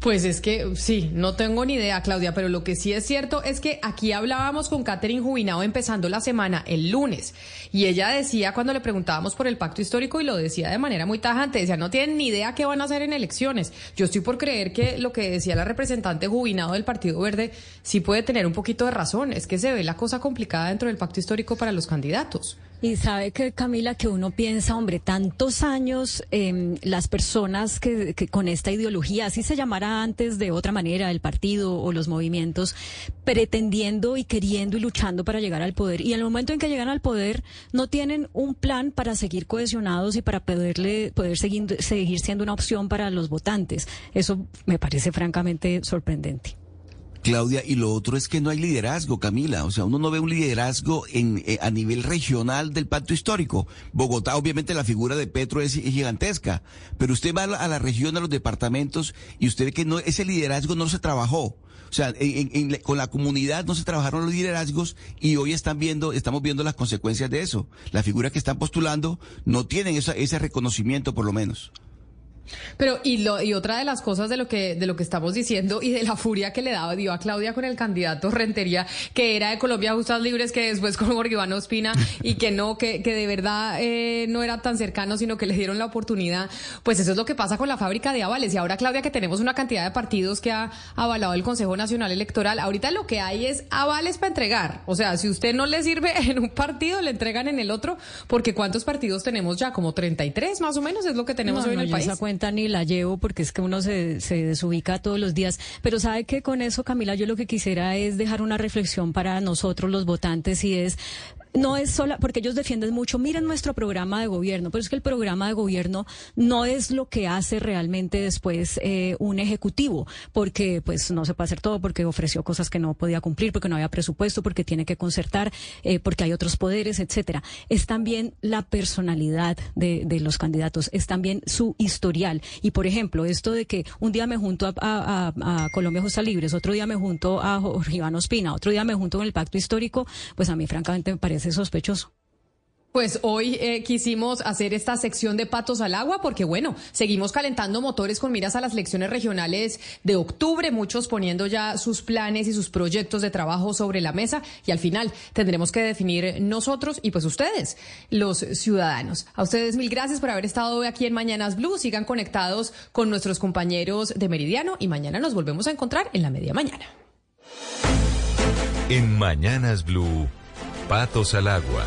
Pues es que sí, no tengo ni idea, Claudia, pero lo que sí es cierto es que aquí hablábamos con Catherine Jubinao empezando la semana el lunes y ella decía cuando le preguntábamos por el pacto histórico y lo decía de manera muy tajante, decía, no tienen ni idea qué van a hacer en elecciones. Yo estoy por creer que lo que decía la representante Jubinao del Partido Verde sí puede tener un poquito de razón, es que se ve la cosa complicada dentro del pacto histórico para los candidatos. Y sabe que, Camila, que uno piensa, hombre, tantos años eh, las personas que, que, con esta ideología, así se llamara antes de otra manera el partido o los movimientos, pretendiendo y queriendo y luchando para llegar al poder. Y en el momento en que llegan al poder, no tienen un plan para seguir cohesionados y para poderle, poder seguir, seguir siendo una opción para los votantes. Eso me parece francamente sorprendente. Claudia, y lo otro es que no hay liderazgo, Camila. O sea, uno no ve un liderazgo en, eh, a nivel regional del pacto histórico. Bogotá, obviamente, la figura de Petro es, gigantesca, pero usted va a la, región, a los departamentos, y usted ve que no, ese liderazgo no se trabajó. O sea, en, en, con la comunidad no se trabajaron los liderazgos y hoy están viendo, estamos viendo las consecuencias de eso. Las figuras que están postulando no tienen esa, ese reconocimiento, por lo menos. Pero y lo y otra de las cosas de lo que de lo que estamos diciendo y de la furia que le daba dio a Claudia con el candidato Rentería que era de Colombia Justas Libres que después con Jorge Iván Ospina [laughs] y que no que, que de verdad eh, no era tan cercano sino que le dieron la oportunidad. Pues eso es lo que pasa con la fábrica de avales. Y ahora Claudia que tenemos una cantidad de partidos que ha avalado el Consejo Nacional Electoral ahorita lo que hay es avales para entregar. O sea si usted no le sirve [laughs] en un partido le entregan en el otro porque cuántos partidos tenemos ya como 33 más o menos es lo que tenemos no, hoy no, en el país ni la llevo porque es que uno se, se desubica todos los días. Pero sabe que con eso, Camila, yo lo que quisiera es dejar una reflexión para nosotros los votantes y es no es sola, porque ellos defienden mucho, miren nuestro programa de gobierno, pero es que el programa de gobierno no es lo que hace realmente después eh, un ejecutivo, porque pues no se puede hacer todo, porque ofreció cosas que no podía cumplir, porque no había presupuesto, porque tiene que concertar, eh, porque hay otros poderes, etcétera. Es también la personalidad de, de, los candidatos, es también su historial. Y por ejemplo, esto de que un día me junto a, Colombia Justa Libres, otro día me junto a Jorge Iván Ospina, otro día me junto con el Pacto Histórico, pues a mí francamente me parece parece sospechoso. Pues hoy eh, quisimos hacer esta sección de patos al agua porque, bueno, seguimos calentando motores con miras a las elecciones regionales de octubre, muchos poniendo ya sus planes y sus proyectos de trabajo sobre la mesa y al final tendremos que definir nosotros y pues ustedes, los ciudadanos. A ustedes mil gracias por haber estado hoy aquí en Mañanas Blue. Sigan conectados con nuestros compañeros de Meridiano y mañana nos volvemos a encontrar en la media mañana. En Mañanas Blue. Patos al agua.